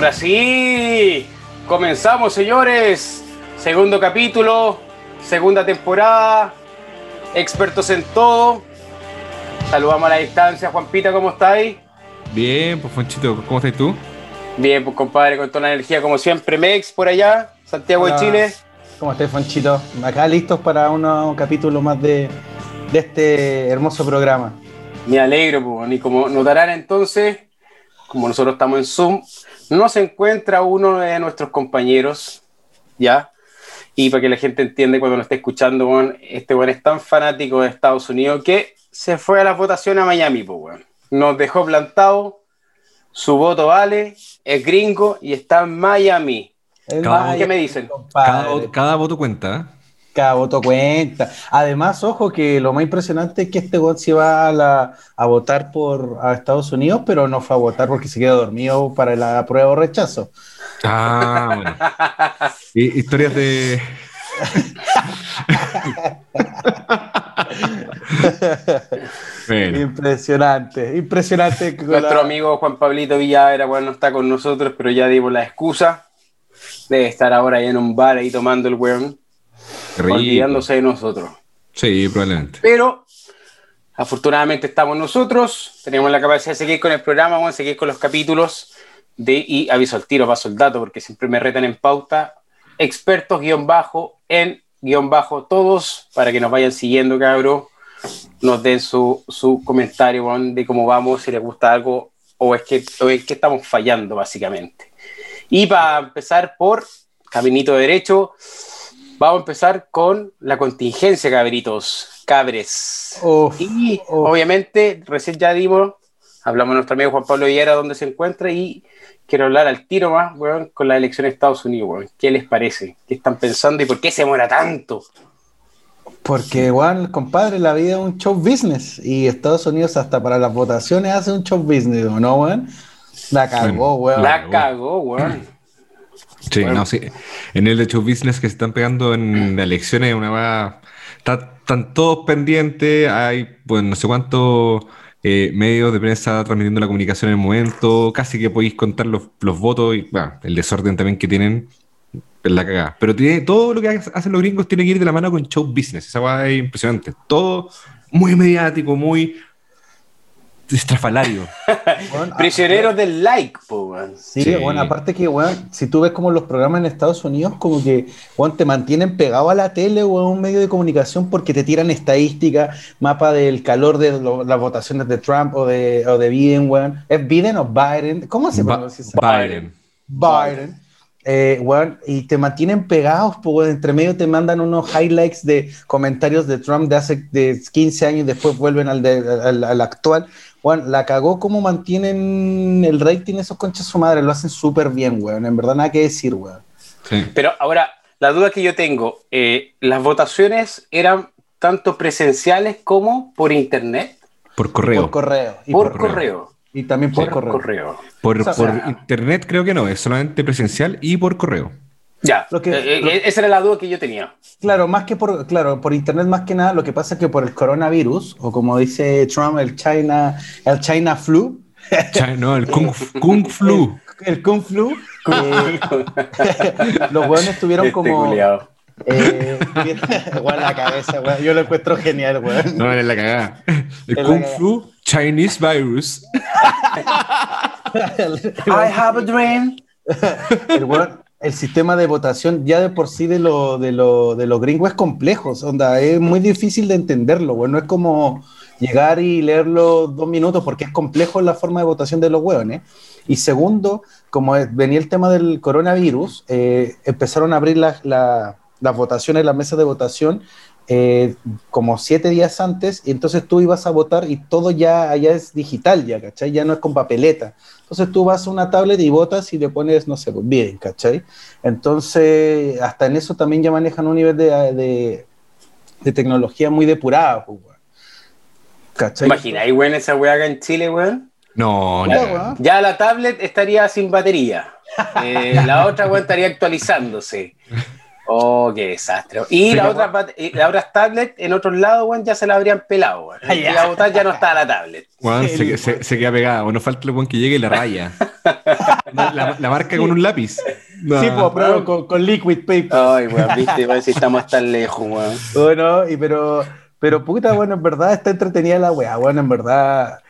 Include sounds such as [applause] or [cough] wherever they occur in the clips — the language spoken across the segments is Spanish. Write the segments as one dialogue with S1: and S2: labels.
S1: Ahora sí, comenzamos señores. Segundo capítulo, segunda temporada, expertos en todo. Saludamos a la distancia, Juanpita, ¿cómo estáis?
S2: Bien, pues Fonchito, ¿cómo estás tú?
S1: Bien, pues compadre, con toda la energía como siempre. Mex por allá, Santiago de Chile.
S3: ¿Cómo estás, Fonchito? Acá listos para un capítulo más de, de este hermoso programa.
S1: Me alegro, pues, y como notarán entonces, como nosotros estamos en Zoom, no se encuentra uno de nuestros compañeros, ¿ya? Y para que la gente entienda cuando lo esté escuchando, bueno, este weón es tan fanático de Estados Unidos que se fue a la votación a Miami, pues, weón. Nos dejó plantado, su voto vale, es gringo y está en Miami. ¿Qué me dicen?
S2: Cada, voto cuenta.
S3: Cada voto cuenta. Además, ojo que lo más impresionante es que este bot se va a, votar por a Estados Unidos, pero no fue a votar porque se quedó dormido para la prueba o rechazo.
S2: Ah, bueno. historias de. [laughs]
S3: Impresionante, impresionante.
S1: Nuestro amigo Juan Pablito Villavera, bueno, no está con nosotros, pero ya dimos la excusa. Debe estar ahora ahí en un bar ahí tomando el weón olvidándose de nosotros.
S2: Sí, probablemente.
S1: Pero afortunadamente estamos nosotros, tenemos la capacidad de seguir con el programa, vamos a seguir con los capítulos de, y aviso al tiro, paso el dato, porque siempre me retan en pauta, expertos guion bajo, en guion bajo todos, para que nos vayan siguiendo, cabros, nos den su, su comentario de cómo vamos, si les gusta algo o es que, o es que estamos fallando, básicamente. Y para empezar por Caminito Derecho, Vamos a empezar con la contingencia, cabritos, cabres. y obviamente, recién ya dimos, hablamos de nuestro amigo Juan Pablo Villera, dónde se encuentra, y quiero hablar al tiro más, weón, con la elección de Estados Unidos, ¿Qué les parece? ¿Qué están pensando y por qué se muera tanto?
S3: Porque, igual, compadre, la vida es un show business y Estados Unidos hasta para las votaciones hace un show business, ¿no, weón? La cagó, weón.
S1: La cagó, weón.
S2: Sí, no, sí. En el de show business que se están pegando en las elecciones, una va. Están todos pendientes, hay pues no sé cuántos eh, medios de prensa transmitiendo la comunicación en el momento, casi que podéis contar los, votos y el desorden también que tienen, es la cagada. Pero tiene, todo lo que hacen los gringos tiene que ir de la mano con show business, esa va es impresionante. Todo muy mediático, muy estrafalario. [laughs]
S1: Prisioneros del like, po,
S3: Sí, bueno, aparte que, bueno, si tú ves como los programas en Estados Unidos, como que, bueno, te mantienen pegado a la tele o a un medio de comunicación porque te tiran estadística, mapa del calor de las votaciones de Trump o de, o de Biden, weón. ¿Es Biden o Biden? ¿Cómo se pronuncia?
S2: Biden.
S3: Biden. Eh, y te mantienen pegados, pues entre medio te mandan unos highlights de comentarios de Trump de hace de 15 años y después vuelven al, al actual. Bueno, la cagó cómo mantienen el rating esos conchas su madre, lo hacen súper bien, weón. En verdad nada que decir, weón.
S1: Pero ahora, la duda que yo tengo, eh, ¿las votaciones eran tanto presenciales como por internet?
S2: Por correo.
S3: Por correo.
S1: Y por, correo.
S3: Y también por, correo.
S2: Por, por internet creo que no, es solamente presencial y por correo.
S1: Ya, lo que, eh, eh, esa era la duda que yo tenía.
S3: Claro, más que por, claro, por internet más que nada, lo que pasa es que por el coronavirus, o como dice Trump, el China, el China flu.
S2: no, el [laughs] Kung, Kung flu.
S3: El, Kung flu. Eh, [laughs] los hueones estuvieron este como. Eh, [laughs] la cabeza, Yo lo encuentro genial, weón.
S2: No, es la cagada. El Kung Flu Chinese Virus.
S1: I have a dream.
S3: El weón, el sistema de votación ya de por sí de lo, de lo, de los gringos es complejo, onda, es muy difícil de entenderlo, bueno, es como llegar y leerlo dos minutos porque es complejo la forma de votación de los hueones. Y segundo, como venía el tema del coronavirus, eh, empezaron a abrir las votaciones, las mesas de votación eh, como siete días antes, y entonces tú ibas a votar y todo ya allá es digital, ya, ¿cachai? Ya no es con papeleta. Entonces tú vas a una tablet y votas y le pones, no sé, pues, bien, ¿cachai? Entonces, hasta en eso también ya manejan un nivel de, de, tecnología muy depurada, pues,
S1: ¿cachai? ¿Imagináis, weón, esa weá acá en Chile, weón?
S2: No, no.
S1: Ya la tablet estaría sin batería. Eh, la otra, weón, estaría actualizándose. Oh, qué desastre. Y la otra, la otra tablet en otros lados, weón, ya se la habrían pelado, weón. Y la otra ya no está la tablet.
S2: se, queda pegada, o no falta el weón que llegue y la raya. la, marca con un lápiz.
S3: Sí, pues, con, con, liquid paper.
S1: Ay, weón, viste, si estamos tan lejos, weón.
S3: Bueno, y pero, pero puta, bueno, en verdad está entretenida la weá, bueno, en verdad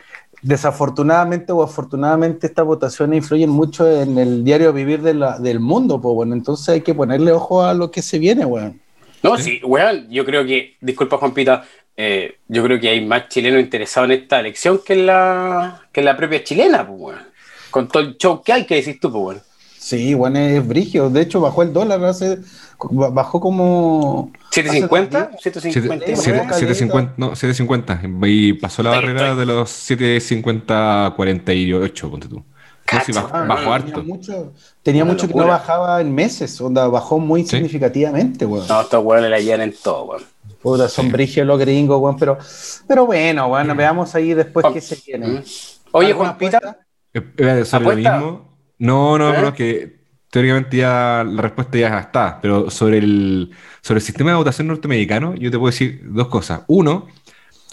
S3: desafortunadamente o afortunadamente estas votaciones influyen mucho en el diario vivir de la, del mundo, pues bueno, entonces hay que ponerle ojo a lo que se viene, weón.
S1: No, sí, weón, yo creo que, disculpa Juanpita, eh, yo creo que hay más chilenos interesados en esta elección que en la, que la propia chilena, pues weón. Con todo el show que hay que decir tú, pues weón.
S3: Sí, bueno, es brigio. De hecho, bajó el dólar hace. Bajó como.
S1: ¿750? 750.
S2: no, 750. Y pasó la barrera de los 750 48, ponte tú.
S3: bajó, harto. Tenía mucho, que no bajaba en meses, onda, bajó muy significativamente, weón.
S1: No, estos weones la llenan en todo, weón.
S3: Puta, son brigios los gringos, weón, pero, pero bueno, bueno, veamos ahí después qué se tiene.
S1: Oye, Juanpita.
S2: Eh, sobre lo mismo, no, no, no, ¿Eh? que teóricamente ya la respuesta ya está, pero sobre el, sobre el sistema de votación norteamericano, yo te puedo decir dos cosas. Uno,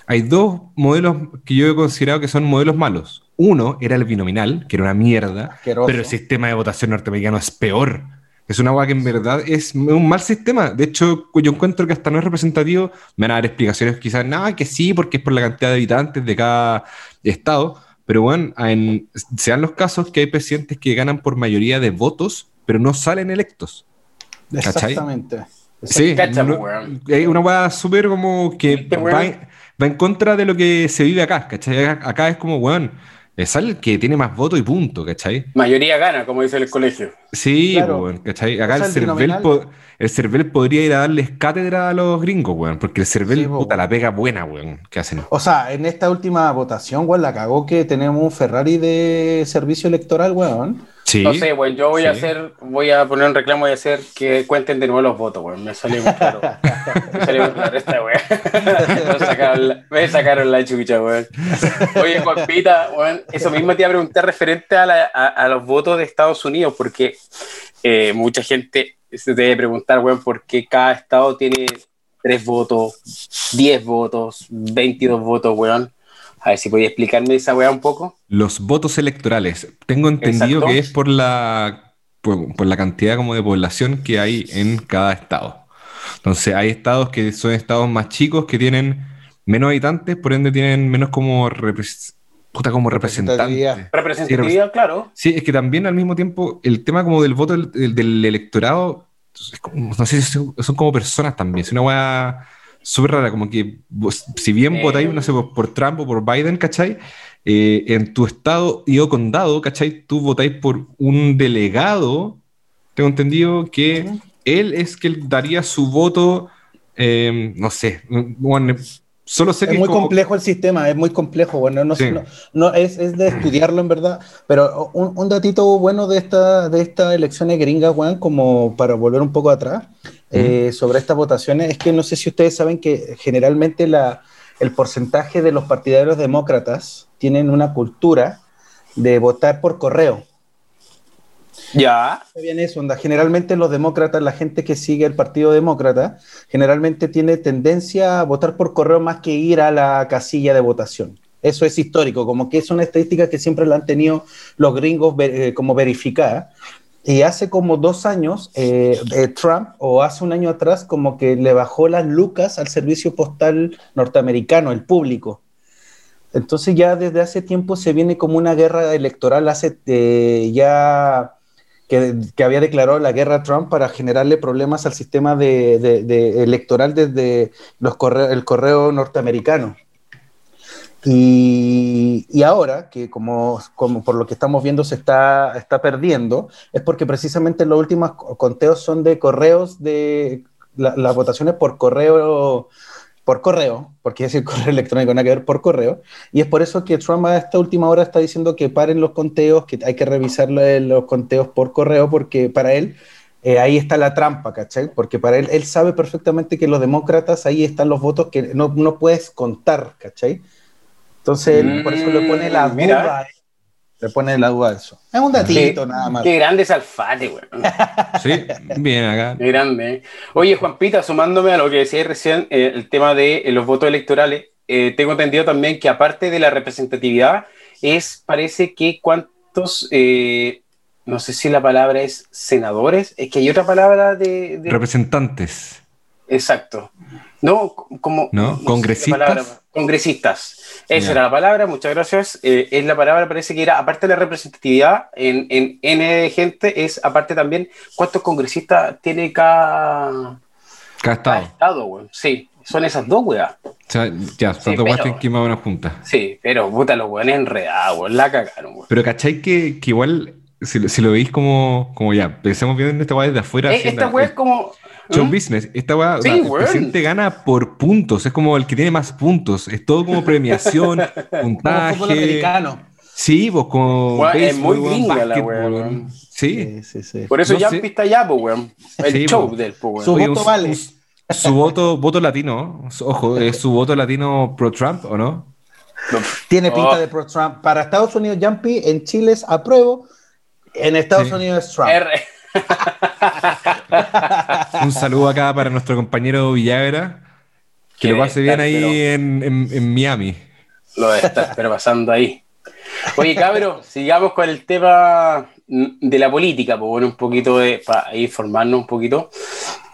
S2: hay dos modelos que yo he considerado que son modelos malos. Uno era el binominal, que era una mierda, pero el sistema de votación norteamericano es peor. Es una agua que en verdad es un mal sistema. De hecho, yo encuentro que hasta no es representativo. Me van a dar explicaciones quizás, nada, que sí, porque es por la cantidad de habitantes de cada estado. Pero bueno, en, se dan los casos que hay presidentes que ganan por mayoría de votos, pero no salen electos.
S3: Exactamente.
S2: Sí, es una hueá súper como que va, en contra de lo que se vive acá, ¿cachai? Acá es como, weón, es el que tiene más votos y punto, ¿cachai?
S1: Mayoría gana, como dice el colegio.
S2: Sí, claro. ¿cachai? Acá el, CERVEL, el CERVEL podría ir a darles cátedra a los gringos, weón, porque el CERVEL, puta, la pega buena, weón, que hacen.
S3: O sea, en esta última votación, weón, la cagó que tenemos un Ferrari de servicio electoral, weón
S1: no sé, güey, yo voy a hacer, voy a poner un reclamo y hacer que cuenten de nuevo los votos, güey. Me salió muy claro. me salió muy claro esta, güey. me, sacaron la, chucha, güey. Oye, Juanpita, güey, eso mismo te iba a preguntar referente a, la, a, los votos de Estados Unidos, porque eh, mucha gente se debe preguntar, güey, por qué cada estado tiene tres votos, diez votos, veintidós votos, güey. A ver si podía explicarme esa weá un poco.
S2: Los votos electorales. Tengo entendido que es por la, por, la cantidad como de población que hay en cada estado. Entonces, hay estados que son estados más chicos que tienen menos habitantes, por ende tienen menos como, como representantes.
S1: Representatividad, claro.
S2: Sí, es que también al mismo tiempo el tema como del voto del, electorado, no sé si son como personas también, es una weá súper rara, como que si bien votáis, no sé, por, Trump o por Biden, ¿cachai? Eh, en tu estado y o condado, ¿cachai? Tú votáis por un delegado, tengo entendido que él es que daría su voto, eh, no sé, bueno, Solo sé
S3: es muy complejo el sistema, es muy complejo, bueno, no, no, es, es, de estudiarlo en verdad, pero un, un, datito bueno de esta, de estas elecciones gringas, Juan, como para volver un poco atrás, eh, sobre estas votaciones, es que no sé si ustedes saben que generalmente la, el porcentaje de los partidarios demócratas tienen una cultura de votar por correo.
S1: Ya.
S3: Bien eso, onda. Generalmente los demócratas, la gente que sigue el Partido Demócrata, generalmente tiene tendencia a votar por correo más que ir a la casilla de votación. Eso es histórico, como que es una estadística que siempre la han tenido los gringos eh, como verificada. Y hace como dos años, eh, eh, Trump, o hace un año atrás, como que le bajó las lucas al servicio postal norteamericano, el público. Entonces ya desde hace tiempo se viene como una guerra electoral, hace ya que, había declarado la guerra a Trump para generarle problemas al sistema de, electoral desde los el correo norteamericano. Y, ahora, que como, como, por lo que estamos viendo se está, está perdiendo, es porque precisamente los últimos conteos son de correos, de las votaciones por correo por correo, porque es el [laughs] correo electrónico, nada que ver por correo, y es por eso que Trump a esta última hora está diciendo que paren los conteos, que hay que revisar los conteos por correo, porque para él eh, ahí está la trampa, ¿cachai? Porque para él, él sabe perfectamente que los demócratas, ahí están los votos que no, no puedes contar, ¿cachai? Entonces, por eso le pone la mm, duda le pone la duda eso. Es un datito nada más.
S1: Qué grande es Alfate, güey. [laughs]
S2: Sí, bien acá.
S1: Qué grande. Oye, Juanpita, sumándome a lo que decía recién, eh, el tema de eh, los votos electorales, eh, tengo entendido también que aparte de la representatividad, es, parece que cuántos no sé si la palabra es senadores, es que hay otra palabra de...
S2: Representantes.
S1: Exacto. No, como...
S2: ¿No? ¿Congresistas?
S1: congresistas. Esa era la palabra, muchas gracias. Eh, es la palabra, parece que era, aparte de la representatividad en, en N de gente, es aparte también cuántos congresistas tiene cada...
S2: Cada estado.
S1: estado, Sí, son esas dos, weas.
S2: O sea, ya, son dos weas que más una junta.
S1: Sí, pero puta, los weones enredados, weón, la cagaron, weón.
S2: Pero ¿cachai que, que igual, si, si, lo veis como, como ya, pensemos bien en esta wea desde afuera.
S1: Eh, esta wea es como
S2: Show ¿Mm? business. Esta weá, sí, el presidente gana por puntos. Es como el que tiene más puntos. Es todo como premiación, [laughs] puntaje. Como americano. Sí, vos como.
S1: es muy gringa la weá.
S2: Sí. Sí, sí,
S1: Por eso ya está allá, pues, weón. El show del, pues,
S3: Su voto vale.
S2: Su voto, voto latino, ojo, ¿es su voto latino pro-Trump o no?
S3: Tiene pinta oh. de pro-Trump. Para Estados Unidos, Jumpy, en Chile es apruebo, en Estados Unidos es Trump. [laughs]
S2: Un saludo acá para nuestro compañero Villagra. Que lo pase bien ahí en, Miami.
S1: Lo está pero pasando ahí. Oye, cabrón, sigamos con el tema de la política, pues bueno, un poquito de, para informarnos un poquito.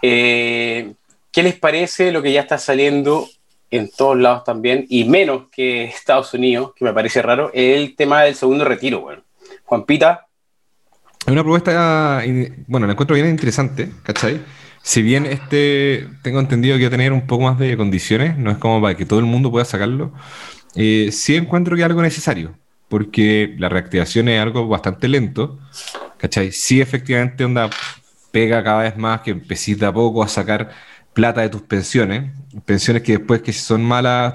S1: Eh, ¿Qué les parece lo que ya está saliendo en todos lados también, y menos que Estados Unidos, que me parece raro, el tema del segundo retiro, bueno. Juan Pita,
S2: una propuesta, bueno, la encuentro bien interesante, ¿cachai? Si bien este, tengo entendido que va a tener un poco más de condiciones, no es como para que todo el mundo pueda sacarlo, eh, sí encuentro que es algo necesario, porque la reactivación es algo bastante lento, ¿cachai? Sí efectivamente onda pega cada vez más que empecís de a poco a sacar plata de tus pensiones, pensiones que después que si son malas,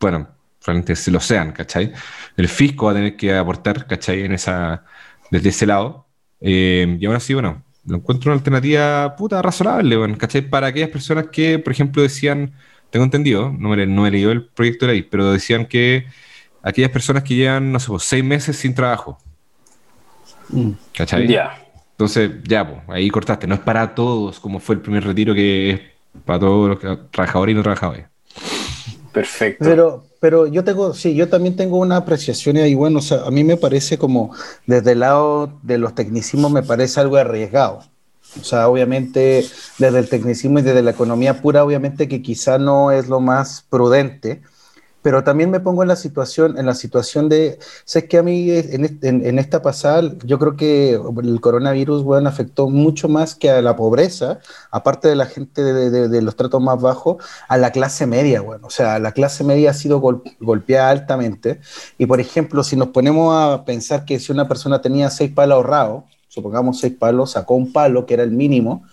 S2: bueno, realmente se lo sean, ¿cachai? El fisco va a tener que aportar, ¿cachai? En esa desde ese lado. Eh, y aún así, bueno, lo encuentro una alternativa puta razonable, bueno, ¿cachai? Para aquellas personas que, por ejemplo, decían, tengo entendido, no me, no leído el proyecto de ley, pero decían que aquellas personas que llevan, no sé, pues, seis meses sin trabajo. Mm. ¿Cachai?
S1: Ya.
S2: Entonces, ya, pues, ahí cortaste. No es para todos, como fue el primer retiro, que es para todos los trabajadores y no trabajadores.
S1: Perfecto.
S3: Pero, pero yo tengo, sí, yo también tengo una apreciación y bueno, o sea, a mí me parece como desde el lado de los tecnicismos me parece algo arriesgado. O sea, obviamente desde el tecnicismo y desde la economía pura, obviamente que quizá no es lo más prudente, pero también me pongo en la situación, en la situación de, sé que a mí en, esta pasada, yo creo que el coronavirus, bueno, afectó mucho más que a la pobreza, aparte de la gente de, los tratos más bajos, a la clase media, bueno, o sea, la clase media ha sido golpeada altamente, y por ejemplo, si nos ponemos a pensar que si una persona tenía seis palos ahorrados, supongamos seis palos, sacó un palo, que era el mínimo,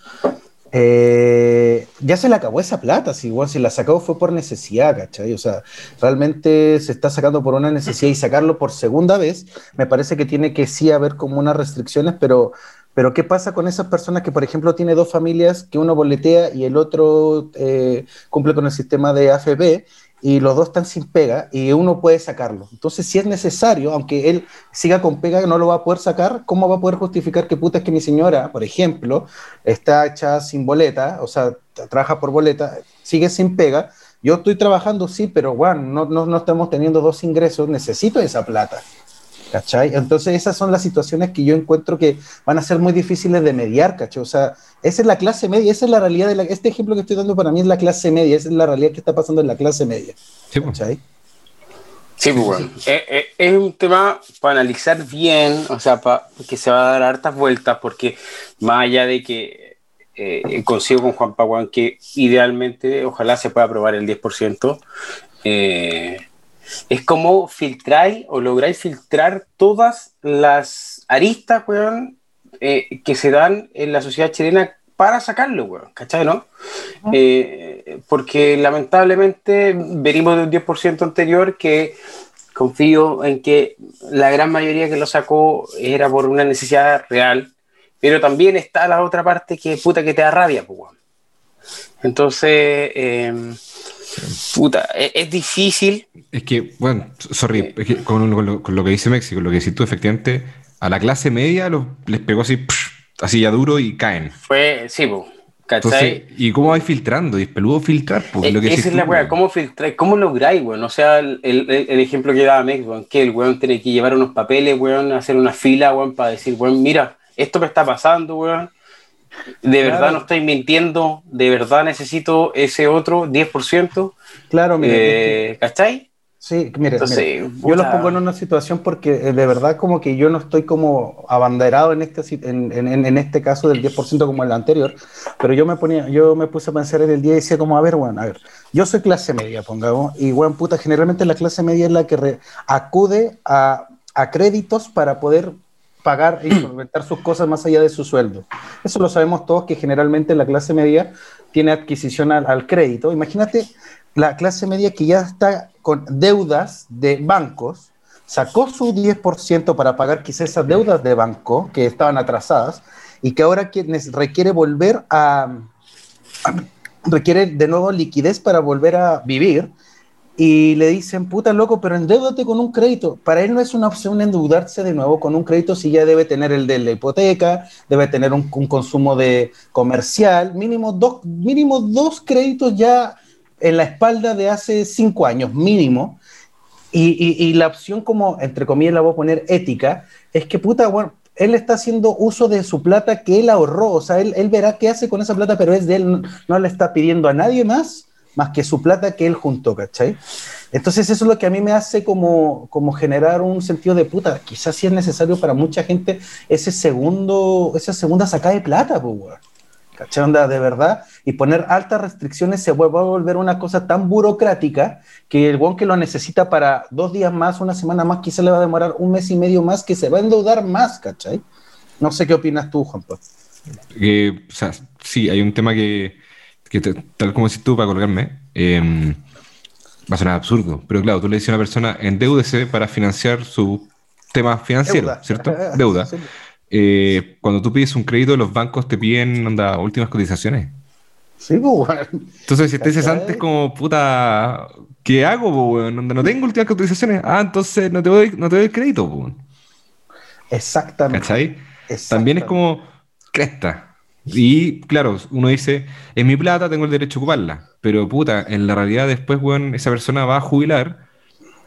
S3: eh, ya se le acabó esa plata, si igual si la sacó fue por necesidad, ¿cachai? O sea, realmente se está sacando por una necesidad y [clears throat] sacarlo por segunda vez, me parece que tiene que sí haber como unas restricciones, pero, pero ¿qué pasa con esas personas que, por ejemplo, tiene dos familias, que uno boletea y el otro eh, cumple con el sistema de AFB y los dos están sin pega y uno puede sacarlo. Entonces, si es necesario, aunque él siga con pega, no lo va a poder sacar, ¿cómo va a poder justificar que puta es que mi señora, por ejemplo, está hecha sin boleta, o sea, trabaja por boleta, sigue sin pega? Yo estoy trabajando, sí, pero bueno, no, no, no estamos teniendo dos ingresos, necesito esa plata. ¿Cachai? Entonces esas son las situaciones que yo encuentro que van a ser muy difíciles de mediar, ¿cachai? O sea, esa es la clase media, esa es la realidad de la, este ejemplo que estoy dando para mí es la clase media, esa es la realidad que está pasando en la clase media.
S2: Sí, pues.
S1: ¿cachai? Sí, pues bueno. Eh, eh, es, un tema para analizar bien, o sea, para, que se va a dar hartas vueltas, porque más allá de que eh, consigo con Juan Paguán que idealmente, ojalá se pueda aprobar el 10%, eh, es como filtrar o lográis filtrar todas las aristas, weón, eh, que se dan en la sociedad chilena para sacarlo, weón, ¿cachai, no? Eh, porque lamentablemente venimos de un 10% anterior que confío en que la gran mayoría que lo sacó era por una necesidad real, pero también está la otra parte que puta que te da rabia, pues, weón. Entonces, eh, Puta, e, es, difícil.
S2: Es que, bueno, sorry, con, lo, que dice México, lo que decís tú, efectivamente, a la clase media les pegó así, así ya duro y caen.
S1: Fue, sí,
S2: ¿Cachai? ¿y cómo vais filtrando? ¿Y es peludo filtrar?
S1: Porque lo que esa es la weá, ¿cómo filtrar? ¿Cómo lográis, weón? O sea, el, el, el, ejemplo que daba Mex, weón, que el weón tiene que llevar unos papeles, weón, hacer una fila, weón, para decir, weón, mira, esto me está pasando, weón. De verdad no estoy mintiendo, de verdad necesito ese otro 10%.
S3: Claro, mira.
S1: Eh, ¿Cachai?
S3: Sí, mire, yo los pongo en una situación porque eh, de verdad como que yo no estoy como abanderado en este, en, en, en este caso del 10% como el anterior, pero yo me ponía, yo me puse a pensar en el día y decía como, a ver, bueno, a ver, yo soy clase media, pongamos, y bueno, puta, generalmente la clase media es la que acude a, a créditos para poder pagar y solventar sus cosas más allá de su sueldo. Eso lo sabemos todos que generalmente la clase media tiene adquisición al, crédito. Imagínate la clase media que ya está con deudas de bancos, sacó su 10% para pagar quizás esas deudas de banco que estaban atrasadas y que ahora requiere volver a, requiere de nuevo liquidez para volver a vivir y le dicen, puta loco, pero endeudate con un crédito. Para él no es una opción endeudarse de nuevo con un crédito si ya debe tener el de la hipoteca, debe tener un, un consumo de comercial, mínimo dos, mínimo dos créditos ya en la espalda de hace cinco años mínimo, y, la opción como, entre comillas, la voy a poner ética, es que puta, bueno, él está haciendo uso de su plata que él ahorró, o sea, él, él verá qué hace con esa plata, pero es de él, no, le está pidiendo a nadie más más que su plata que él juntó, ¿cachai? Entonces eso es lo que a mí me hace como, como generar un sentido de puta, quizás sí es necesario para mucha gente ese segundo, esa segunda sacada de plata, pues, ¿cachai? Onda, de verdad, y poner altas restricciones se vuelve a volver una cosa tan burocrática que el guan que lo necesita para dos días más, una semana más, quizá le va a demorar un mes y medio más, que se va a endeudar más, ¿cachai? No sé qué opinas tú, Juan Pablo.
S2: Eh, o sea, sí, hay un tema que, que tal como decís tú, para colgarme, eh, va a sonar absurdo, pero claro, tú le dices a una persona, endeúdese para financiar su tema financiero, ¿cierto? [laughs] Deuda. Eh, cuando tú pides un crédito, los bancos te piden onda, últimas cotizaciones.
S3: Sí, pues,
S2: Entonces, si te dices antes como, puta, ¿qué hago, pues, no tengo últimas cotizaciones. Ah, entonces no te doy, no te doy el crédito, pues.
S3: Exactamente.
S2: ¿Cachai? También es como, cresta. Y claro, uno dice, en mi plata tengo el derecho a ocuparla. Pero puta, en la realidad después, weón, esa persona va a jubilar.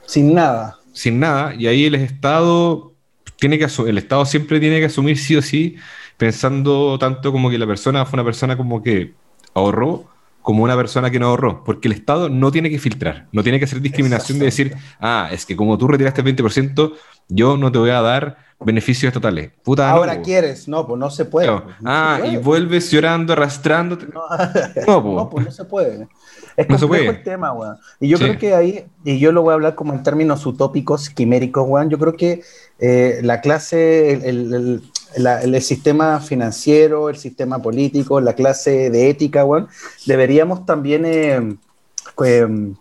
S3: Sin nada.
S2: Sin nada. Y ahí el Estado tiene que el Estado siempre tiene que asumir sí o sí, pensando tanto como que la persona fue una persona como que ahorró, como una persona que no ahorró, porque el Estado no tiene que filtrar, no tiene que hacer discriminación de decir, ah, es que como tú retiraste el 20%, yo no te voy a dar beneficios totales. Puta,
S3: Ahora quieres, no, pues no se puede.
S2: ah, y vuelves llorando, arrastrándote.
S3: No, [laughs] no, pues no se puede. Es complejo el tema, weón. Y yo creo que ahí, y yo lo voy a hablar como en términos utópicos, quiméricos, weón, yo creo que eh, la clase, el, el, sistema financiero, el sistema político, la clase de ética, weón, deberíamos también eh, em,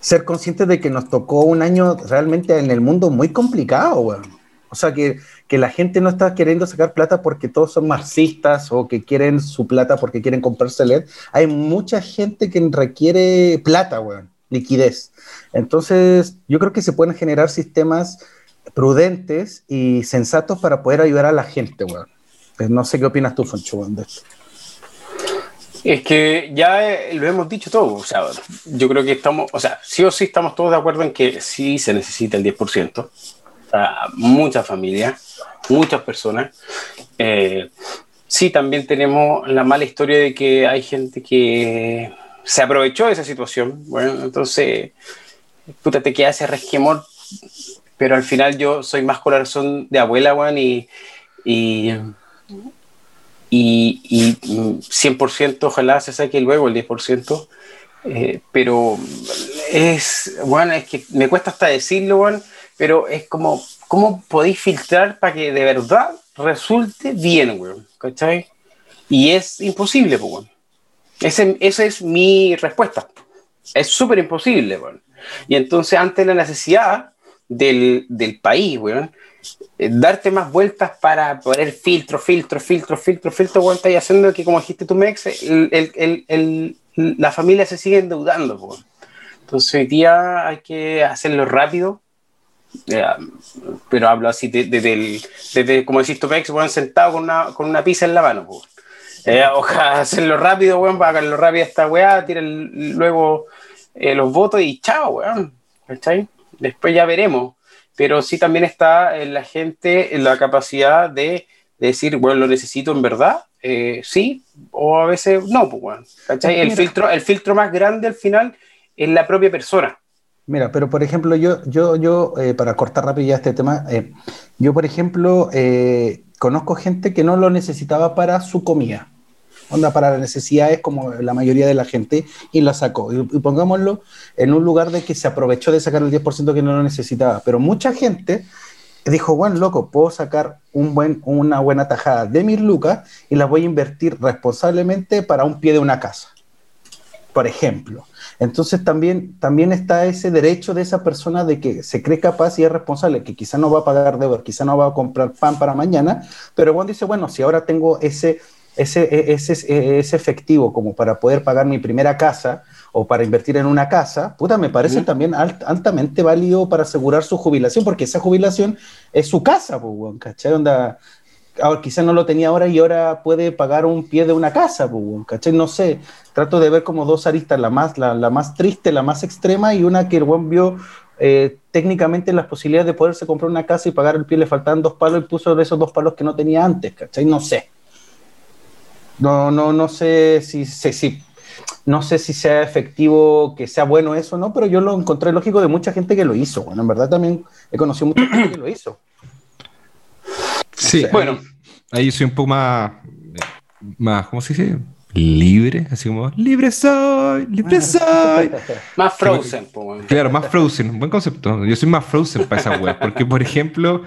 S3: ser conscientes de que nos tocó un año realmente en el mundo muy complicado, weón. O sea, que, que, la gente no está queriendo sacar plata porque todos son marxistas o que quieren su plata porque quieren comprarse LED. Hay mucha gente que requiere plata, weón, liquidez. Entonces, yo creo que se pueden generar sistemas prudentes y sensatos para poder ayudar a la gente, weón. Pues no sé qué opinas tú, Foncho, de esto.
S1: Es que ya eh, lo hemos dicho todo, o sea, yo creo que estamos, o sea, sí o sí estamos todos de acuerdo en que sí se necesita el 10% muchas familias, muchas personas. Eh, sí, también tenemos la mala historia de que hay gente que se aprovechó de esa situación. Bueno, entonces, puta, te queda ese resquemor, pero al final yo soy más corazón de abuela, Juan, y, y, y, 100% ojalá se saque luego el 10%. Eh, pero es, bueno, es que me cuesta hasta decirlo, bueno, pero es como, ¿cómo podéis filtrar para que de verdad resulte bien, weón? ¿Cachai? Y es imposible, weón. esa es mi respuesta. Es súper imposible, weón. Y entonces, ante la necesidad del, del país, weón, eh, darte más vueltas para poner filtro, filtro, filtro, filtro, filtro, weón, y haciendo que, como dijiste tú, Mex, el, el, el, la familia se sigue endeudando, weón. Entonces, hoy día hay que hacerlo rápido, pero hablo así desde, de, como decís tú, Pex, bueno, sentado con una, con una pizza en la mano. Eh, [laughs] ojalá hacerlo rápido, weón, para hacerlo rápido esta weá, tiren luego eh, los votos y chao, weón. ¿Cachai? Después ya veremos. Pero sí también está en la gente en la capacidad de, decir, bueno, lo necesito en verdad, eh, sí, o a veces no, pues, weón. ¿Cachai? El filtro, el filtro más grande al final es la propia persona.
S3: Mira, pero por ejemplo, yo, yo, yo eh, para cortar rápido ya este tema, eh, yo por ejemplo eh, conozco gente que no lo necesitaba para su comida, onda para las necesidades como la mayoría de la gente y lo sacó. Y, pongámoslo en un lugar de que se aprovechó de sacar el 10% que no lo necesitaba, pero mucha gente dijo, bueno, loco, puedo sacar un buen, una buena tajada de mis lucas y las voy a invertir responsablemente para un pie de una casa, por ejemplo. Entonces también, también está ese derecho de esa persona de que se cree capaz y es responsable, que quizá no va a pagar deudas, quizá no va a comprar pan para mañana, pero Juan dice, bueno, si ahora tengo ese, ese, ese, ese efectivo como para poder pagar mi primera casa o para invertir en una casa, puta, me parece también alt, altamente válido para asegurar su jubilación, porque esa jubilación es su casa, pues, ¿cachai? Onda, ahora, quizás no lo tenía ahora y ahora puede pagar un pie de una casa, ¿cachai? No sé, trato de ver como dos aristas, la más, la, la más triste, la más extrema y una que el buen vio eh, técnicamente las posibilidades de poderse comprar una casa y pagar el pie, le faltaban dos palos y puso esos dos palos que no tenía antes, ¿cachai? No sé. No, no, no sé si, si, si no sé si sea efectivo, que sea bueno eso no, pero yo lo encontré lógico de mucha gente que lo hizo. Bueno, en verdad también he conocido mucha gente que lo hizo. [clears throat]
S2: Sí, bueno. Ahí, ahí soy un poco más, más, ¿cómo se dice? Libre, así como, libre soy, libre soy. [laughs]
S1: más frozen,
S2: pues, Claro, más frozen, buen concepto. Yo soy más frozen para esa web, porque por ejemplo,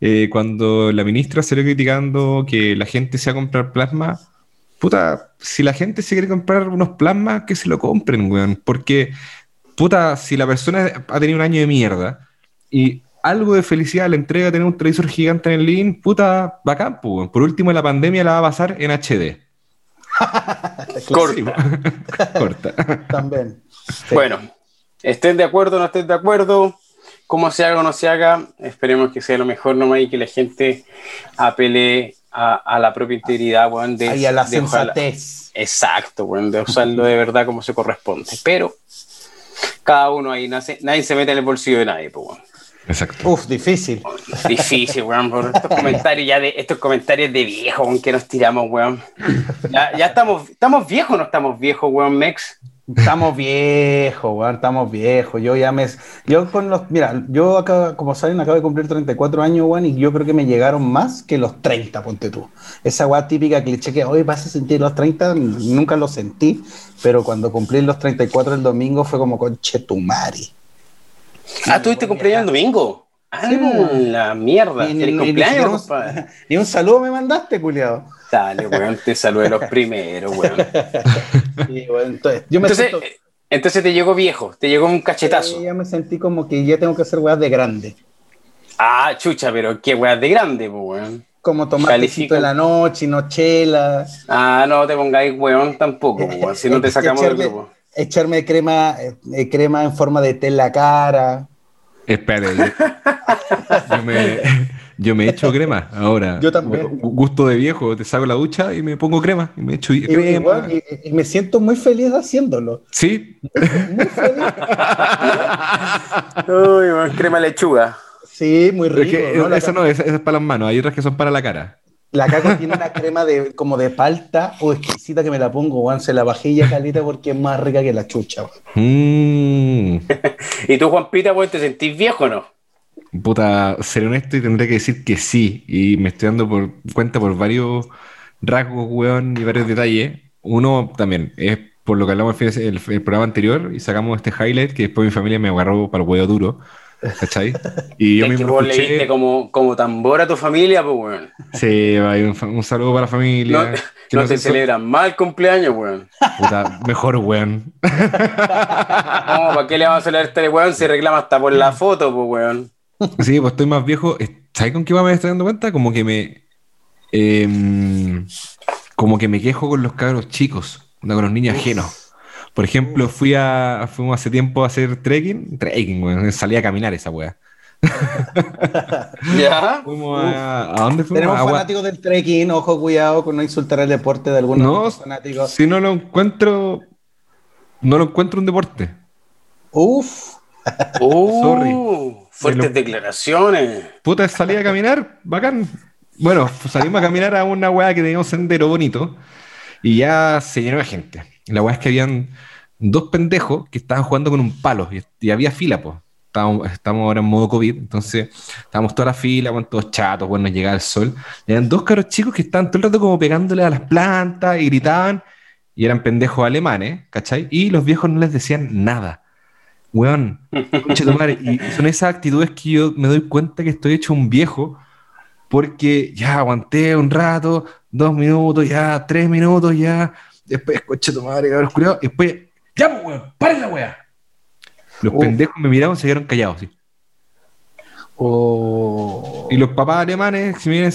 S2: eh, cuando la ministra salió criticando que la gente se va a comprar plasma, puta, si la gente se quiere comprar unos plasmas, que se lo compren, weón. Porque, puta, si la persona ha tenido un año de mierda y algo de felicidad le entrega tener un televisor gigante en el link, puta, bacán, pues. Por último, la pandemia la va a pasar en HD. [laughs]
S1: Corta. [laughs]
S2: Corta.
S3: También.
S1: Sí. Bueno, estén de acuerdo o no estén de acuerdo, como se haga o no se haga, esperemos que sea lo mejor nomás y que la gente apele a, a la propia integridad, weón, de,
S3: y a la
S1: de
S3: sensatez.
S1: Ojalá, exacto, weón, de usarlo de verdad como se corresponde. Pero cada uno ahí nace, nadie se mete en el bolsillo de nadie, pues, weón.
S2: Exacto.
S3: Uf, difícil.
S1: Difícil, weón, por estos comentarios ya de estos comentarios de viejo, weón, que nos tiramos, weón. Ya, ya estamos, estamos viejos, no estamos viejos, weón, Mex.
S3: Estamos viejos, weón, estamos viejos. Yo ya me. Yo con los. Mira, yo acá, como saben, acabo de cumplir 34 años, weón, y yo creo que me llegaron más que los 30, ponte tú. Esa weá típica cliché que hoy vas a sentir los 30, nunca lo sentí, pero cuando cumplí los 34 el domingo fue como con Chetumari.
S1: Ah, ¿tuviste cumpleaños el domingo? Ah,
S3: Sí, po.
S1: la mierda.
S3: Ni, ni- ni
S1: cumpleaños,
S3: siquiera un- [laughs] ni un saludo me mandaste, culiado.
S1: Dale, weón, te saludé los primeros, weón. [laughs]
S3: Sí, entonces, yo me
S1: Entonces,
S3: siento-
S1: entonces te llegó viejo, te llegó un cachetazo.
S3: ya me sentí como que ya tengo que hacer weas de grande.
S1: Ah, chucha, pero qué weón de grande, pues, weón.
S3: Como tomar tecito de la noche, no chela.
S1: Ah, no te pongáis weón tampoco, pues, weón, si no te [laughs] sacamos del
S3: echarme,
S1: grupo.
S3: echarme crema, eh, crema en forma de té en la cara.
S2: Espérate. Yo, yo me, yo me echo crema ahora.
S3: Yo también.
S2: Gu- Gusto de viejo, te saco la ducha y me pongo crema. Y me echo
S3: Y,
S2: crema.
S3: igual, y- y me siento muy feliz haciéndolo.
S2: Sí,
S3: Muy feliz. [laughs]
S1: Uy, crema lechuga.
S3: Sí, muy
S2: es
S3: rico.
S2: que
S3: ¿no? La,
S2: esa no, esa, esa es para las manos. Hay otras que son para la cara.
S3: La caco [laughs] tiene una crema de, como de palta o exquisita que me la pongo, weón. Se la bajé ya calita porque es más rica que la chucha.
S2: Mm, [laughs]
S1: ¿Y tú, Juan Pita, weón, te sentís viejo o no?
S2: puta, ser honesto y tendré que decir que sí. Y me estoy dando por cuenta por varios rasgos, weón, y varios detalles. Uno también es por lo que hablamos el, fin de- el- el programa anterior y sacamos este highlight que después mi familia me agarró para el huevo duro. ¿Cachai? Y yo mismo
S1: vos
S2: lo
S1: le diste
S2: escuché.
S1: como, como tambor a tu familia, pues, weón.
S2: Sí, un, un saludo para la familia.
S1: No, no
S2: no
S1: te celebran mal cumpleaños, weón.
S2: Puta, mejor, weón. [laughs]
S1: No, ¿para qué le vamos a celebrar este weón si reclama hasta por la foto, pues, weón?
S2: Sí, pues estoy más viejo. ¿Sabes con qué me estoy dando cuenta? Como que me. em, como que me quejo con los cabros chicos, con los niños ajenos. Por ejemplo, fui a, fuimos hace tiempo a hacer trekking. Trekking, weón. Salí a caminar esa weá. [laughs]
S1: ¿Ya?
S2: ¿A, dónde fuimos?
S3: Tenemos fanáticos del trekking, ojo, cuidado con no insultar el deporte de algunos
S2: no, fanáticos. Si no lo encuentro, no lo encuentro un deporte.
S3: Uf.
S1: Uh, Sorry. Fuertes declaraciones.
S2: Puta, salí a caminar, bacán. Bueno, salimos a caminar a una weá que tenía un sendero bonito y ya se llenó de gente. La weá es que habían dos pendejos que estaban jugando con un palo y, había fila, pues. Estábamos, ahora en modo COVID, entonces estábamos toda la fila, con todos chatos, bueno, llegaba el sol. Y eran dos caros chicos que estaban todo el rato como pegándole a las plantas y gritaban, y eran pendejos alemanes, ¿cachai? Y los viejos no les decían nada. Weón, y son esas actitudes que yo me doy cuenta que estoy hecho un viejo, porque ya aguanté un rato, dos minutos, ya tres minutos, ya, después, coche tu madre, cabrón, y después ¡Ya, pues, weón! ¡Paren la weá! Los oh. pendejos me miraron y se quedaron callados, sí.
S3: Oh.
S2: Y los papás alemanes, si me,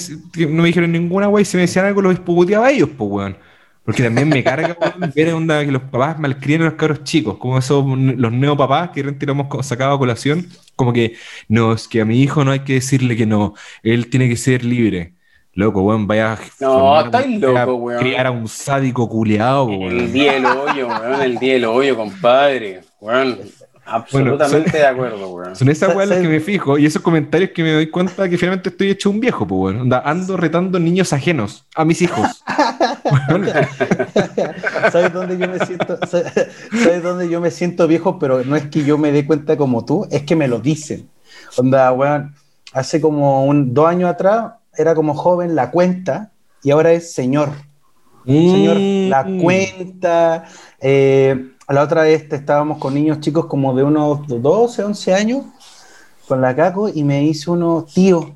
S2: no me dijeron ninguna weá y si me decían algo, los puteaba a ellos, pues, weón. Porque también me carga, [laughs] weón, ver onda que los papás malcrían a los cabros chicos, como esos, los neopapás que recién hemos sacado a colación, como que, no, es que a mi hijo no hay que decirle que no, él tiene que ser libre. Loco, weón, vaya.
S1: No, estáis loco, weón.
S2: Criar a un sádico culiado, weón.
S1: El día del hoyo, weón, el día del hoyo, compadre. Weón, absolutamente de acuerdo, weón.
S2: Son esas weas las que me fijo y esos comentarios que me doy cuenta que finalmente estoy hecho un viejo, pues, weón. Ando retando niños ajenos a mis hijos. [laughs]
S3: ¿Sabes dónde yo me siento? ¿Sabes dónde yo me siento viejo? Pero no es que yo me dé cuenta como tú, es que me lo dicen. Onda, weón, hace como un, dos años atrás era como joven la cuenta y ahora es señor. Señor, la mm. cuenta. Eh, la otra vez estábamos con niños chicos como de unos 12, 11 años con la caco y me hizo uno tío.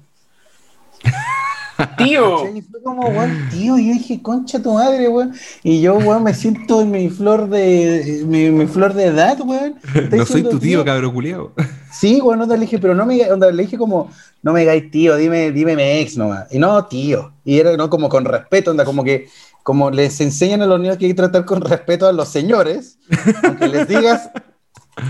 S1: Tío. [laughs]
S3: Y fue como, weón, tío. Y yo dije, concha tu madre, weón. Y yo, weón, me siento en mi flor de, mi, flor de edad, weón. [laughs]
S2: No soy tu tío, cabrón culiao. [laughs]
S3: Sí, weón, no le dije, pero no me, onda, le dije como, no me digáis tío, dime, dime mi ex nomás. Y no, tío. Y era, ¿no? Como con respeto, onda, como que, como les enseñan a los niños que hay que tratar con respeto a los señores, aunque les digas,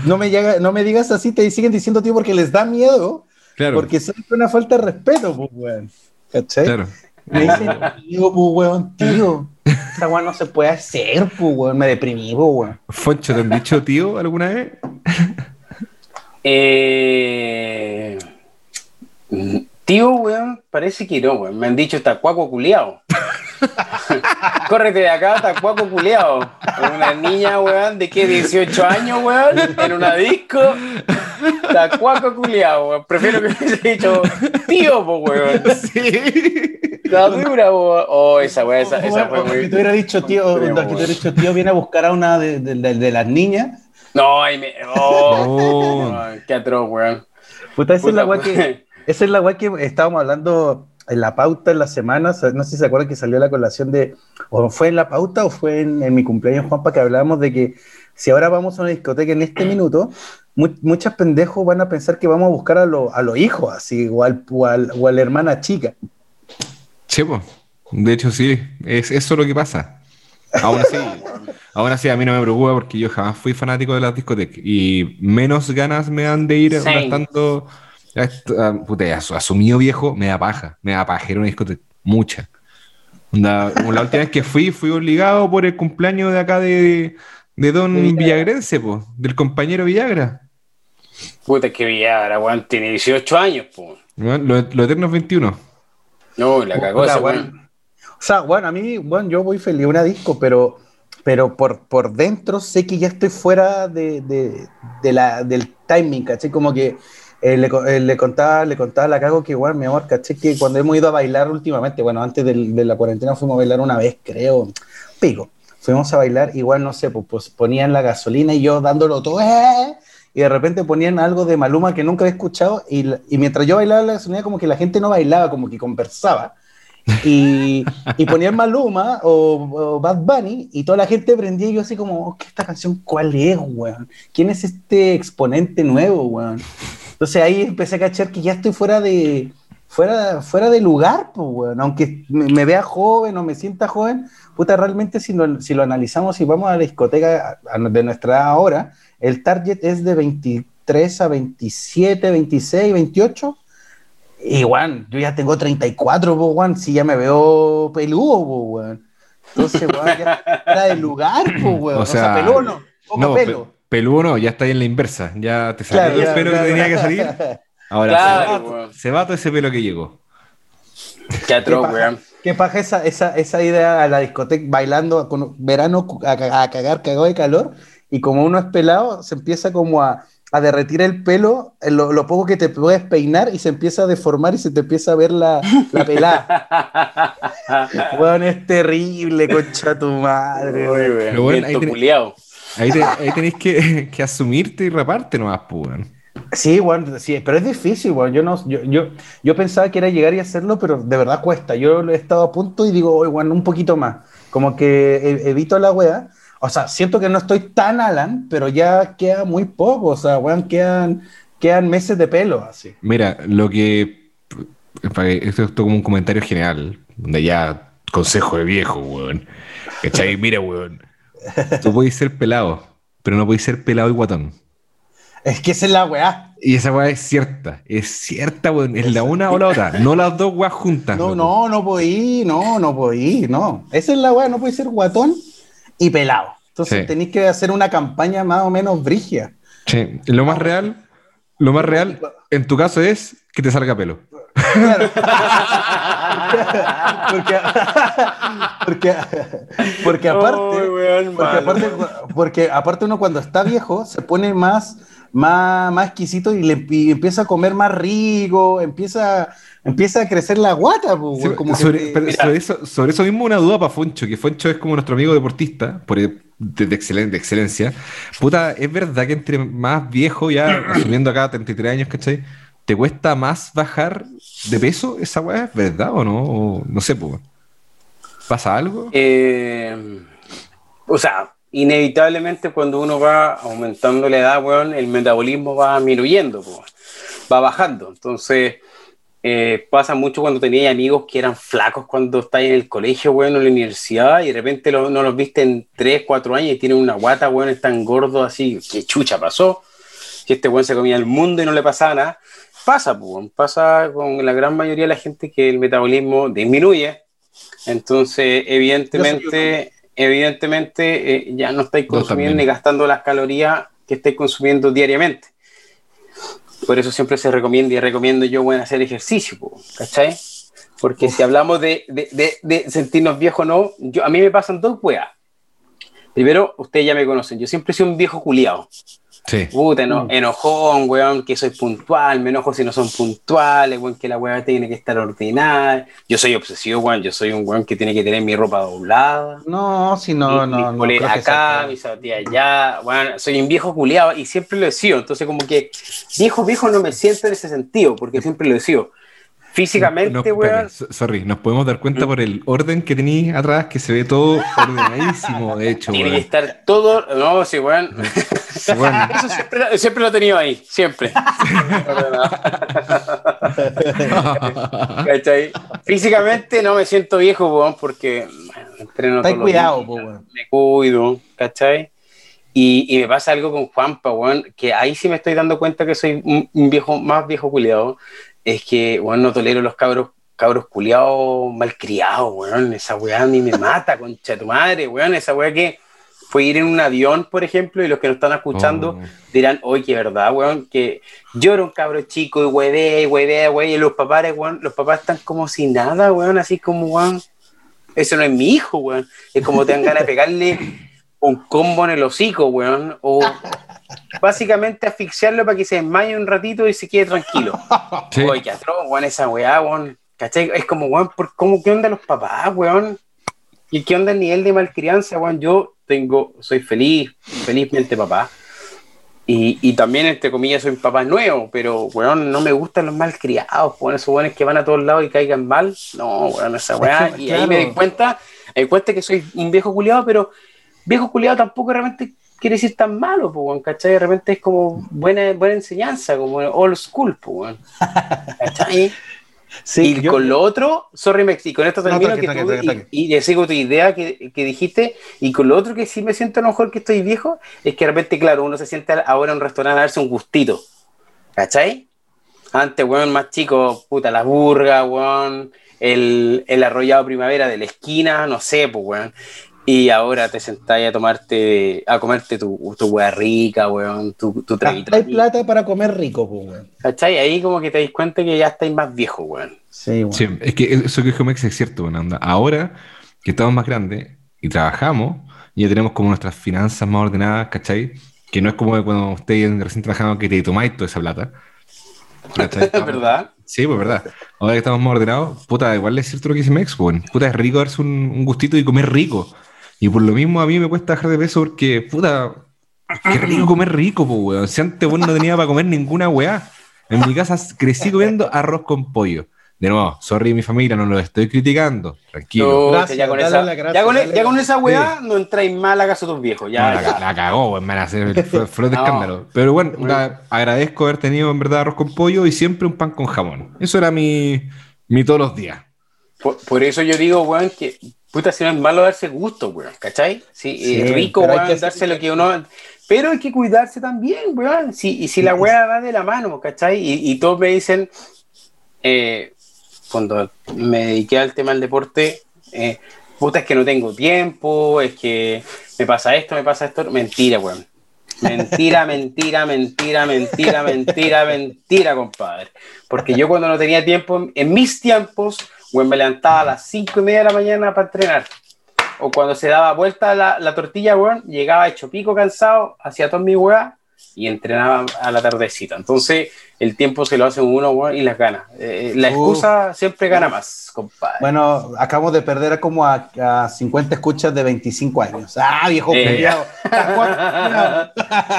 S3: no me, llega, no me digas así, te siguen diciendo tío porque les da miedo. Claro. Porque es una falta de respeto, pues, weón. ¿Cachai? Claro. Me dicen, tío, pues, weón, tío. Esa weón no se puede hacer, pues, weón. Me deprimí, pues, weón.
S2: Foncho, ¿te han dicho tío alguna vez?
S1: eh. Tío, weón, parece que no, weón. Me han dicho tacuaco culiao. [laughs] Córrete de acá, tacuaco culiao. Una niña, weón, de qué, 18 años, weón, en una disco. Tacuaco culiao, weón. Prefiero que me hubiese dicho tío, po, weón. Sí. La dura, weón. Oh, esa weón, esa, esa fue muy.
S3: Si te hubiera dicho tío, que te hubiera dicho tío, viene a buscar a una de, de, de, las niñas.
S1: No, ay, me. Oh, no. qué atroz, weón.
S3: Puta, esa es la weón que. Esa es la weá que estábamos hablando en la pauta en las semanas. No sé si se acuerdan que salió la colación de. O fue en la pauta o fue en, mi cumpleaños, Juanpa, que hablábamos de que si ahora vamos a una discoteca en este minuto, muchos pendejos van a pensar que vamos a buscar a, los hijos, así, o, al, o, a la hermana chica.
S2: Pues. De hecho, sí. Es eso lo que pasa. Aún así, [laughs] aún así, a mí no me preocupa porque yo jamás fui fanático de las discotecas y menos ganas me dan de ir gastando Ah, puta, asumido viejo, me da paja, me da pajera una discoteca, mucha. la última vez que fui, fui obligado por el cumpleaños de acá de, de Don Villagrense, po, del compañero Villagra.
S1: Puta, que Villagra, weón, tiene 18 años, po.
S2: lo, eterno es 21.
S1: No, la cagó esa, weón.
S3: O sea, bueno, a mí, bueno, yo voy feliz a una disco, pero, pero por, por dentro sé que ya estoy fuera de, de, de la, del timing, ¿cachai? Como que eh, eh, le, contaba, le contaba la cago que igual, mi amor, caché que cuando hemos ido a bailar últimamente, bueno, antes de, la cuarentena fuimos a bailar una vez, creo, pico, fuimos a bailar, igual no sé, pues, pues ponían la gasolina y yo dándolo todo, ¡eh! y de repente ponían algo de Maluma que nunca había escuchado, y, y, mientras yo bailaba la gasolina, como que la gente no bailaba, como que conversaba. Y, y ponían Maluma o, Bad Bunny y toda la gente prendía y yo así como, oh, ¿qué esta canción cuál es, weón? ¿Quién es este exponente nuevo, weón? Entonces ahí empecé a cachar que ya estoy fuera de, fuera, fuera de lugar, pues, bueno. aunque me, vea joven o me sienta joven, puta, realmente si lo, si lo analizamos y vamos a la discoteca de nuestra edad ahora, el target es de 23 a 27, 26, 28. Y, yo ya tengo 34, po, weón, si ya me veo peludo, po, weón. Entonces, weón, ya era del lugar, po, weón. [laughs] O sea, peludo no, poco
S2: no,
S3: pelo.
S2: Pe peludo no, ya está ahí en la inversa. Ya te salió claro, el pelo claro, que tenía que salir. Ahora claro, se, va, todo ese pelo que llegó.
S1: Qué atroz, weón.
S3: Qué paja esa, esa, esa idea a la discoteca bailando con verano a, a cagar, cagado de calor. Y como uno es pelado, se empieza como a, a derretir el pelo, eh, lo, lo, poco que te puedes peinar y se empieza a deformar y se te empieza a ver la, la pelada. [laughs] weón, es terrible, concha tu madre.
S2: Pero bueno, ahí, ten, ahí, te, ahí, tenéis que, [laughs] que, asumirte y raparte nomás, pues.
S3: Sí, bueno, sí, pero es difícil, bueno. Yo, no, yo, yo, yo, pensaba que era llegar y hacerlo, pero de verdad cuesta. Yo he estado a punto y digo, bueno, un poquito más. Como que evito la wea. O sea, siento que no estoy tan Alan, pero ya queda muy poco. O sea, weón, quedan, quedan meses de pelo así.
S2: Mira, lo que. Esto es como un comentario general, donde ya consejo de viejo, weón. ¿Cachai? Mira, weón. Tú puedes ser pelado, pero no puedes ser pelado y guatón.
S3: Es que esa es la weá.
S2: Y esa weá es cierta. Es cierta, weón. Es la una o la otra. No las dos weas juntas.
S3: No, no, no ir. No, no ir. No. Esa es la weá. No puede ser guatón y pelado. Entonces tenéis que hacer una campaña más o menos brigia.
S2: Sí. Lo más real, lo más real en tu caso es que te salga pelo. [laughs]
S3: porque, porque, porque, aparte, porque, aparte, porque aparte uno cuando está viejo se pone más más, más exquisito y, le, y empieza a comer más rico, empieza, empieza a crecer la guata.
S2: Sí, como sobre, que, sobre, eso, sobre, eso, mismo una duda para Foncho, que Foncho es como nuestro amigo deportista, por, de, de, excelen, de, excelencia. Puta, ¿es verdad que entre más viejo, ya [clears throat] asumiendo acá 33 años, ¿cachai? ¿Te cuesta más bajar de peso esa weá? ¿Es verdad o no? O, no sé, pues. ¿Pasa algo?
S1: Eh, o sea, inevitablemente cuando uno va aumentando la edad, weón, el metabolismo va disminuyendo, va bajando. Entonces, eh, pasa mucho cuando tenía amigos que eran flacos cuando estáis en el colegio, weón, en la universidad, y de repente no los viste en 3, 4 años y tienen una guata, weón, están gordos así, que chucha pasó, que este weón se comía el mundo y no le pasaba nada. Pasa, pues, pasa con la gran mayoría de la gente que el metabolismo disminuye. Entonces, evidentemente, evidentemente eh, ya no estáis consumiendo ni gastando las calorías que estáis consumiendo diariamente. Por eso siempre se recomienda y recomiendo yo bueno, hacer ejercicio, ¿cachai? Porque si hablamos de, de, de, sentirnos viejos no, yo, a mí me pasan dos weas. Primero, ustedes ya me conocen, yo siempre sido un viejo culiado.
S2: Sí.
S1: Puta, no, mm. enojón, weón, que soy puntual, me enojo si no son puntuales, weón, que la weá tiene que estar ordenada. Yo soy obsesivo, weón, yo soy un weón que tiene que tener mi ropa doblada.
S3: No, si no, no.
S1: no, no acá, mis zapatillas allá, weón, soy un viejo culiado y siempre lo he sido. Entonces, como que viejo, viejo no me siento en ese sentido, porque siempre lo he sido. Físicamente, weón.
S2: sorry, nos podemos dar cuenta mm. por el orden que tenéis atrás, que se ve todo ordenadísimo, de hecho.
S1: Tiene que estar todo. No, sí, weón. [laughs] Eso siempre, siempre, lo he tenido ahí, siempre. Físicamente no me siento viejo, weón, porque
S3: entreno todo. cuidado, weón.
S1: Me cuido, ¿cachai? Y, y, me pasa algo con Juanpa, weón, que ahí sí me estoy dando cuenta que soy un, un viejo, más viejo culiado es que, bueno, no tolero los cabros, cabros culiados malcriados, weón. Esa weá a mí me mata, [laughs] concha de tu madre, weón. Esa weá que fue ir en un avión, por ejemplo, y los que nos están escuchando oh. dirán, oye, qué verdad, weón, que yo era un cabro chico y huevea y huevea, weón, y los papás, weón, los papás están como sin nada, weón, así como, weón, eso no es mi hijo, weón. Es como te dan ganas de pegarle un combo en el hocico, weón, o básicamente asfixiarlo para que se desmaye un ratito y se quede tranquilo. [laughs] Sí. Oye, qué atroz, weón, esa weá, weón. ¿Cachai? Es como, weón, por, ¿cómo, ¿qué onda los papás, weón? ¿Y qué onda el nivel de malcrianza, weón? Yo tengo, soy feliz, felizmente papá. Y, y, también, entre comillas, soy un papá nuevo, pero, weón, no me gustan los malcriados, weón, esos weones que van a todos lados y caigan mal. No, weón, esa weá. y ahí me di cuenta, me di cuenta que soy un viejo culiado, pero viejo culiado tampoco realmente quiere decir tan malo, pues, ¿cachai? De repente es como buena, buena enseñanza, como old school, pues, [laughs] ¿cachai? Sí, y con lo otro, sorry Mex, y con esto termino que tú, y, y, sigo tu idea que, que, dijiste, y con lo otro que sí me siento a lo mejor que estoy viejo, es que de repente, claro, uno se siente ahora en un restaurante a darse un gustito, ¿cachai? Antes, weón, más chico, puta, la burga, weón, el, el arrollado primavera de la esquina, no sé, pues, weón. Y ahora te sentáis a tomarte, a comerte tu, tu weá rica, weón, tu, tu
S3: traguito. Hay plata para comer rico, pues, weón.
S1: ¿Cachai? Ahí como que te das cuenta que ya estáis más viejo, weón.
S2: Sí, weón. Sí, es que eso que dijo Mex es cierto, weón. Ahora que estamos más grandes y trabajamos, y ya tenemos como nuestras finanzas más ordenadas, ¿cachai? Que no es como cuando ustedes recién trabajando que te tomáis toda esa plata. [laughs]
S1: ¿Es verdad?
S2: Sí, pues verdad. Ahora que estamos más ordenados, puta, igual es cierto lo que dice Mex, weón. Puta, es rico darse un, un gustito y comer rico. Y por lo mismo a mí me cuesta dejar de peso porque, puta, qué rico comer rico, pues, weón. Si antes vos no tenía para comer ninguna weá. En mi casa crecí comiendo arroz con pollo. De nuevo, sorry mi familia, no lo estoy criticando. Tranquilo.
S1: gracias, ya, con esa, ya, con, ya, con esa, weá no entráis mal a casa de tus viejos. Ya,
S2: la, la, cagó, weón, a hacer fue, de escándalo. Pero bueno, agradezco haber tenido en verdad arroz con pollo y siempre un pan con jamón. Eso era mi, mi todos los días.
S1: Por, por eso yo digo, weón, que Puta, si no es malo darse gusto, weón, ¿cachai? Sí, es rico, weón, hay que darse lo que uno... Pero hay que cuidarse también, weón. Si, y si la weá va de la mano, ¿cachai? Y, y todos me dicen, eh, cuando me dediqué al tema del deporte, eh, puta, es que no tengo tiempo, es que me pasa esto, me pasa esto. Mentira, weón. Mentira, [laughs] mentira, mentira, mentira, mentira, mentira, compadre. Porque yo cuando no tenía tiempo, en mis tiempos, bueno, me levantaba a las 5 y media de la mañana para entrenar. O cuando se daba vuelta la, la tortilla, weón, llegaba hecho pico cansado, hacía toda mi weá y entrenaba a la tardecita. Entonces, el tiempo se lo hace uno weón, y las ganas. Eh, la excusa siempre gana más, compadre.
S3: Bueno, acabamos de perder como a, a 50 escuchas de 25 años. ¡Ah, viejo eh. culiado!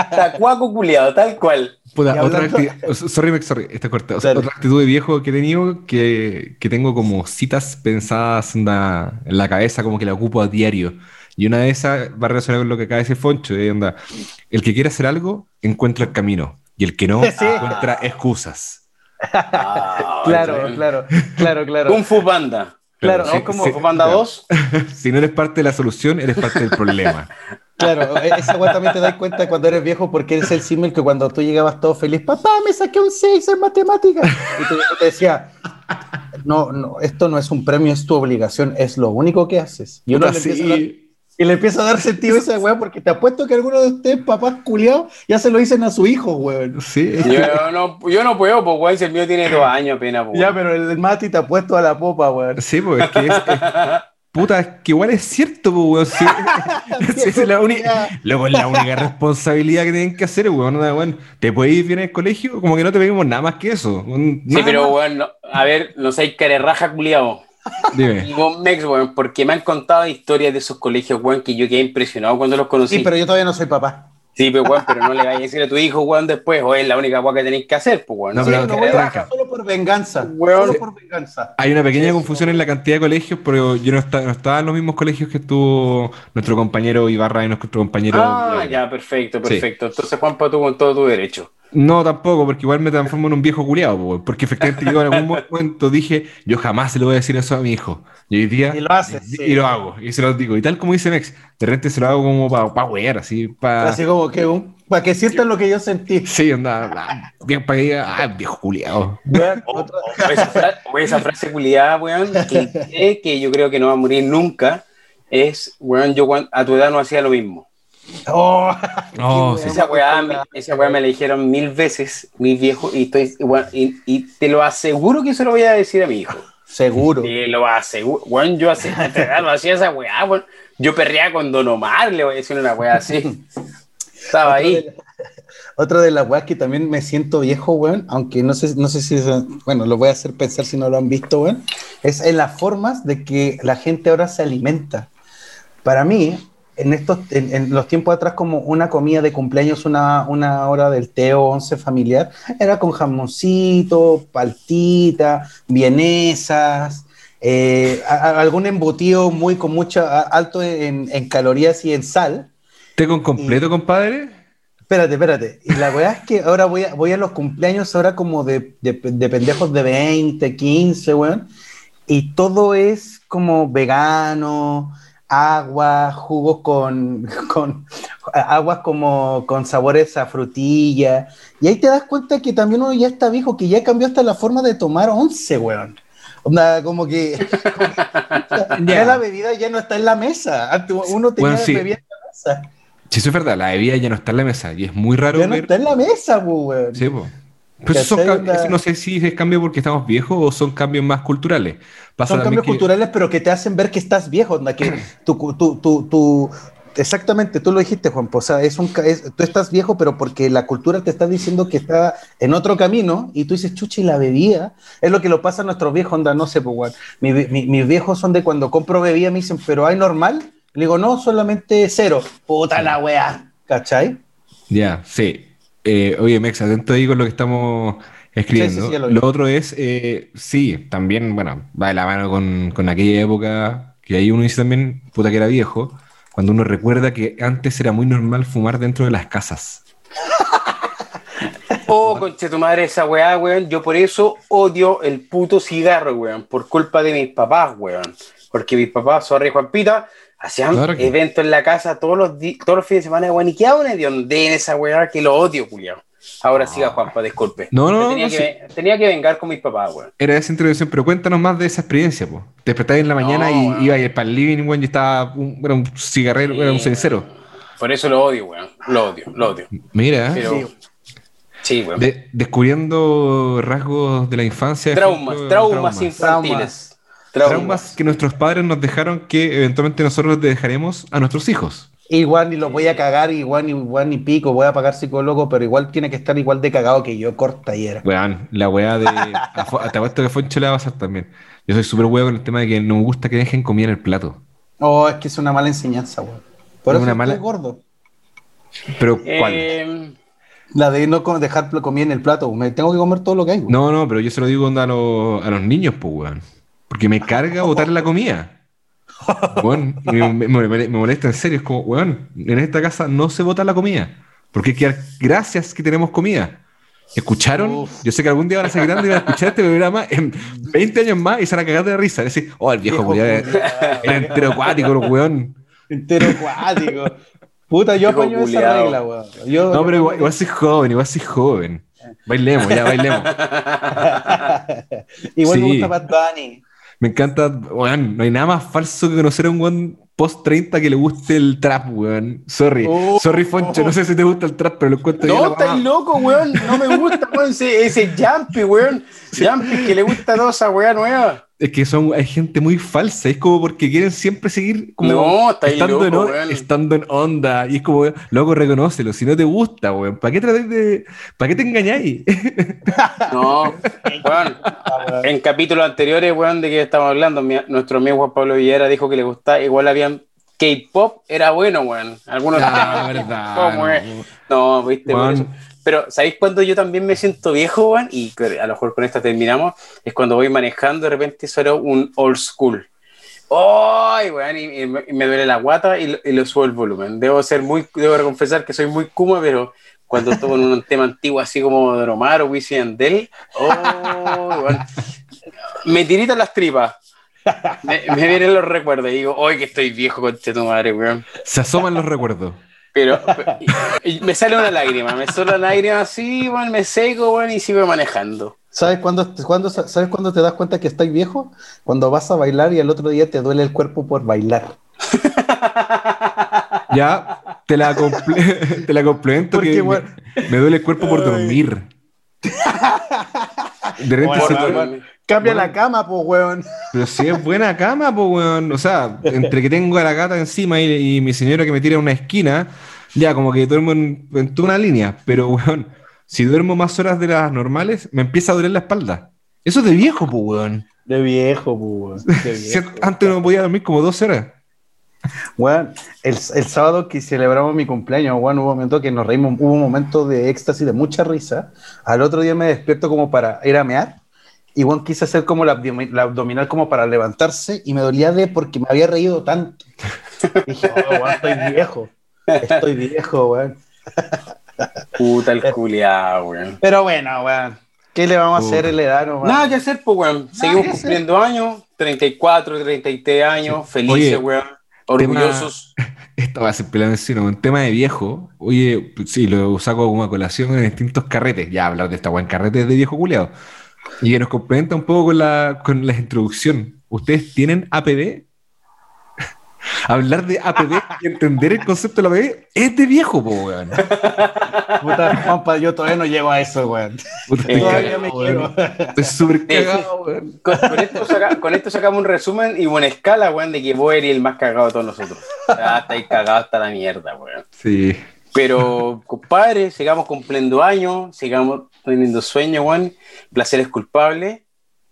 S1: Tacuaco [laughs] culiado, tal cual
S2: otra actitud, sorry, sorry, esta corta. otra actitud de viejo que he tenido que, que tengo como citas pensadas en la, en la, cabeza, como que la ocupo a diario. Y una de esas va a relacionar con lo que acaba de decir Foncho. Eh, onda, el que quiere hacer algo, encuentra el camino. Y el que no, [laughs] encuentra excusas.
S3: Ah, claro, claro, claro, claro.
S1: Kung Fu Panda. Claro, ¿no? Como 2. [laughs]
S2: si no eres parte de la solución, eres parte del problema. [laughs]
S3: Claro, e-, esa weá también te das cuenta cuando eres viejo porque eres el símil que cuando tú llegabas todo feliz, papá, me saqué un 6 en matemáticas. Y te, te, decía, no, no, esto no es un premio, es tu obligación, es lo único que haces. Y uno le y le empieza a dar sentido a esa weá porque te apuesto que alguno de ustedes, papás culiados, ya se lo dicen a su hijo, weón.
S1: Sí. Yo no, yo no puedo, pues weón, si el mío tiene dos años apenas,
S3: Ya, pero el Mati te ha puesto a la popa, weón.
S2: Sí, pues es que es [laughs] Puta, es que igual es cierto, weón. [laughs] Sí, es la, única, luego, la única responsabilidad que tienen que hacer, weón. weón. Te puedes ir bien al colegio, como que no te pedimos nada más que eso.
S1: sí, pero, weón, a ver, no sé, raja culiado. Dime. Y vos, Mex, weón, porque me han contado historias de esos colegios, weón, que yo quedé impresionado cuando los conocí.
S3: Sí, pero yo todavía no soy papá.
S1: Sí, pero, weón, pero no le vayas a decir a tu hijo, weón, después, o es la única weón que tenéis que hacer, pues, weón.
S3: No, pero no voy a solo por venganza. Weón. Solo por venganza.
S2: Hay una pequeña confusión en la cantidad de colegios, pero yo no, no, estaba en los mismos colegios que estuvo nuestro compañero Ibarra y nuestro compañero.
S1: Ah, ya, perfecto, perfecto. Entonces, Juanpa, tú con todo tu derecho.
S2: No, tampoco, porque igual me transformo en un viejo culiado, porque efectivamente yo en algún [laughs] momento dije, yo jamás se lo voy a decir eso a mi hijo. Y hoy día.
S3: Y lo haces.
S2: Y, lo hago, y se lo digo. Y tal como dice Mex, de repente se lo hago como para pa wear, así, para.
S3: Así como que un para que sientan lo que yo sentí.
S2: Sí, anda, bien para que diga, ah, viejo culiado.
S1: O, esa, frase, esa frase culiada, weón, que, que, yo creo que no va a morir nunca, es, weón, yo a tu edad no hacía lo mismo.
S3: Oh, [laughs]
S1: oh esa, weá, me, esa weá me la dijeron mil veces, mi viejo, y, estoy, y, y, te lo aseguro que se lo voy a decir a mi hijo.
S3: Seguro.
S1: Te lo aseguro. Weón, yo hacía, [laughs] hacía esa weá, weón. Yo perreaba con Don Omar, le voy a decir una weá así. [laughs] Estaba ahí.
S3: otra de las weas que también me siento viejo, weón, aunque no sé, no sé si, bueno, lo voy a hacer pensar si no lo han visto, weón, es en las formas de que la gente ahora se alimenta. Para mí, en estos, en, los tiempos atrás, como una comida de cumpleaños, una, una hora del té o once familiar, era con jamoncito, paltita, vienesas, eh, algún embutido muy con mucho alto en, en, calorías y en sal,
S2: ¿Té con completo, compadre?
S3: Espérate, espérate. Y la weá es que ahora voy a, voy a los cumpleaños ahora como de, de, de pendejos de 20, 15, weón. Y todo es como vegano, agua, jugos con, [laughs] con aguas como con sabores a frutilla. Y ahí te das cuenta que también uno ya está viejo, que ya cambió hasta la forma de tomar once, weón. Onda, como que, como que [laughs] ya la bebida ya no está en la mesa. Antes Uno tenía
S2: Bueno, sí.
S3: bebida en la mesa.
S2: Sí, eso es verdad, la bebida ya no está en la mesa y es muy raro
S3: Ya no
S2: ver.
S3: está en la mesa, pues, weón.
S2: Sí, po. Pero esos son
S3: ¿Cachai?
S2: cam-
S3: Onda-
S2: eso no sé si es cambio porque estamos viejos o son cambios más culturales. Pasa
S3: Son cambios
S2: que-
S3: culturales, pero que te hacen ver que estás viejo, que [clears throat] exactamente, tú lo dijiste, Juan, o sea, es un, es- tú estás viejo, pero porque la cultura te está diciendo que está en otro camino, y tú dices, chuchi, la bebida, es lo que lo pasa a nuestros viejos, onda, no sé, pues. Mi- mi- mis viejos son de cuando compro bebida, me dicen, pero ¿hay normal? Le digo, no, solamente cero. Puta la weá, ¿cachai?
S2: Ya, sí. Eh, oye, Mex, atento ahí con lo que estamos escribiendo.
S3: Sí, sí, sí, ya lo vi.
S2: lo otro es, eh, sí, también, bueno, va de la mano con, con aquella época que ahí uno dice también, puta que era viejo, cuando uno recuerda que antes era muy normal fumar dentro de las casas. [laughs]
S1: Oh, conche tu madre, esa weá, weón. Yo por eso odio el puto cigarro, weón. Por culpa de mis papás, weón. Porque mis papás, sorry, Juanpita, hacían
S2: Claro que-
S1: eventos en la casa todos los, todos los fines de semana, weón. Y qué de en esa weá que lo odio, culiao. Ahora siga, Juanpa, disculpe.
S2: No, no, no,
S1: tenía,
S2: no,
S1: que, tenía que vengar con mis papás, weón.
S2: Era esa introducción, pero cuéntanos más de esa experiencia, po. Te despertabas en la mañana
S1: No,
S2: y ibas para el living, weón, y estaba un, era un cigarrero, era un cenicero.
S1: Por eso lo odio, weón. Lo odio, lo odio.
S2: Mira,
S1: Pero,
S3: Sí.
S1: weón.
S2: de- descubriendo rasgos de la infancia.
S1: traumas,
S2: ejemplo,
S1: traumas infantiles.
S2: Traumas que nuestros padres nos dejaron que eventualmente nosotros les dejaremos a nuestros hijos.
S3: Igual ni lo voy a cagar, igual ni, igual ni pico, voy a pagar psicólogo, pero igual tiene que estar igual de cagado que yo, corta y era.
S2: Weón, la weá de. [laughs] Te apuesto que Foncho le va a pasar también. Yo soy súper weón con el tema de que no me gusta que dejen comida en el plato.
S3: Oh, es que es una mala enseñanza, weón. Por
S2: Es
S3: eso
S2: una
S3: estoy
S2: mala-
S3: gordo.
S2: Pero, ¿cuál?
S1: Eh,
S3: La de no dejar comida en el plato. Me tengo que comer todo lo que hay. weón.
S2: No, no, pero yo se lo digo onda, a, los- a los niños, pues, weón. Porque me carga botar la comida. Weón, y me, me- me- me molesta en serio. Es como, weón, en esta casa no se bota la comida. Porque hay que dar gracias que tenemos comida. ¿Escucharon?
S3: Uf.
S2: Yo sé que algún día van a seguir dando y van a escuchar este programa en 20 años más y se van a cagar de risa. Decir, oh, el viejo,
S3: Viejo
S2: era, entero acuático, el weón.
S3: Entero acuático. Puta, yo apaño esa regla, weón. Yo,
S2: No, pero igual, igual soy joven, igual soy joven. Bailemos, ya, bailemos. [laughs]
S3: igual me
S2: Sí.
S3: gusta Bad Bunny.
S2: Me encanta, weón, no hay nada más falso que conocer a un weón post 30 que le guste el trap, weón. Sorry,
S3: Oh.
S2: sorry Foncho, no sé si te gusta el trap, pero lo encuentro
S1: No, estás loco, weón. No me gusta, weón. Ese, ese Jumpy, weón. [laughs] Jumpy que le gusta toda esa weá nueva.
S2: Es que son, hay gente muy falsa, es como porque quieren siempre seguir como
S1: No,
S2: estando, en,
S1: loco,
S2: on-
S1: weón.
S2: estando en onda. Y es como, loco, reconócelo, si no te gusta, weón, ¿para qué tratáis de, para qué te engañáis? [laughs]
S1: No, weón. En capítulos anteriores, weón, de que estamos hablando, mi- nuestro amigo Juan Pablo Villera dijo que le gustaba, igual habían K-pop, era bueno, weón. Algunos
S2: Ah, [laughs] verdad,
S1: ¿cómo es?
S2: no.
S1: Viste,
S2: Weón.
S1: Pero, ¿sabéis cuándo yo también me siento viejo, weón? Y a lo mejor con esta terminamos. Es cuando voy manejando, de repente suena un old school. ¡Ay, weón! Y, y me, duele la guata y, y lo subo el volumen. Debo ser muy, debo confesar que soy muy kuma, pero cuando toco un tema antiguo así como de Omar o Wisin y Yandel, ¡oh, weón! Me tiritan las tripas. Me, me vienen los recuerdos y digo, ¡ay, que estoy viejo, conche tu madre, weón!
S2: Se asoman los recuerdos.
S1: Pero me sale una lágrima, me sale una lágrima así, bueno, me seco, bueno, y sigo manejando.
S3: ¿Sabes cuándo, cuándo- ¿Sabes cuándo te das cuenta que estás viejo? Cuando vas a bailar y al otro día te duele el cuerpo por bailar. [laughs]
S2: Ya, te la, comple- te la complemento
S3: Porque,
S2: que me, me duele el cuerpo por dormir. De repente
S3: Bueno,
S2: se
S3: bueno. Cambia
S2: Bueno.
S3: la cama, pues, weón.
S2: Pero si es buena cama, pues, weón. O sea, entre que tengo a la gata encima y, y mi señora que me tira a una esquina, ya como que duermo en, en toda una línea. Pero, weón, si duermo más horas de las normales, me empieza a doler la espalda. Eso es de viejo, pues, weón.
S3: De viejo, pues, weón. De [laughs]
S2: Si
S3: viejo.
S2: antes no podía dormir como dos horas.
S3: Weón, el, el sábado que celebramos mi cumpleaños, weón, hubo un momento que nos reímos, hubo un momento de éxtasis, de mucha risa. Al otro día me despierto como para ir a mear. Y weón, quise hacer como la, abdomi- la abdominal como para levantarse y me dolía de porque me había reído tanto. [laughs] dije, oh, weón, estoy viejo. Estoy viejo, weón.
S1: Puta el culiado, weón.
S3: Pero bueno, weón. ¿Qué le vamos a hacer el edad?
S1: Nada que hacer, pues, weón. Seguimos cumpliendo años, 34, 33 años, felices, weón. Orgullosos. [laughs]
S2: esto va a ser pelado encima, un tema de viejo. Oye, sí, lo saco como colación en distintos carretes. Ya hablar de esta weón carretes de viejo culiado. Y que nos complementa un poco con la, con la introducción. ¿Ustedes tienen APD? [laughs] Hablar de APD y entender el concepto de la APD es de viejo, po, weón.
S3: Puta, Juanpa, yo todavía no llego a eso, weón. todavía
S2: me quiero. Estoy súper cagado, weón.
S1: Con, esto sacamos un resumen y buena escala, weón, de que vos eres el más cagado de todos nosotros. Ya estáis cagados hasta la mierda, weón.
S2: Sí.
S1: Pero, compadre, sigamos cumpliendo años, sigamos teniendo sueños, weón. Placeres culpables,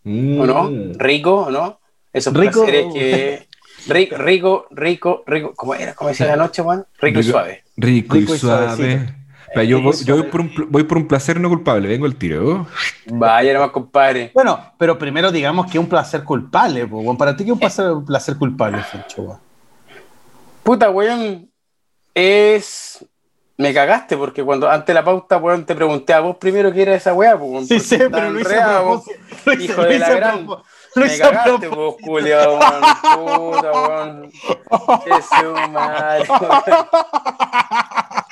S1: ¿o no? Mm. Rico, ¿o no? Esos Rico, placeres que Rico, rico, rico, rico. ¿Cómo era? ¿Cómo decía la noche, Juan? Rico, y suave.
S2: Rico, y, suave. yo, voy, por un, voy, por un, placer no culpable, vengo el tiro.
S1: Vaya nomás, compadre.
S3: Bueno, pero primero digamos que es un placer culpable, Juan. ¿Para ti qué es un placer, culpable, Sancho?
S1: Puta, weón, es... Me cagaste porque cuando antes la pauta, weón, te pregunté a vos primero qué era esa weá,
S3: pues, Sí, sí, pero lo hice
S1: Hijo de la gran... Me cagaste vos, Julio, Puta, weón. Qué madre,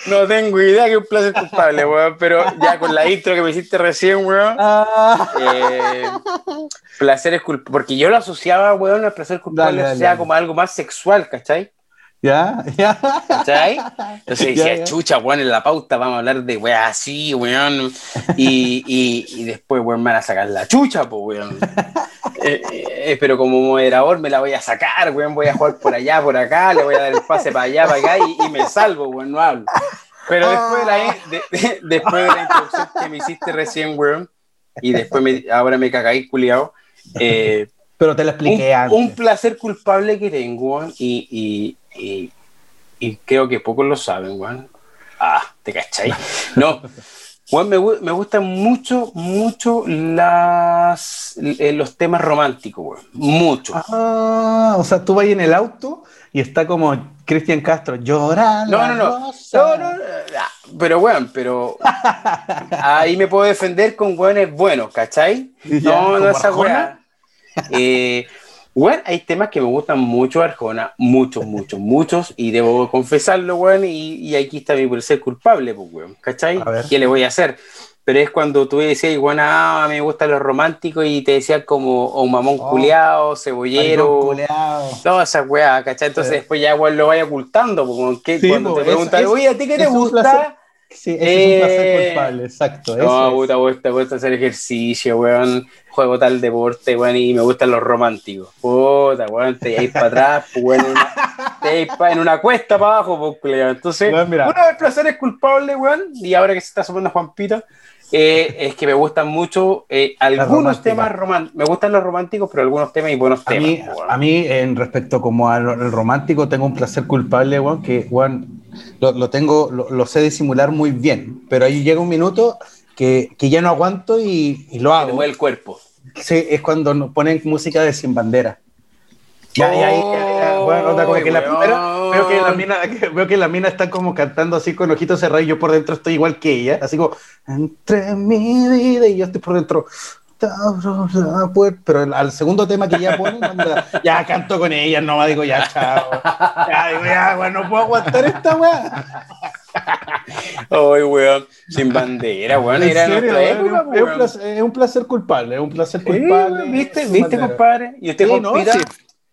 S1: No tengo idea que un placer culpable, weón, pero ya con la intro que me hiciste recién, weón. Eh, placer es culpable. Porque yo lo asociaba, weón, al placer culpable, o sea, como algo más sexual, ¿cachai?
S3: Ya, ya.
S1: ¿Cachai? Entonces decía, chucha, weón, en la pauta vamos a hablar de weón así, weón. Y, y, y después, weón, me van a sacar la chucha, pues, weón. [laughs] Eh, eh, pero como moderador me la voy a sacar, weón. Voy a jugar por allá, por acá, le voy a dar el pase para allá, para acá y, me salvo, weón, no hablo. Pero después de la, después de la introducción que me hiciste recién, weón, y después me, ahora me cagáis, culiao. Eh,
S3: pero te lo expliqué
S1: un,
S3: antes.
S1: Un placer culpable que tengo, weón, y y, creo que pocos lo saben, weón. Ah, ¿te cachai? No, weón, me, me, gustan mucho, mucho las, eh, los temas románticos, weón. Mucho.
S3: Ah, o sea, tú vas en el auto y está como Cristian Castro, llora.
S1: No, no, no. no, no, pero weón, pero [laughs] ahí me puedo defender con weones buenos, ¿cachai? no, no, esa. Eh, bueno, hay temas que me gustan mucho, Arjona, muchos, muchos, [laughs] muchos, y debo confesarlo, weón, y, y, aquí está mi por ser culpable, pues, weón, ¿cachai? ¿Qué le voy a hacer? Pero es cuando tú decías, bueno, ah, me gustan los románticos, y te decían como, o mamón oh, culeado, cebollero, todas esas weas, ¿cachai? Entonces después ya, weón, lo vaya ocultando, porque cuando te preguntan, oye, ¿a ti qué te gusta?
S3: Sí, ese es un placer eh, culpable, exacto.
S1: No, puta, me gusta, hacer ejercicio, weón. Juego tal deporte, weón, y me gustan los románticos. Puta, weón, te vais para atrás, pues, weón, en una, te en una cuesta para abajo, pues, Entonces, bueno, mira. uno de placer es culpable, weón, y ahora que se está sumando Juan Pita, eh, es que me gustan mucho eh, algunos temas románticos. Me gustan los románticos, pero algunos temas y buenos temas.
S3: Mí, A mí, en respecto como al romántico, tengo un placer culpable, weón, que, weón, lo, tengo, lo, sé disimular muy bien, pero ahí llega un minuto que, que ya no aguanto y, y lo hago.
S1: el cuerpo.
S3: Sí, es cuando nos ponen música de Sin Bandera. Ya, ya, ya, bueno, como que la primera, veo que la mina, veo que la mina está como cantando así con ojitos cerrados y yo por dentro estoy igual que ella, así como entre mi vida y yo estoy por dentro. Pero al segundo tema que ya ponen, [laughs] ya canto con ella, no digo ya, chao. Ya digo, ya, bueno, no puedo aguantar esta weá.
S1: Ay, weón, sin bandera, weón. Era serio,
S3: época, es, un placer, es, un placer, culpable, es un placer culpable.
S1: ¿Viste, ¿viste compadre? Y usted sí, no, sí.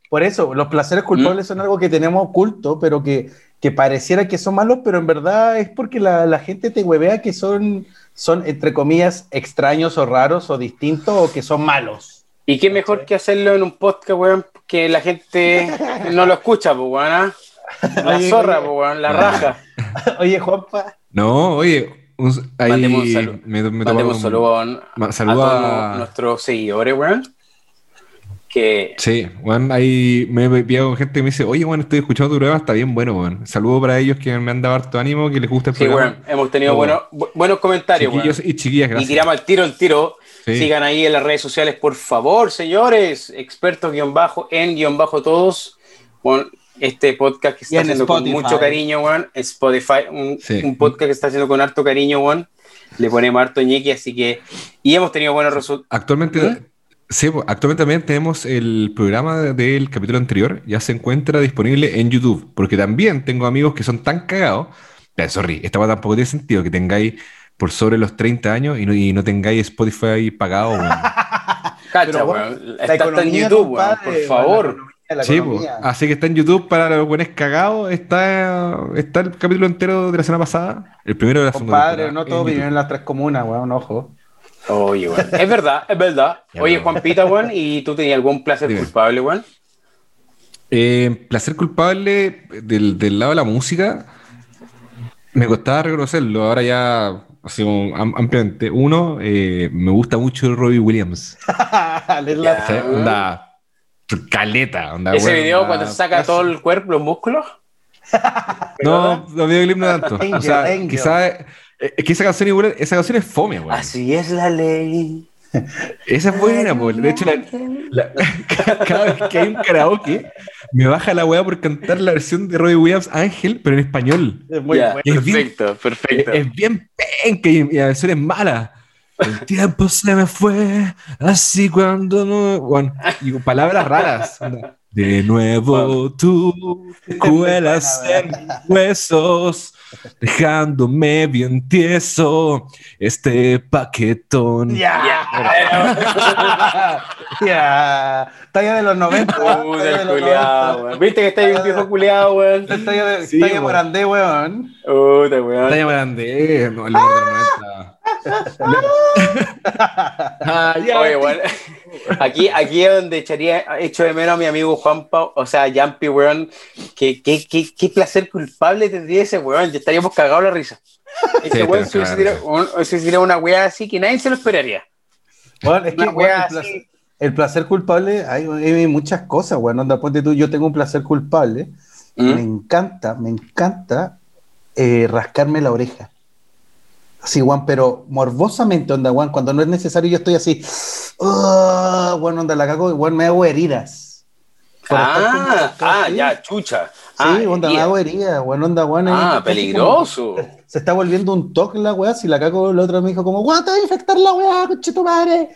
S3: Por eso, los placeres culpables mm. son algo que tenemos oculto, pero que, que, pareciera que son malos, pero en verdad es porque la, la, gente te huevea que son, son, entre comillas, extraños o raros o distintos o que son malos.
S1: ¿Y qué mejor que hacerlo en un podcast, weón, que la gente no lo escucha, pues, weón? ¿ah? La zorra, pues, weón, la raja. [laughs]
S3: Oye, Juanpa.
S2: No, oye,
S1: ahí mandemos un saludo, me, me mandemos saludo a, a, a nuestros seguidores, weón que...
S2: Sí, bueno, ahí me he con gente que me dice, oye, bueno, estoy escuchando tu programa, está bien bueno, bueno. Saludos para ellos que me han dado harto ánimo, que les gusta el
S1: sí,
S2: programa.
S1: bueno, hemos tenido buenos, buenos comentarios,
S2: Chiquillos y chiquillas, gracias.
S1: Y tiramos al tiro, el tiro. Sigan ahí en las redes sociales, por favor, señores, expertos guion bajo, en guion bajo todos. Bueno, este podcast que está haciendo con mucho cariño, weón. Spotify, un, un, podcast que está haciendo con harto cariño, weón. Le ponemos harto ñeque, así que. Y hemos tenido buenos resultados.
S2: Actualmente. ¿Mm? Sí, actualmente también tenemos el programa del capítulo anterior, ya se encuentra disponible en YouTube, porque también tengo amigos que son tan cagados, pero sorry, esta tampoco tiene sentido que tengáis por sobre los 30 años y no, y no tengáis Spotify pagado. [laughs]
S1: Cacha, weón. Está, en YouTube, por favor.
S2: Sí, así que está en YouTube para los buenos cagados. Está, está el capítulo entero de la semana pasada. El primero de la
S3: segunda. Compadre, no todos viven en las tres comunas, weón, ojo.
S1: Oye, weón. Es verdad, es verdad. Oye, Juan Pita, weón, ¿y tú tenías algún placer culpable, weón?
S2: Eh, placer culpable del, del, lado de la música. Me costaba reconocerlo. Ahora ya así ampliamente. Uno, eh, me gusta mucho Robbie Williams. [laughs] onda, caleta. Onda,
S1: ¿Ese video cuando se saca todo el cuerpo, los músculos? [laughs] [laughs]
S2: no, los videoclips no tanto. o sea, quizás es que esa canción, igual, esa canción es fome, güey.
S1: Así es la ley. [laughs]
S2: Esa es buena, güey. De hecho, [laughs] cada vez que hay un karaoke, me baja la weá por cantar la versión de Robbie Williams Ángel, pero en español.
S1: Es muy perfecto, perfecto.
S2: Es, bien penca y, la versión es mala. El tiempo se me fue, así cuando no. Bueno, y palabras raras. De nuevo tú cuelas en huesos dejándome bien tieso este paquetón.
S3: Ya, ya. [laughs] Talla de los 90.
S1: Uh, del culiado, Viste que está ahí un viejo culiado, weón.
S3: Talla de sí, talla Morandé, weón.
S1: Uh, weón.
S2: Talla Morandé, no, el de los 90.
S1: Ah, Oye, bueno, aquí, aquí es donde echaría, hecho de menos a mi amigo Juan Pau, o sea, Jumpy, weón. Qué, qué, qué, qué placer culpable tendría ese weón. Ya estaríamos cagados la risa. Ese weón se tirado una weá así que nadie se lo esperaría.
S3: Bueno, es que el, placer, el, placer, culpable, hay, hay, muchas cosas, weón. Onda, ponte tú, yo tengo un placer culpable. ¿Mm? Me encanta, me encanta eh, rascarme la oreja. Sí, Juan, pero morbosamente, onda, Juan, cuando no es necesario, yo estoy así, oh, bueno, onda, la cago, Juan, me hago heridas.
S1: Ah, ah, ya, chucha.
S3: Sí, ah, onda, me hago heridas, bueno, onda, Juan.
S1: Ah, peligroso.
S3: se está volviendo un toque la weá, si la cago, el otro me dijo como, weá, te voy a infectar la weá, coche tu madre.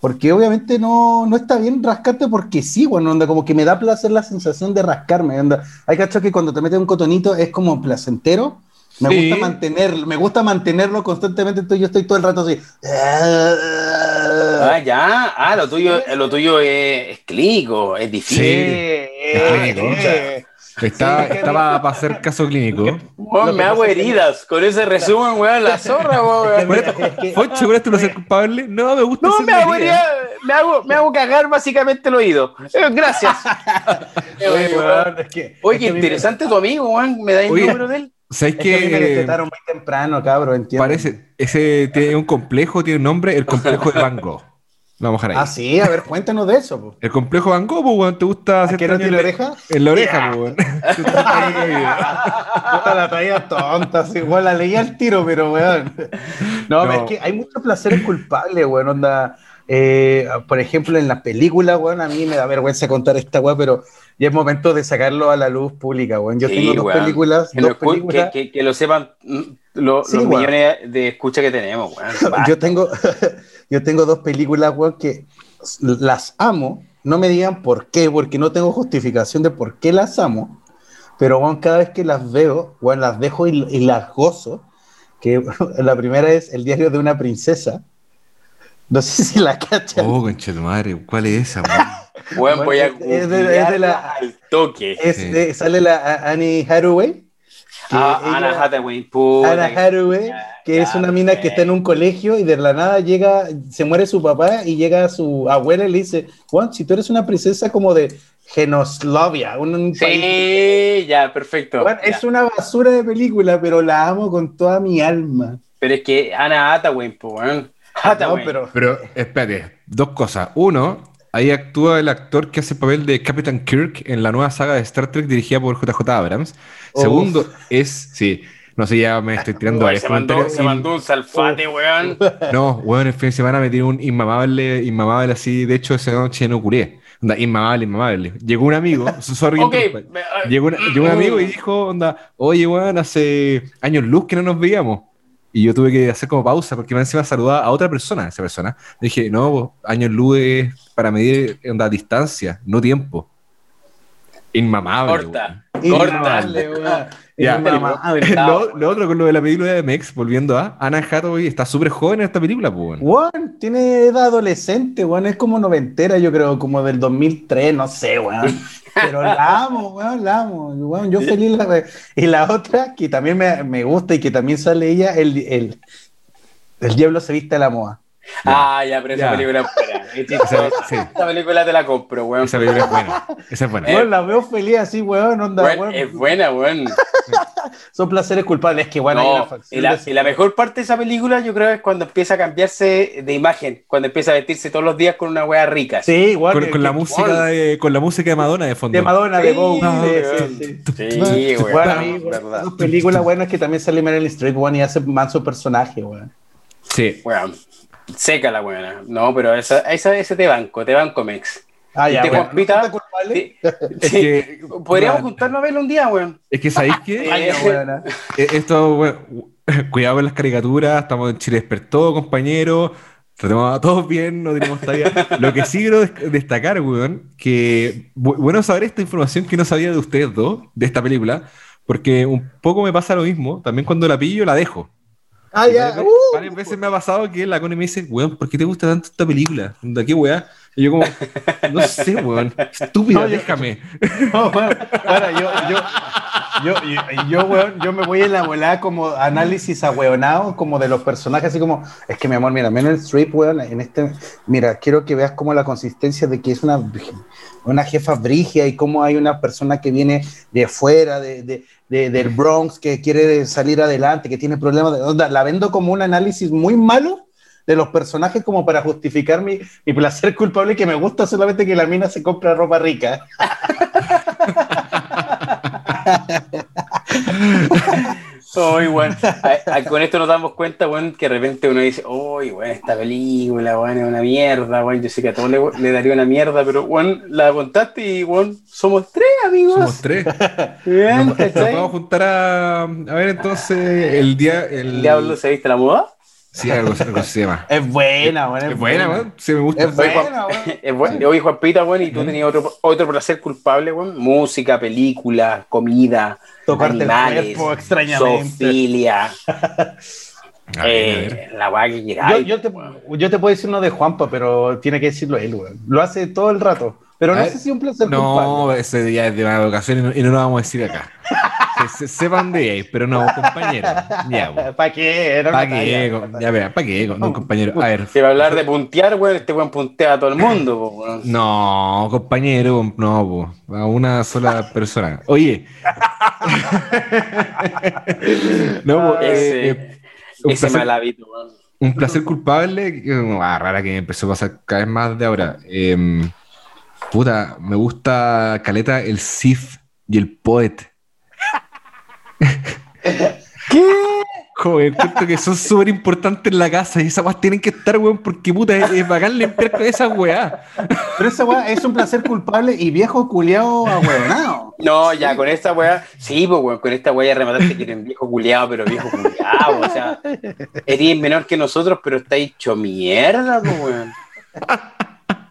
S3: Porque obviamente no, no está bien rascarte porque sí, bueno, onda, como que me da placer la sensación de rascarme, onda. Hay cacho que cuando te metes un cotonito es como placentero, me gusta mantener, me gusta mantenerlo constantemente, entonces yo estoy todo el rato así.
S1: Ah, ya, ah, lo tuyo, lo tuyo es, clínico, es difícil.
S2: Sí, Está, estaba para hacer caso clínico.
S1: me hago heridas. Con ese resumen, weón, la zorra, weón.
S2: Foncho, ¿con esto no ser culpable? No, me gusta.
S1: No, me hago, herida, me, hago, me hago cagar básicamente el oído. Eh, gracias. [laughs] Oye, qué interesante tu amigo, weón. ¿Me da el número de él?
S2: ¿Sabes que,
S3: que me detectaron muy temprano, cabrón, entiendo.
S2: Parece, ese tiene un complejo, tiene un nombre, el complejo de Van Gogh. Vamos a ahí.
S3: Ah, sí, a ver, cuéntanos de eso. Po.
S2: El complejo Van Gogh, pues, ¿te gusta
S3: hacer no tiene oreja?
S2: En la oreja, pues, [laughs]
S3: la traía tonta, igual la leía al tiro, pero, weón. No, es que hay muchos placeres culpables, weón, onda. Eh, por ejemplo, en la película, weón, a mí me da vergüenza contar esta weón, pero ya es momento de sacarlo a la luz pública, weón. Yo tengo dos películas.
S1: Que, dos películas. Que, que, lo sepan mm, los millones de escucha que tenemos, weón. [laughs]
S3: yo, tengo, [laughs] yo tengo dos películas, weón, que las amo. No me digan por qué, porque no tengo justificación de por qué las amo. Pero, weón, cada vez que las veo, weón, las dejo y, y las gozo. Que [laughs] la primera es El diario de una princesa no sé si la cachan.
S2: Oh, concha madre, ¿cuál es esa?
S1: bueno, [laughs] voy a es de, la, al toque.
S3: Es sale la Annie Hathaway.
S1: Ah, Anna Hathaway.
S3: Anna Hathaway, que es una mina que está en un colegio y de la nada llega, se muere su papá y llega su abuela y le dice, Juan, si tú eres una princesa como de Genoslovia, un,
S1: sí, ya, perfecto.
S3: es una basura de película, pero la amo con toda mi alma.
S1: Pero es que Anna Hathaway, pues, [laughs]
S2: Ah, pero... pero espérate, dos cosas. Uno, ahí actúa el actor que hace el papel de Captain Kirk en la nueva saga de Star Trek dirigida por JJ Abrams. Segundo, es, sí, no sé, ya me estoy tirando
S1: a se, mandó, se mandó un salfate, weón.
S2: No, weón, el fin de semana me tiró un inmamable, inmamable así. De hecho, esa noche no curé. Onda, inmamable, inmamable. Llegó un amigo, [laughs] sorry,
S1: Ok,
S2: interrumpir.
S1: me- ah,
S2: llegó, una- llegó un amigo y dijo, onda, oye, weón, hace años luz que no nos veíamos. Y yo tuve que hacer como pausa porque más encima saludaba a otra persona, esa persona. Le dije, no, años luz es para medir onda, distancia, no tiempo. Inmamable.
S1: Corta,
S2: weón.
S1: corta.
S2: Ya. [laughs] Lo, lo otro con lo de la película de Mex, volviendo a Anna Hathaway, está súper joven en esta película, pues. weón.
S3: Tiene edad adolescente, weón, es como noventera, yo creo, como del 2003, no sé, weón. Pero [laughs] la amo, weón, la amo, weón, yo feliz la Y la otra, que también me, me gusta y que también sale ella, el, el, el diablo se viste a la moda.
S1: Ah, ya, pero esa
S2: Ya.
S1: película es buena. [laughs] Es
S2: Esa,
S1: chistosa.
S2: sí,
S1: Esa película te la compro, weón.
S2: esa película es buena. Esa es buena.
S1: Eh,
S3: Weón, la veo feliz así, weón, onda,
S1: Weón,
S3: weón.
S1: es buena, weón. [laughs]
S3: Son placeres culpables, es que, bueno,
S1: No, y, la,
S3: de-
S1: y la mejor parte de esa película yo creo es cuando empieza a cambiarse de imagen, cuando empieza a vestirse todos los días con una wea rica.
S3: Sí, weón.
S2: Con,
S3: que-
S2: con la música de, con la música de Madonna de fondo.
S3: de Madonna, de
S1: Sí, weón.
S3: sí, sí, sí.
S1: Sí, weón.
S3: Bueno, a mí,
S1: es verdad.
S3: Dos películas buenas que también sale Meryl Streep, weón, y hace manso personaje, weón.
S2: Sí.
S1: Weón. Seca la buena. No, pero esa, esa, ese te banco, te banco, Mex.
S3: Ah, ya,
S1: ¿Y te
S3: weón.
S1: compita?
S3: ¿No te culpable?
S1: Sí,
S2: Es
S1: sí.
S2: que,
S1: Podríamos juntarnos a verlo un día, weón.
S2: es que ¿sabéis
S3: ah. [laughs]
S2: Eh, Esto, weón, [laughs] cuidado con las caricaturas, estamos en Chile Despertó, compañeros. Tratemos a todos bien, no tenemos talla. Lo que sí quiero dest- destacar, weón, que bu- bueno saber esta información que no sabía de ustedes dos, de esta película, porque un poco me pasa lo mismo. También cuando la pillo, la dejo.
S3: Ah, ya.
S2: Varias,
S3: uh.
S2: veces me ha pasado que la Connie me dice, weón, ¿por qué te gusta tanto esta película? ¿De qué weá? Y yo como, no sé, [laughs] weón, estúpida,
S3: No,
S2: déjame. [laughs]
S3: No, weón. Ahora, yo, yo, yo, yo, yo, weón, yo me voy en la volada como análisis ahueonado, como de los personajes, así como, es que mi amor, mira, Meryl Streep, weón, en este, mira, quiero que veas como la consistencia de que es una, una jefa brigia y cómo hay una persona que viene de fuera, de, de- de- del Bronx, que quiere salir adelante, que tiene problemas de onda, la vendo como un análisis muy malo de los personajes como para justificar mi, mi placer [laughs] culpable que me gusta solamente que la mina se compra ropa rica.
S1: Weón. A- a- Con esto nos damos cuenta, weón, que de repente uno dice, uy, weón, esta película, weón, es una mierda, weón. Yo sé que a todos le, le daría una mierda, pero, weón, la contaste y, weón, somos tres, amigos.
S2: Somos tres.
S1: Bien,
S2: Nos
S1: ¿cachai?
S2: vamos a juntar a, a ver entonces el día. El,
S1: ¿El diablo se viste la moda?
S2: Sí, algo, algo se llama.
S3: Es buena, weón.
S2: Es buena, weón. Sí, me gusta.
S3: Es buena, weón. [laughs]
S1: Es bueno. Oye, Juan Pita, weón, y tú tenías otro, otro placer culpable, weón. Música, película, comida,
S3: Tocarte el
S1: animales,
S3: cuerpo extrañamente.
S1: zoofilia, [laughs]
S2: A ver, a ver.
S1: eh, la weá que llega.
S3: Yo, yo, te, yo te puedo decir uno de Juanpa, pero tiene que decirlo él, weón. Lo hace todo el rato. Pero no
S2: A
S3: sé
S2: ver.
S3: si es un placer
S2: No,
S3: culpable.
S2: ese día es de mala ocasión y no, y no lo vamos a decir acá. [laughs] Se, se- sepan de ahí, pero no, compañero. Ya. [laughs]
S3: ¿Para qué?
S2: ¿Para qué? Ya vea, ¿para qué? No, compañero. A ver.
S1: Se va a hablar de puntear, weón. Este weón puntea a todo el mundo, po.
S2: No, compañero, no, po, a una sola persona. Oye. [laughs] no, po, eh,
S1: Ese,
S2: eh,
S1: ese
S2: placer,
S1: mal hábito,
S2: un placer culpable, ah, rara que me empezó a pasar cada vez más de ahora. Em, puta, me gusta Caleta el Sith y el Poet.
S1: ¿Qué?
S2: Joder, encuentro que son súper importantes en la casa y esas weas tienen que estar, weón, porque puta, es, es bacán limpiar con esas weas.
S3: Pero esa weá es un placer culpable y viejo culiao ahueonado.
S1: No, ya, con esta weá, sí, pues weón, con esta weá ya remataste que eres viejo culiado, pero viejo culiado, o sea, eres menor que nosotros, pero está hecho mierda, pues weón.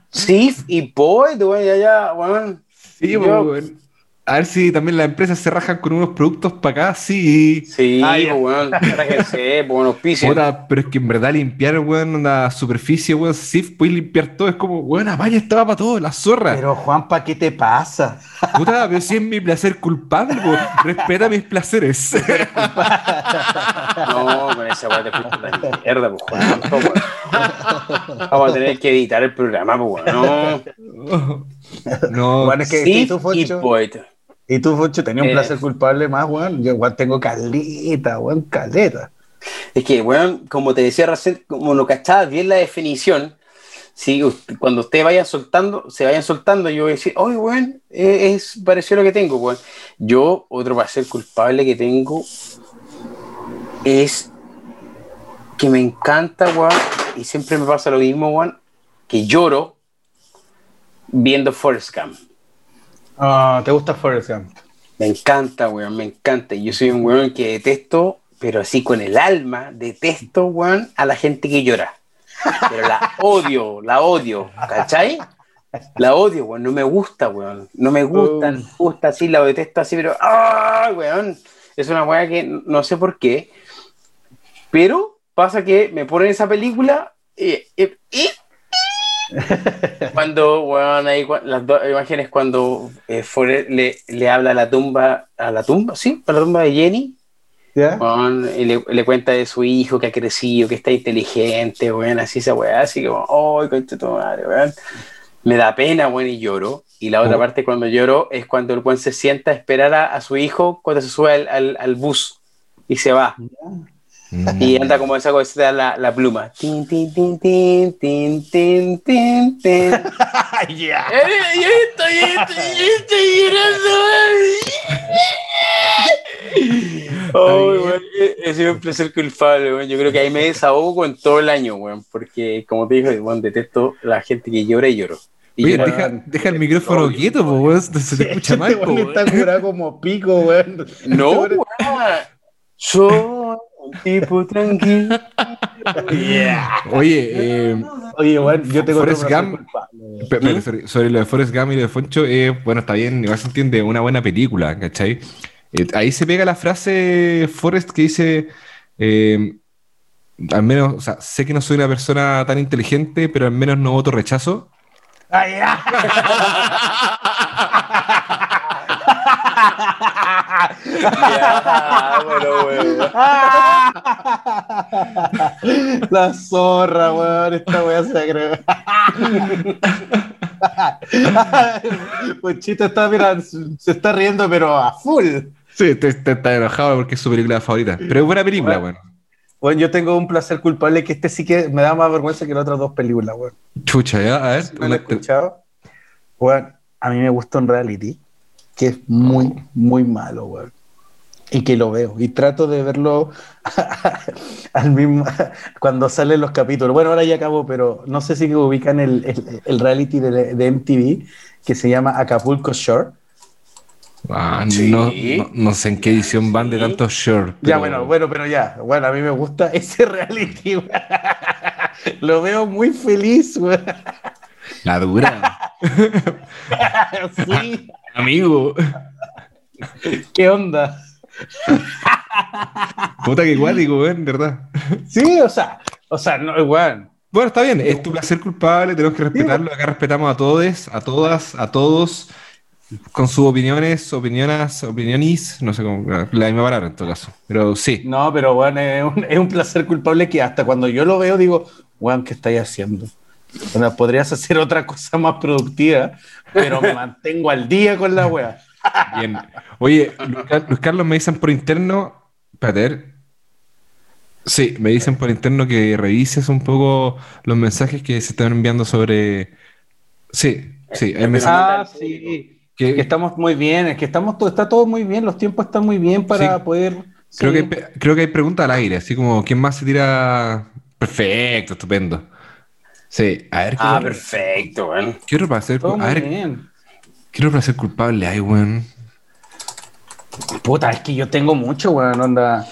S1: Sif y Poet, weón, ya, ya, weón.
S2: Sí, weón. A ver si también las empresas se rajan con unos productos para acá, sí.
S1: Sí,
S3: Ah, ya.
S1: pues weón, [laughs] pues weón, auspicien.
S2: Puta, pero es que en verdad limpiar, weón, una superficie, weón, Sif, puedes limpiar todo. Es como, weón, vaya, estaba para todo, la zorra.
S3: Pero Juanpa, ¿qué te pasa?
S2: Puta, pero si es mi placer culpable, weón. Respeta mis placeres. [laughs]
S1: No, con esa weá te fuiste la mierda, pues weón. no, weón. Vamos a tener que editar el programa, pues weón. No. [laughs]
S2: no,
S3: Bueno, es que ¿y tú, Foncho?
S1: Poet.
S3: ¿Y tú, Foncho, tenías un
S1: Eh.
S3: placer culpable más, weón? Yo igual tengo caleta, weón, caleta.
S1: Es que, weón, como te decía recién, como no cachabas bien la definición, si usted- cuando ustedes vayan soltando, se vayan soltando, yo voy a decir, oye, weón, eh, es parecido a lo que tengo, weón. Yo, otro placer culpable que tengo es que me encanta, weón, y siempre me pasa lo mismo, weón, que lloro viendo Forrest Gump.
S3: Ah, ¿te gusta Forrest Gump?
S1: Me encanta, weón, me encanta. Yo soy un weón que detesto, pero así con el alma, detesto, weón, a la gente que llora. Pero la odio, la odio, ¿cachai? La odio, weón, no me gusta, weón. No me gusta, no me gusta así, la detesto así, pero ¡ah, weón! Es una weá que no sé por qué. Pero pasa que me ponen esa película y, y- [laughs] y- cuando, weón, ahí las dos imágenes cuando eh, Forrest le, le habla a la tumba, a la tumba, sí, a la tumba de Jenny,
S3: ¿Ya?
S1: weón, y le, le cuenta de su hijo que ha crecido, que está inteligente, weón, así esa weá, así como, ¡ay, concha tu madre, weón! Me da pena, weón, y lloro. Y la otra
S2: Oh.
S1: parte cuando lloro es cuando el weón se sienta a esperar a, a su hijo cuando se sube al, al- al bus y se va.
S2: Mm.
S1: Y anda como esa cosa, la, la pluma. Tin, tin, tin, tin, tin, tin, tin, tin. [laughs]
S3: Ya.
S1: Eh, Yo estoy, estoy, estoy llorando, weón, eh, He sido un placer culpable, weón. Yo creo que ahí me desahogo en todo el año, weón. Porque, como te dije, weón, detesto la gente que llora y lloro. Y
S2: Oye, deja, deja el micrófono
S1: Oye,
S2: quieto, po, weón, se te escucha mal,
S3: Este
S2: po,
S3: weón
S2: weón.
S3: está curado como pico, weón.
S1: No,
S3: Este [laughs]
S1: weón. Soy un tipo tranquilo.
S2: Oye, eh,
S3: Oye, weón, yo tengo
S2: Forrest Gump. Pe- pero sobre, sobre lo de Forrest Gump y lo de Foncho, eh, bueno, está bien, igual se entiende, una buena película, ¿cachai? Eh, ahí se pega la frase Forrest que dice, eh, al menos, o sea, sé que no soy una persona tan inteligente, pero al menos no voto rechazo.
S3: Ah, ya. [laughs]
S1: Ya, bueno, weón.
S3: La zorra, weón. Esta weá se agregó. Ponchito está, mira, se está riendo, pero a full.
S2: Sí, te, te está enojado porque es su película favorita, pero es buena película,
S3: Bueno.
S2: bueno.
S3: Bueno, yo tengo un placer culpable que este sí que me da más vergüenza que las otras dos películas, weón.
S2: Chucha, ya, a ver.
S3: ¿No lo he escuchado? Weón, a mí me gusta un reality que es muy, muy malo, weón. Y que lo veo. Y trato de verlo [laughs] al mismo cuando salen los capítulos. Bueno, ahora ya acabó, pero no sé si ubican el, el- el reality de, de MTV que se llama Acapulco Shore.
S2: Ah,
S1: Sí.
S2: no, no, no sé en qué edición van de tantos short.
S3: Ya,
S2: pero-
S3: bueno, bueno, pero ya. Bueno, a mí me gusta [laughs] ese reality, weón. [laughs] Lo veo muy feliz, weón.
S2: La dura.
S3: Sí.
S2: Amigo. [laughs]
S3: ¿Qué onda?
S2: Puta que cuático, weón, ¿verdad?
S3: Sí, o sea, o sea, no, weón.
S2: Bueno, está bien, es tu placer culpable, tenemos que respetarlo. Acá respetamos a todos, a todas, a todos, con sus opiniones, opiniones, opiniones, no sé cómo, la misma palabra en todo caso. Pero sí,
S3: No, pero weón, es un, es un placer culpable que hasta cuando yo lo veo digo, weón, ¿qué estáis haciendo? Bueno, podrías hacer otra cosa más productiva, pero me mantengo al día con la wea.
S2: bien. Oye, Luis Car- Luis Carlos me dicen por interno, ver. Sí, me dicen por interno que revises un poco los mensajes que se están enviando sobre. Sí, sí, hay mensajes
S3: Ah, sí.
S2: que,
S3: Que estamos muy bien, es que estamos todo, está todo muy bien, los tiempos están muy bien para
S2: Sí.
S3: poder.
S2: Creo,
S3: sí.
S2: que, creo que hay preguntas al aire, así como ¿quién más se tira? Perfecto, estupendo. Sí, a ver, ¿qué,
S1: Ah, perfecto, weón.
S2: ¿qué otro placer, a ver,
S3: bien.
S2: ¿qué otro placer culpable hay, weón?
S3: Puta, es que yo tengo mucho, weón, onda.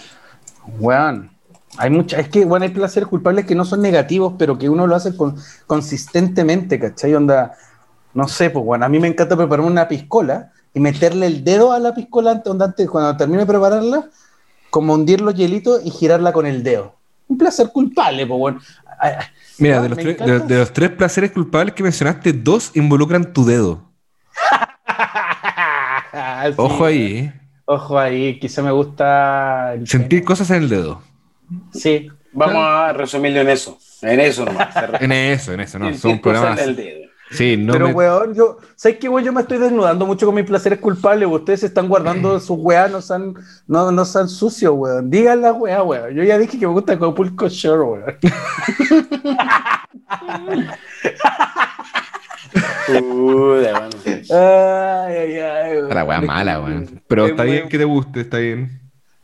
S3: Weón. Hay mucha, es que, bueno, hay placeres culpables que no son negativos, pero que uno lo hace con- consistentemente, ¿cachai? Onda, no sé, pues, bueno, a mí me encanta preparar una piscola y meterle el dedo a la piscola antes, onda, antes cuando termine de prepararla, como hundir los hielitos y girarla con el dedo. Un placer culpable, pues, bueno.
S2: Mira, de los, tres, de, de los tres placeres culpables que mencionaste, dos involucran tu dedo. [laughs]
S3: Sí,
S2: Ojo ahí, ¿eh?
S3: Ojo ahí, quizá me gusta. el-
S2: Sentir cosas en el dedo.
S3: Sí.
S1: Vamos a resumirlo en eso. En eso nomás. [laughs]
S2: En eso, en eso, no.
S1: Sentir
S2: Son programas.
S1: cosas en el dedo.
S2: Sí, no
S3: pero,
S2: me-
S3: weón, yo, ¿sabes qué, weón? Yo me estoy desnudando mucho con mis placeres culpables. Ustedes se están guardando [clears throat] sus weas, no sean, no, no sean sucios, weón. Digan la wea, weón. Yo ya dije que me gusta Acapulco Shore, weón. [laughs]
S1: Mano.
S3: Ay, ay, ay, weón.
S2: La wea mala, weón. Pero
S3: Es
S2: está
S3: muy-
S2: bien que te guste, está bien.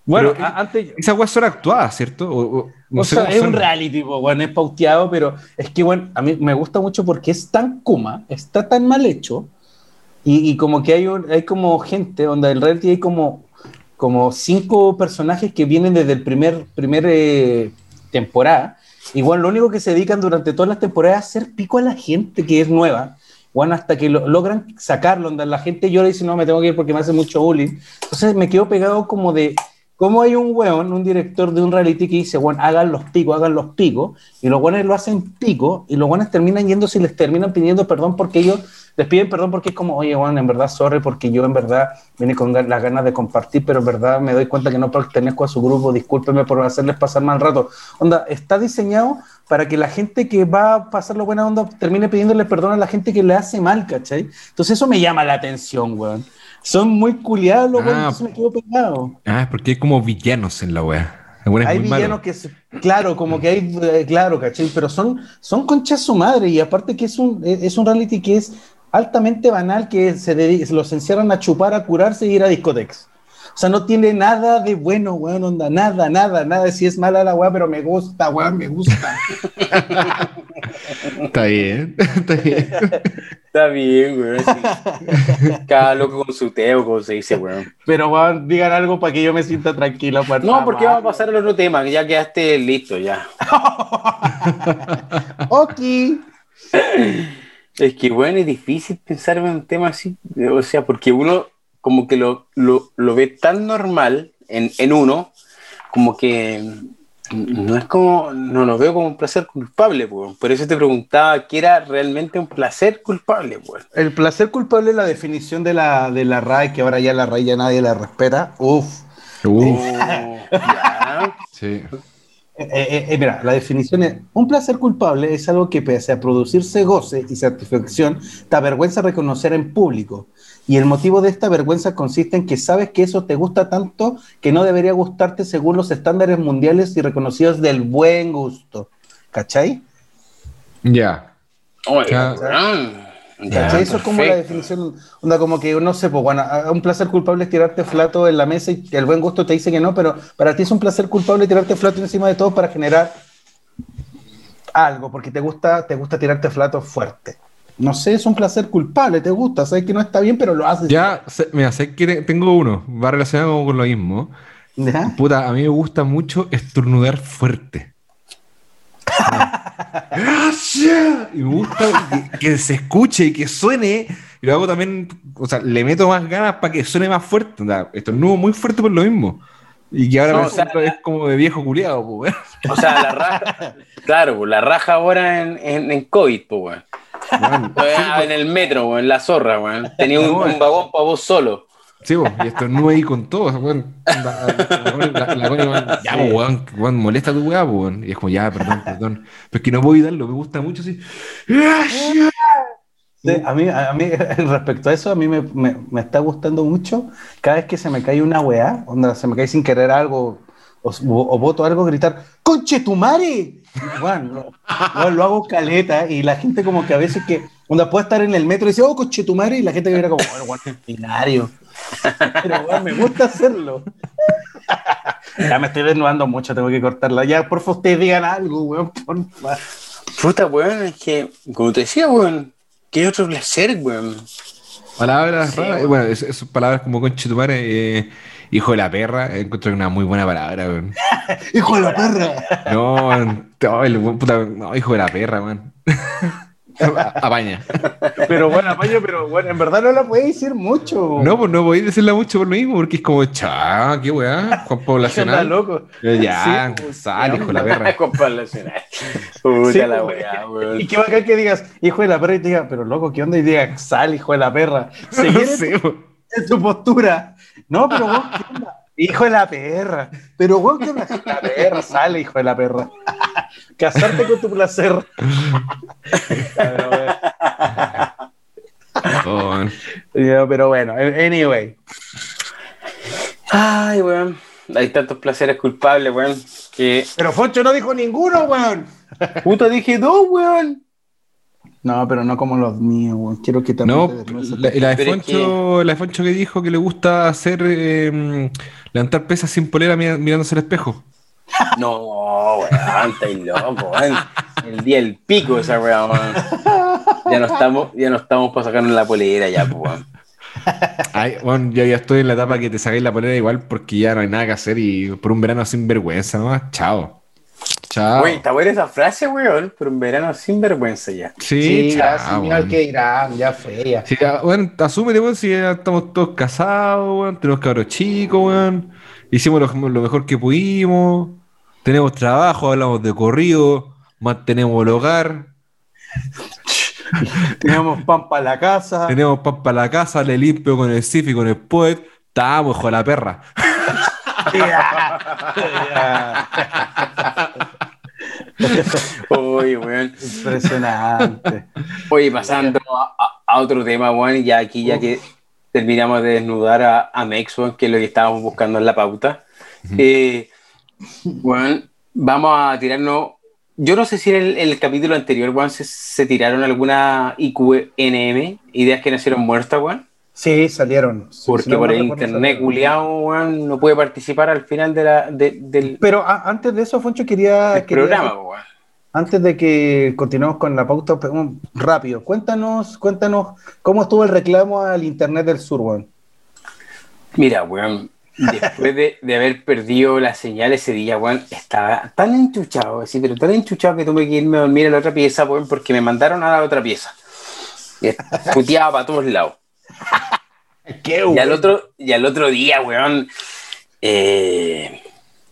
S3: Bueno,
S2: Pero-
S3: antes.
S2: Esas weas son actuadas, ¿cierto? O- o-
S3: o sea, es un reality, bueno, es pauteado, pero es que, bueno, a mí me gusta mucho porque es tan kuma, está tan mal hecho, y, como que hay, hay como gente, donde el reality hay como, como cinco personajes que vienen desde el primer, primer eh, temporada, y bueno, lo único que se dedican durante todas las temporadas es hacer pico a la gente que es nueva, bueno, hasta que lo, logran sacarlo, donde la gente llora y dice, no, me tengo que ir porque me hace mucho bullying. Entonces me quedo pegado como de, ¿cómo hay un weón, un director de un reality que dice, bueno, hagan los picos, hagan los picos, y los weones lo hacen pico, y los weones terminan yéndose y les terminan pidiendo perdón porque ellos les piden perdón porque es como, oye, bueno, en verdad, sorry, porque yo en verdad vine con las ganas de compartir, pero en verdad me doy cuenta que no pertenezco a su grupo, discúlpeme por hacerles pasar mal rato. Onda, está diseñado para que la gente que va a pasar la buena onda termine pidiéndole perdón a la gente que le hace mal, ¿cachai? Entonces eso me llama la atención, weón. Son muy culiados los ah, me quedo pegado.
S2: Ah, porque hay como villanos en la wea.
S3: Hay villanos que, claro, como que hay, eh, claro, ¿cachai? Pero son, son conchas su madre y aparte que es un, es un reality que es altamente banal que se los encierran a chupar, a curarse y ir a discotecas. O sea, no tiene nada de bueno, weón, onda, nada, nada, nada. Si es mala la weá, pero me gusta, weón, me gusta. [laughs]
S2: está bien, [laughs] está bien.
S1: Está bien, weón. Cada loco con su teo, como se dice, weón.
S3: Pero, weón, digan algo para que yo me sienta tranquila.
S1: No, porque vamos a pasar al otro tema, que ya quedaste listo, ya. [laughs]
S3: ok.
S1: Es que, bueno, es difícil pensar en un tema así. O sea, porque uno como que lo, lo, lo ve tan normal en, en, uno, como que no es como, no lo veo como un placer culpable, pues. Por eso te preguntaba qué era realmente un placer culpable, pues.
S3: El placer culpable es la definición de la, de la RAE, que ahora ya la RAE ya nadie la respeta. Uf. Uf. [laughs] Sí. Eh, eh, eh, mira, la definición es, un placer culpable es algo que pese a producirse goce y satisfacción, te avergüenza reconocer en público. Y el motivo de esta vergüenza consiste en que sabes que eso te gusta tanto que no debería gustarte según los estándares mundiales y reconocidos del buen gusto. ¿Cachai?
S2: Ya.
S3: Eso es como la definición, onda como que no sé, pues bueno, un placer culpable es tirarte flato en la mesa y el buen gusto te dice que no, pero para ti es un placer culpable tirarte flato encima de todo para generar algo, porque te gusta, te gusta tirarte flato fuerte. No sé, es un placer culpable, te gusta, sabes que no está bien, pero lo haces.
S2: Ya, mira, sé que tengo uno, va relacionado con lo mismo. Puta, a mí me gusta mucho estornudar fuerte. [laughs] Y me gusta que, se escuche y que suene. Y lo hago también, o sea, le meto más ganas para que suene más fuerte. O sea, esto es nuevo muy fuerte por lo mismo. Y que ahora es como de viejo culiado,
S1: pues, O sea, la raja, claro, la raja ahora en, en, COVID, pues, en el metro, en la zorra, Tenía un, un vagón para vos solo.
S2: Sí, y esto no ahí con todo, weón. La, la, ya, weón, weón, molesta tu weá, weón. Y es como, ya, perdón, perdón. Pero es que no puedo evitarlo, me gusta mucho así.
S3: a, mí, a mí, [laughs] respecto a eso, a mí me, me, me, está gustando mucho cada vez que se me cae una weá, onda, se me cae sin querer algo, o, o, voto algo, gritar, ¡Conche tu madre! Bueno, lo, lo, hago caleta y la gente como que a veces que, onda puede estar en el metro y dice, ¡Oh, conche tu madre! Y la gente que viene como, bueno, bueno, binario. Pero me gusta hacerlo. [laughs] ya me estoy desnudando mucho, tengo que cortarla. Ya, por favor, ustedes digan algo, weón, porfa.
S1: Puta, weón, es que, como te decía, weón, ¿qué otro placer, weón?
S2: Palabras raras, bueno, es, palabras como conchetumare, eh, hijo de la perra, encuentro una muy buena palabra, weón. [laughs]
S3: hijo de la perra.
S2: No, puta, no, hijo de la perra, weón. [laughs] [laughs] Apaña.
S3: Pero bueno, apaña, pero bueno, en verdad no la puedes decir mucho.
S2: No, pues no podéis decirla mucho por lo mismo, porque es como, cha, qué weá, Juan poblacional. [laughs]
S3: loco.
S2: Ya, sí, pues, sal, hijo de la perra. [laughs]
S1: Juan poblacional. Puta sí, la pues, weá,
S3: weón. Y qué bacán que digas, hijo de la perra, y te diga, pero loco, ¿qué onda? Y diga, sal, hijo de la perra. Seguir sí, en tu postura. No, pero vos, ¿qué onda? Hijo de la perra. Pero, weón, ¿qué onda? La perra, sale, hijo de la perra. Casarte con tu placer. pero bueno, anyway.
S1: Ay, weón. Hay tantos placeres culpables, weón. Que...
S3: Pero Foncho no dijo ninguno, weón.
S1: Puta, dije dos, weón.
S3: No, pero no como los míos, weón. Quiero que
S2: también. No, la, la, de Foncho, que... la de Foncho que dijo que le gusta hacer eh, levantar pesas sin polera mirándose al espejo.
S1: No, weón, estáis loco, weón. El día del pico esa weón. Ya no estamos, ya no estamos para sacarnos la polera ya, pues, weón.
S2: Ay, bueno, yo ya estoy en la etapa que te sacáis la polera igual porque ya no hay nada que hacer y por un verano sin vergüenza nomás, chao. Chao.
S1: Güey, está buena esa frase, weón, pero un verano sin vergüenza ya.
S2: Sí,
S3: Sí, ya,
S2: chao,
S3: mira
S2: weón.
S3: que irán, ya fue, ya.
S2: Sí, ya, bueno, asúmete, weón, si ya estamos todos casados, weón, tenemos cabros chicos, weón, hicimos lo, lo mejor que pudimos, tenemos trabajo, hablamos de corrido, mantenemos el hogar, [laughs]
S3: Tenemos pan para la casa.
S2: tenemos pan para la casa, le limpio con el SIF y con el POET, estamos, hijo de la perra. [laughs]
S1: Oye, weón.
S3: Impresionante.
S1: Oye, pasando a, otro tema, weón, y ya aquí, ya que terminamos de desnudar a, a Mex, weón, que es lo que estábamos buscando en la pauta. Eh, weón, vamos a tirarnos. Yo no sé si en el, el capítulo anterior, weón, se, se tiraron alguna IQNM, ideas que nacieron muertas, weón.
S3: Sí, salieron.
S1: Porque
S3: si no
S1: por el internet, culiao, weón, no puede participar al final de la, de- del,
S3: Pero a- antes de eso, Foncho, quería, quería-
S1: programa, weón.
S3: Antes de que continuemos con la pauta, un- rápido, cuéntanos, cuéntanos cómo estuvo el reclamo al Internet del Sur, weón.
S1: Mira, weón, después de, de haber perdido la señal ese día, weón, estaba tan enchuchado, así, pero tan enchuchado que tuve que irme a dormir a la otra pieza, weón, porque me mandaron a la otra pieza. Y [laughs] puteaba para todos lados.
S3: ¡Qué
S1: Y al otro, y al otro día, weón, eh,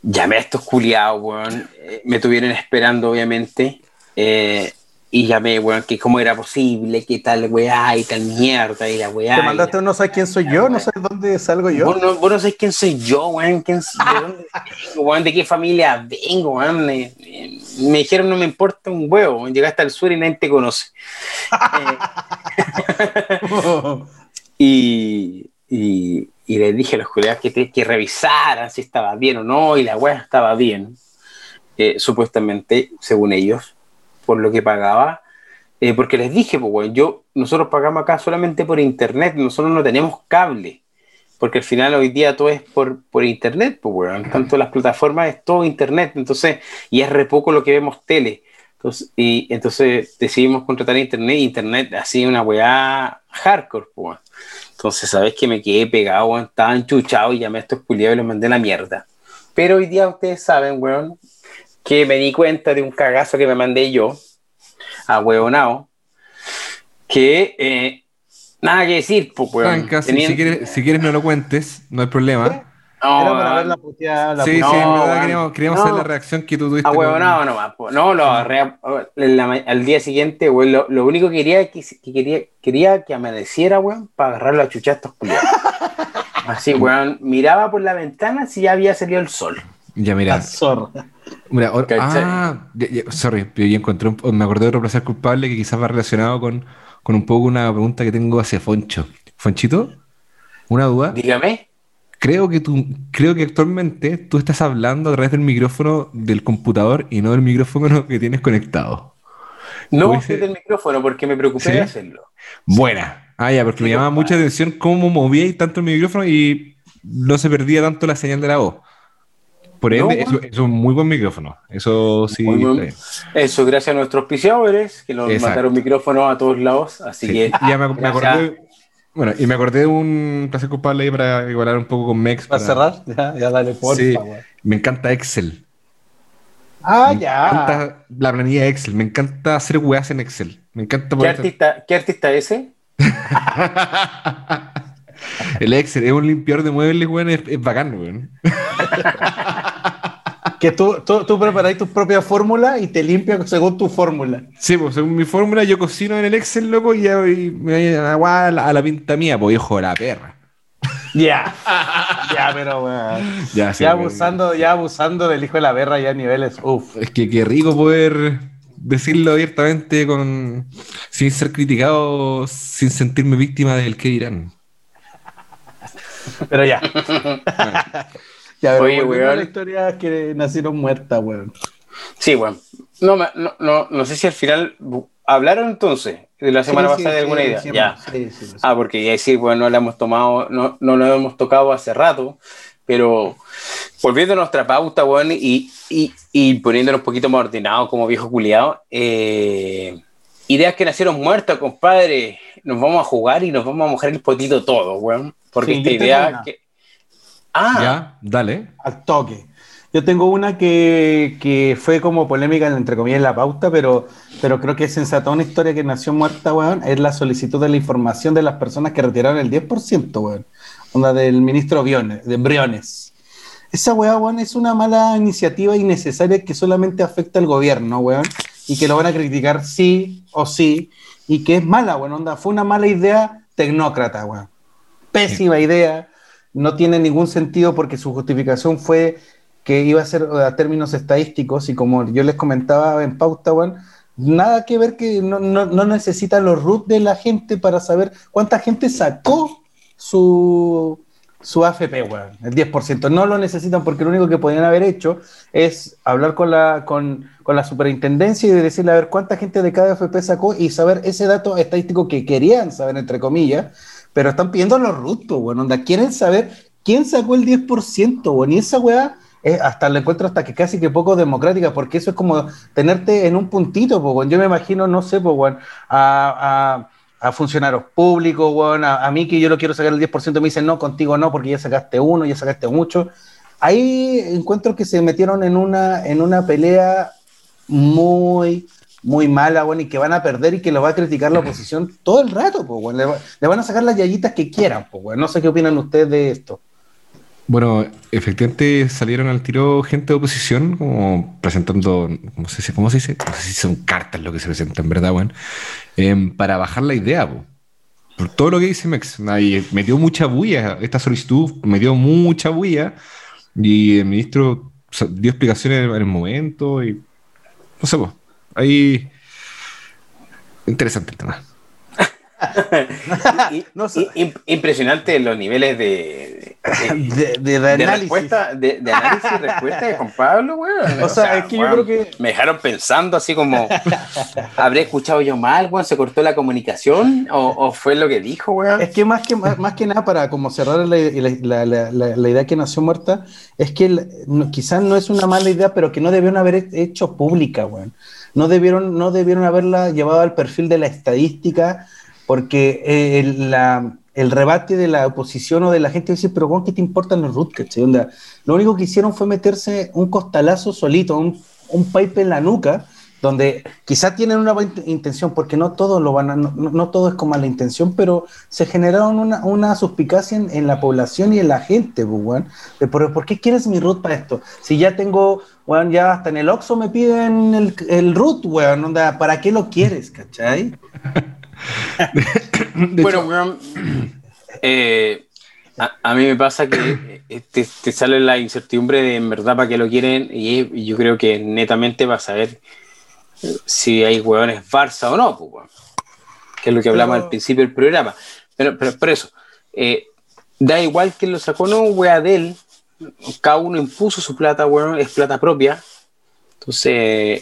S1: llamé a estos culiados, weón, eh, me tuvieron esperando, obviamente, eh, y llamé, weón, que cómo era posible, que tal weá y tal mierda, y la weá.
S3: Te mandaste no sabes quién soy yo, no sabes dónde salgo yo.
S1: Vos no, vos no sabés quién soy yo, weón. quién- ¿De dónde [laughs] vengo, weón? ¿De qué familia vengo, weón? Me, me- me dijeron no me importa un huevo. weón. Llegaste al sur y nadie te conoce. [laughs] Eh, [laughs] y, y, y les dije a los colegas que, que revisaran si estaba bien o no. Y la weá estaba bien. eh, supuestamente, según ellos, por lo que pagaba. Eh, porque les dije, pues, weón, yo, nosotros pagamos acá solamente por internet, nosotros no tenemos cable. Porque al final hoy día todo es por, por internet, pues, weón. Tanto las plataformas es todo internet. Entonces, y es re poco lo que vemos tele. Entonces, y entonces decidimos contratar internet. Internet así una weá hardcore, pues, weón. Entonces, sabes que me quedé pegado, weón. Estaba enchuchado y llamé a estos culiados y los mandé a la mierda. Pero hoy día ustedes saben, weón, que me di cuenta de un cagazo que me mandé yo a huevonao. Que eh, nada que decir, pues, weón.
S2: Franca, si, quieres, si quieres no lo cuentes, no hay problema.
S1: No,
S3: Era para
S1: weón.
S3: ver la puteada. la
S2: Sí, sí, en
S3: puteada.
S1: No,
S2: verdad
S1: weón.
S2: queríamos, queríamos
S1: No.
S2: saber la reacción que tú tuviste.
S1: Ah, huevo, no, nomás, po. No, lo agarré al día siguiente, weón. Lo, lo único que quería que, que quería, quería que amaneciera, weón, para agarrar la chucha a estos culiados. [laughs] Así, weón. Miraba por la ventana si ya había salido el sol.
S2: Ya, mira,
S3: La zorra.
S2: mira, ahora-
S1: ¿Cachai?
S2: ah, ya- ya, sorry, yo encontré un- me acordé de otro placer culpable que quizás va relacionado con, con un poco una pregunta que tengo hacia Foncho. Fonchito, una duda.
S1: Dígame.
S2: Creo que tú, creo que actualmente tú estás hablando a través del micrófono del computador y no del micrófono que tienes conectado.
S1: No fui
S2: ser-
S1: del micrófono porque me preocupé
S2: ¿Sí?
S1: de hacerlo.
S2: Buena. Ah, ya, porque me llamaba
S1: compadre.
S2: mucha atención cómo movíais tanto el micrófono y no se perdía tanto la señal de la voz. Por
S1: No,
S2: ende,
S1: bueno.
S2: eso, es un muy buen micrófono. Eso sí.
S1: Eso gracias a nuestros auspiciadores que nos
S2: Exacto.
S1: mandaron micrófonos a todos lados. Así
S2: Sí.
S1: que
S2: Ya me, me acordé. Bueno, y me acordé de un placer culpable ahí para igualar un poco con Mex.
S3: ¿Para cerrar? Ya, ya dale, porfa,
S2: Sí.
S3: weón.
S2: Me encanta Excel.
S3: Ah,
S2: Me
S3: ya.
S2: encanta la planilla de Excel. Me encanta hacer weas en Excel. Me encanta
S1: ¿Qué artista, ¿Qué artista es ese? [laughs]
S2: El Excel es un limpiador de muebles, weón. Es, es bacán, weón. [laughs]
S3: Que tú, tú, tú preparáis tu propia fórmula y te limpia según tu fórmula.
S2: Sí, pues según mi fórmula, yo cocino en el Excel, loco, y, me voy a, la, a la pinta mía, pues hijo de la perra. [laughs]
S3: Ya. ya, pero weón. [laughs]
S2: Ya, sí,
S3: Ya abusando, ya abusando del hijo de la berra ya a niveles. Uf.
S2: Es que qué rico poder decirlo abiertamente con sin ser criticado, sin sentirme víctima del que dirán.
S3: Pero ya. [laughs] ya, pero
S1: Oye, weón.
S3: la historia que nacieron muertas, weón.
S1: Sí, bueno. No, no, no, no sé si al final hablaron entonces de la semana
S3: Sí,
S1: pasada
S3: sí,
S1: de alguna
S3: sí,
S1: idea.
S3: sí,
S1: ya.
S3: sí, sí, sí.
S1: Ah, porque ya decir, bueno, no la hemos tomado, no, no lo hemos tocado hace rato, Pero volviendo a nuestra pauta, weón, y, y, y poniéndonos un poquito más ordenados como viejo culiado, eh, ideas que nacieron muertas, compadre. Nos vamos a jugar y nos vamos a mojar el potito todo, weón. Porque
S3: Sí,
S1: esta idea
S3: una.
S1: que. Ah,
S2: Ya, dale.
S3: Al toque. Yo tengo una que, que fue como polémica, entre comillas, en la pauta, pero, pero creo que es sensata. Una historia que nació muerta, weón, es la solicitud de la información de las personas que retiraron el 10%, weón. Onda del ministro Briones, de Briones. Esa weá, weón, es una mala iniciativa innecesaria que solamente afecta al gobierno, weón, y que lo van a criticar sí o sí, y que es mala, weón, onda. Fue una mala idea tecnócrata, weón. Pésima idea, no tiene ningún sentido porque su justificación fue que iba a ser a términos estadísticos y como yo les comentaba en pauta, nada que ver que no, no, no necesita los root de la gente para saber cuánta gente sacó su, su AFP, el 10%. No lo necesitan porque lo único que podían haber hecho es hablar con la, con, con la superintendencia y decirle a ver cuánta gente de cada AFP sacó y saber ese dato estadístico que querían saber, entre comillas, pero están pidiendo los root, weón, onda, quieren saber quién sacó el 10%, weón, y esa weá es hasta la encuentro hasta que casi que poco democrática, porque eso es como tenerte en un puntito, weón. Yo me imagino, no sé, weón, a, a, a funcionarios públicos, weón, a, a mí que yo lo quiero sacar el 10%, me dicen, no, contigo no, porque ya sacaste uno, ya sacaste mucho. Ahí encuentro que se metieron en una, en una pelea muy, muy mala, bueno, y que van a perder y que lo va a criticar la oposición todo el rato, pues, bueno. le, va- le van a sacar las yayitas que quieran, pues, bueno. No sé qué opinan ustedes de esto.
S2: Bueno, efectivamente salieron al tiro gente de oposición, como presentando, ¿cómo se dice? ¿Cómo se dice? No sé si son cartas lo que se presentan, ¿verdad, weón? Em, para bajar la idea, po. Por todo lo que dice Mex. Ahí metió mucha bulla, esta solicitud metió mucha bulla, y el ministro dio explicaciones en el momento, y no sé, pues, ahí... Interesante el tema. [laughs]
S1: y-
S3: No sé.
S1: y- impresionante los niveles de, de,
S3: De, de- de
S1: de
S3: análisis.
S1: respuesta, de, de análisis y respuesta de Juan Pablo, weón.
S3: O sea, es que yo creo que-
S1: Me dejaron pensando así como, ¿habré escuchado yo mal, weón? ¿Se cortó la comunicación? ¿O, o fue lo que dijo, weón?
S3: Es que más que, más, más que nada, para como cerrar la, la- la- la- la idea que nació muerta, es que no- quizás no es una mala idea, pero que no debieron haber hecho pública, weón. No debieron, no debieron haberla llevado al perfil de la estadística, porque eh, el, la- el rebate de la oposición o de la gente dice, pero weón, ¿qué te importan los root? cachai? Onda, Lo único que hicieron fue meterse un costalazo solito, un, un pipe en la nuca, donde quizá tienen una buena int- intención, porque no todo lo van a, no, todo es con mala intención, pero se generaron una, una suspicacia en, en la población y en la gente, pues, weón. De por, ¿por qué quieres mi root para esto? Si ya tengo, weón, ya hasta en el Oxxo me piden el, el root, weón, onda, ¿para qué lo quieres, cachai? [laughs]
S1: Bueno, weón, eh, a, a mí me pasa que eh, te, te sale la incertidumbre de en verdad para qué lo quieren y, yo creo que netamente va a saber eh, si hay hueones Barça o no, pues, que es lo que hablamos
S3: Pero-
S1: al principio del programa. Pero, pero por eso, eh, da igual que lo sacó, no, wea de él, cada uno impuso su plata, weón, es plata propia. Entonces,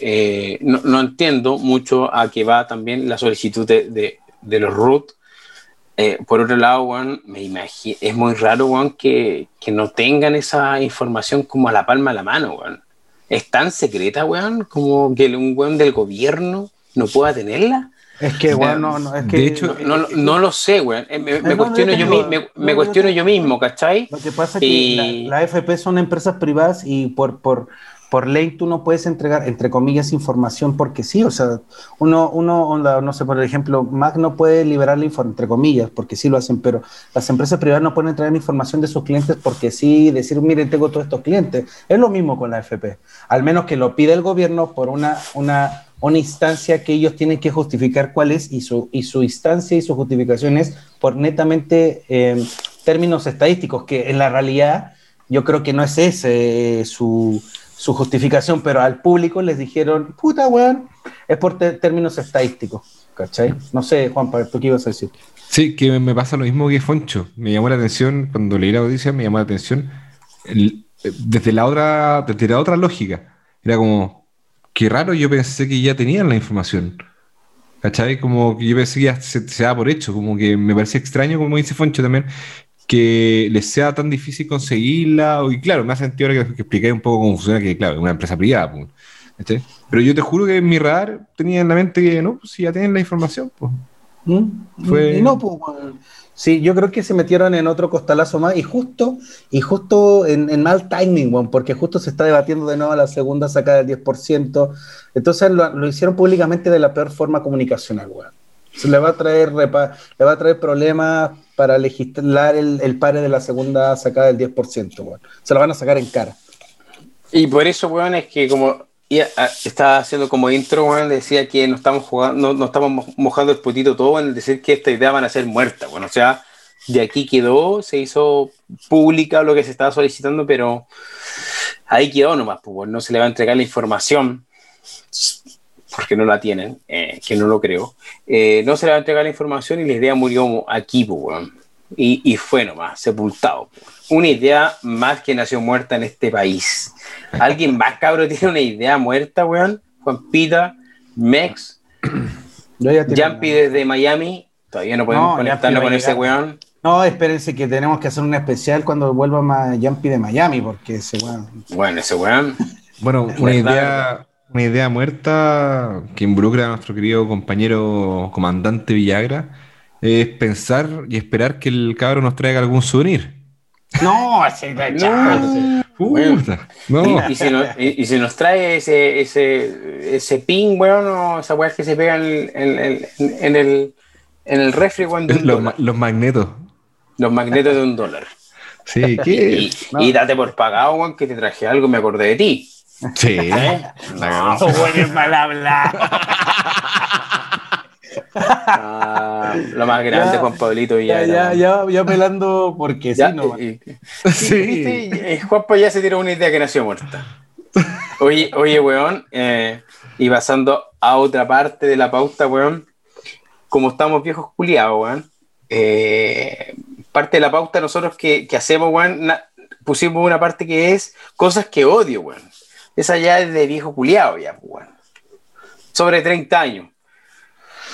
S1: eh, no, no entiendo mucho a qué va también la solicitud de, de- de los root. Eh, por otro lado, weón, me imagino, es muy raro, weón, que, que no tengan esa información como a la palma de la mano, weón. Es tan secreta, weón, como que un weón del gobierno no pueda tenerla.
S3: Es que, weón, no, no, es que...
S2: De hecho,
S1: No, no, no lo sé, weón. Eh, Me, me
S3: no,
S1: cuestiono
S3: no,
S1: yo, mi- me, me cuestiono mismo, ¿cachai?
S3: Lo que pasa es que
S1: Y-
S3: la, la AFP son empresas privadas y por, por, por ley tú no puedes entregar, entre comillas, información porque sí. O sea, uno, uno no sé, por ejemplo, Mac no puede liberar la información, entre comillas, porque sí lo hacen, pero las empresas privadas no pueden entregar información de sus clientes porque sí, decir, miren, tengo todos estos clientes. Es lo mismo con la AFP. Al menos que lo pida el gobierno por una, una, una instancia que ellos tienen que justificar cuál es y su, y su instancia y su justificación es por netamente eh, términos estadísticos, que en la realidad yo creo que no es ese eh, su, su justificación, pero al público les dijeron, puta weón, es por términos estadísticos, ¿cachai? No sé, Juan, ¿tú qué ibas a decir?
S2: Sí, que me pasa lo mismo que Foncho. Me llamó la atención, cuando leí la noticia, me llamó la atención el- desde la otra, desde la otra lógica. Era como, qué raro, yo pensé que ya tenían la información. ¿Cachai? Como que yo pensé que ya se, se daba por hecho, como que me parecía extraño, como dice Foncho también, que les sea tan difícil conseguirla. Y claro, me ha sentido ahora que, que expliqué un poco cómo funciona, que claro, es una empresa privada. Pues, Pero yo te juro que en mi radar tenía en la mente que no, pues si ya tienen la información, pues.
S3: ¿Mm? Fue... Y no, pues, Sí, yo creo que se metieron en otro costalazo más y justo, y justo en, mal timing, porque justo se está debatiendo de nuevo la segunda sacada del 10%. Entonces lo, hicieron públicamente de la peor forma comunicacional. Se le va a traer le va a traer problemas para legislar el, el pare de la segunda sacada del 10%, weón. Se lo van a sacar en cara.
S1: Y por eso, weón, es que como estaba haciendo como intro, weón, decía que no estamos jugando, no, estamos mojando el putito todo en decir que esta idea van a ser muerta, bueno, o sea, de aquí quedó, se hizo pública lo que se estaba solicitando, pero ahí quedó nomás, pues, no se le va a entregar la información porque no la tienen, eh, que no lo creo, eh, no se le va a entregar la información y la idea murió aquí, pues, y, y, fue nomás, sepultado. Una idea más que nació muerta en este país. ¿Alguien más, cabrón, tiene una idea muerta, weón? Juan Pita, Mex, Jumpy desde Miami, todavía no podemos conectarnos con ese weón.
S3: No, espérense que tenemos que hacer un especial cuando vuelva Jumpy de Miami, porque ese weón.
S1: Bueno, ese weón.
S2: Bueno, [laughs] una idea, una idea muerta que involucra a nuestro querido compañero comandante Villagra es pensar y esperar que el cabro nos traiga algún souvenir.
S1: No, ese [laughs] no. Puta, no. ¿Y, si nos, y, si nos, trae ese, ese, ese ping, weón, o esa weá que se pega en, en, en, el, en el refri.
S2: Los, los magnetos.
S1: Los magnetos de un dólar.
S2: Sí, ¿qué? [laughs]
S1: y, date por pagado, weón, que te traje algo, me acordé de ti.
S2: Sí. ¿Eh?
S1: No, buen mal hablar. Ah, lo más grande, Juan Pablito
S3: Ya, ya, ya, ya, pelando porque sí, no.
S1: sí. Juan Pablo ya se tiró una idea que nació muerta. Oye, oye, weón, eh, y pasando a otra parte de la pauta, weón, como estamos viejos culiados, weón, eh, parte de la pauta nosotros que, que hacemos, weón, pusimos una parte que es cosas que odio, weón. Esa ya es de viejo culiado, ya, weón. Sobre 30 años.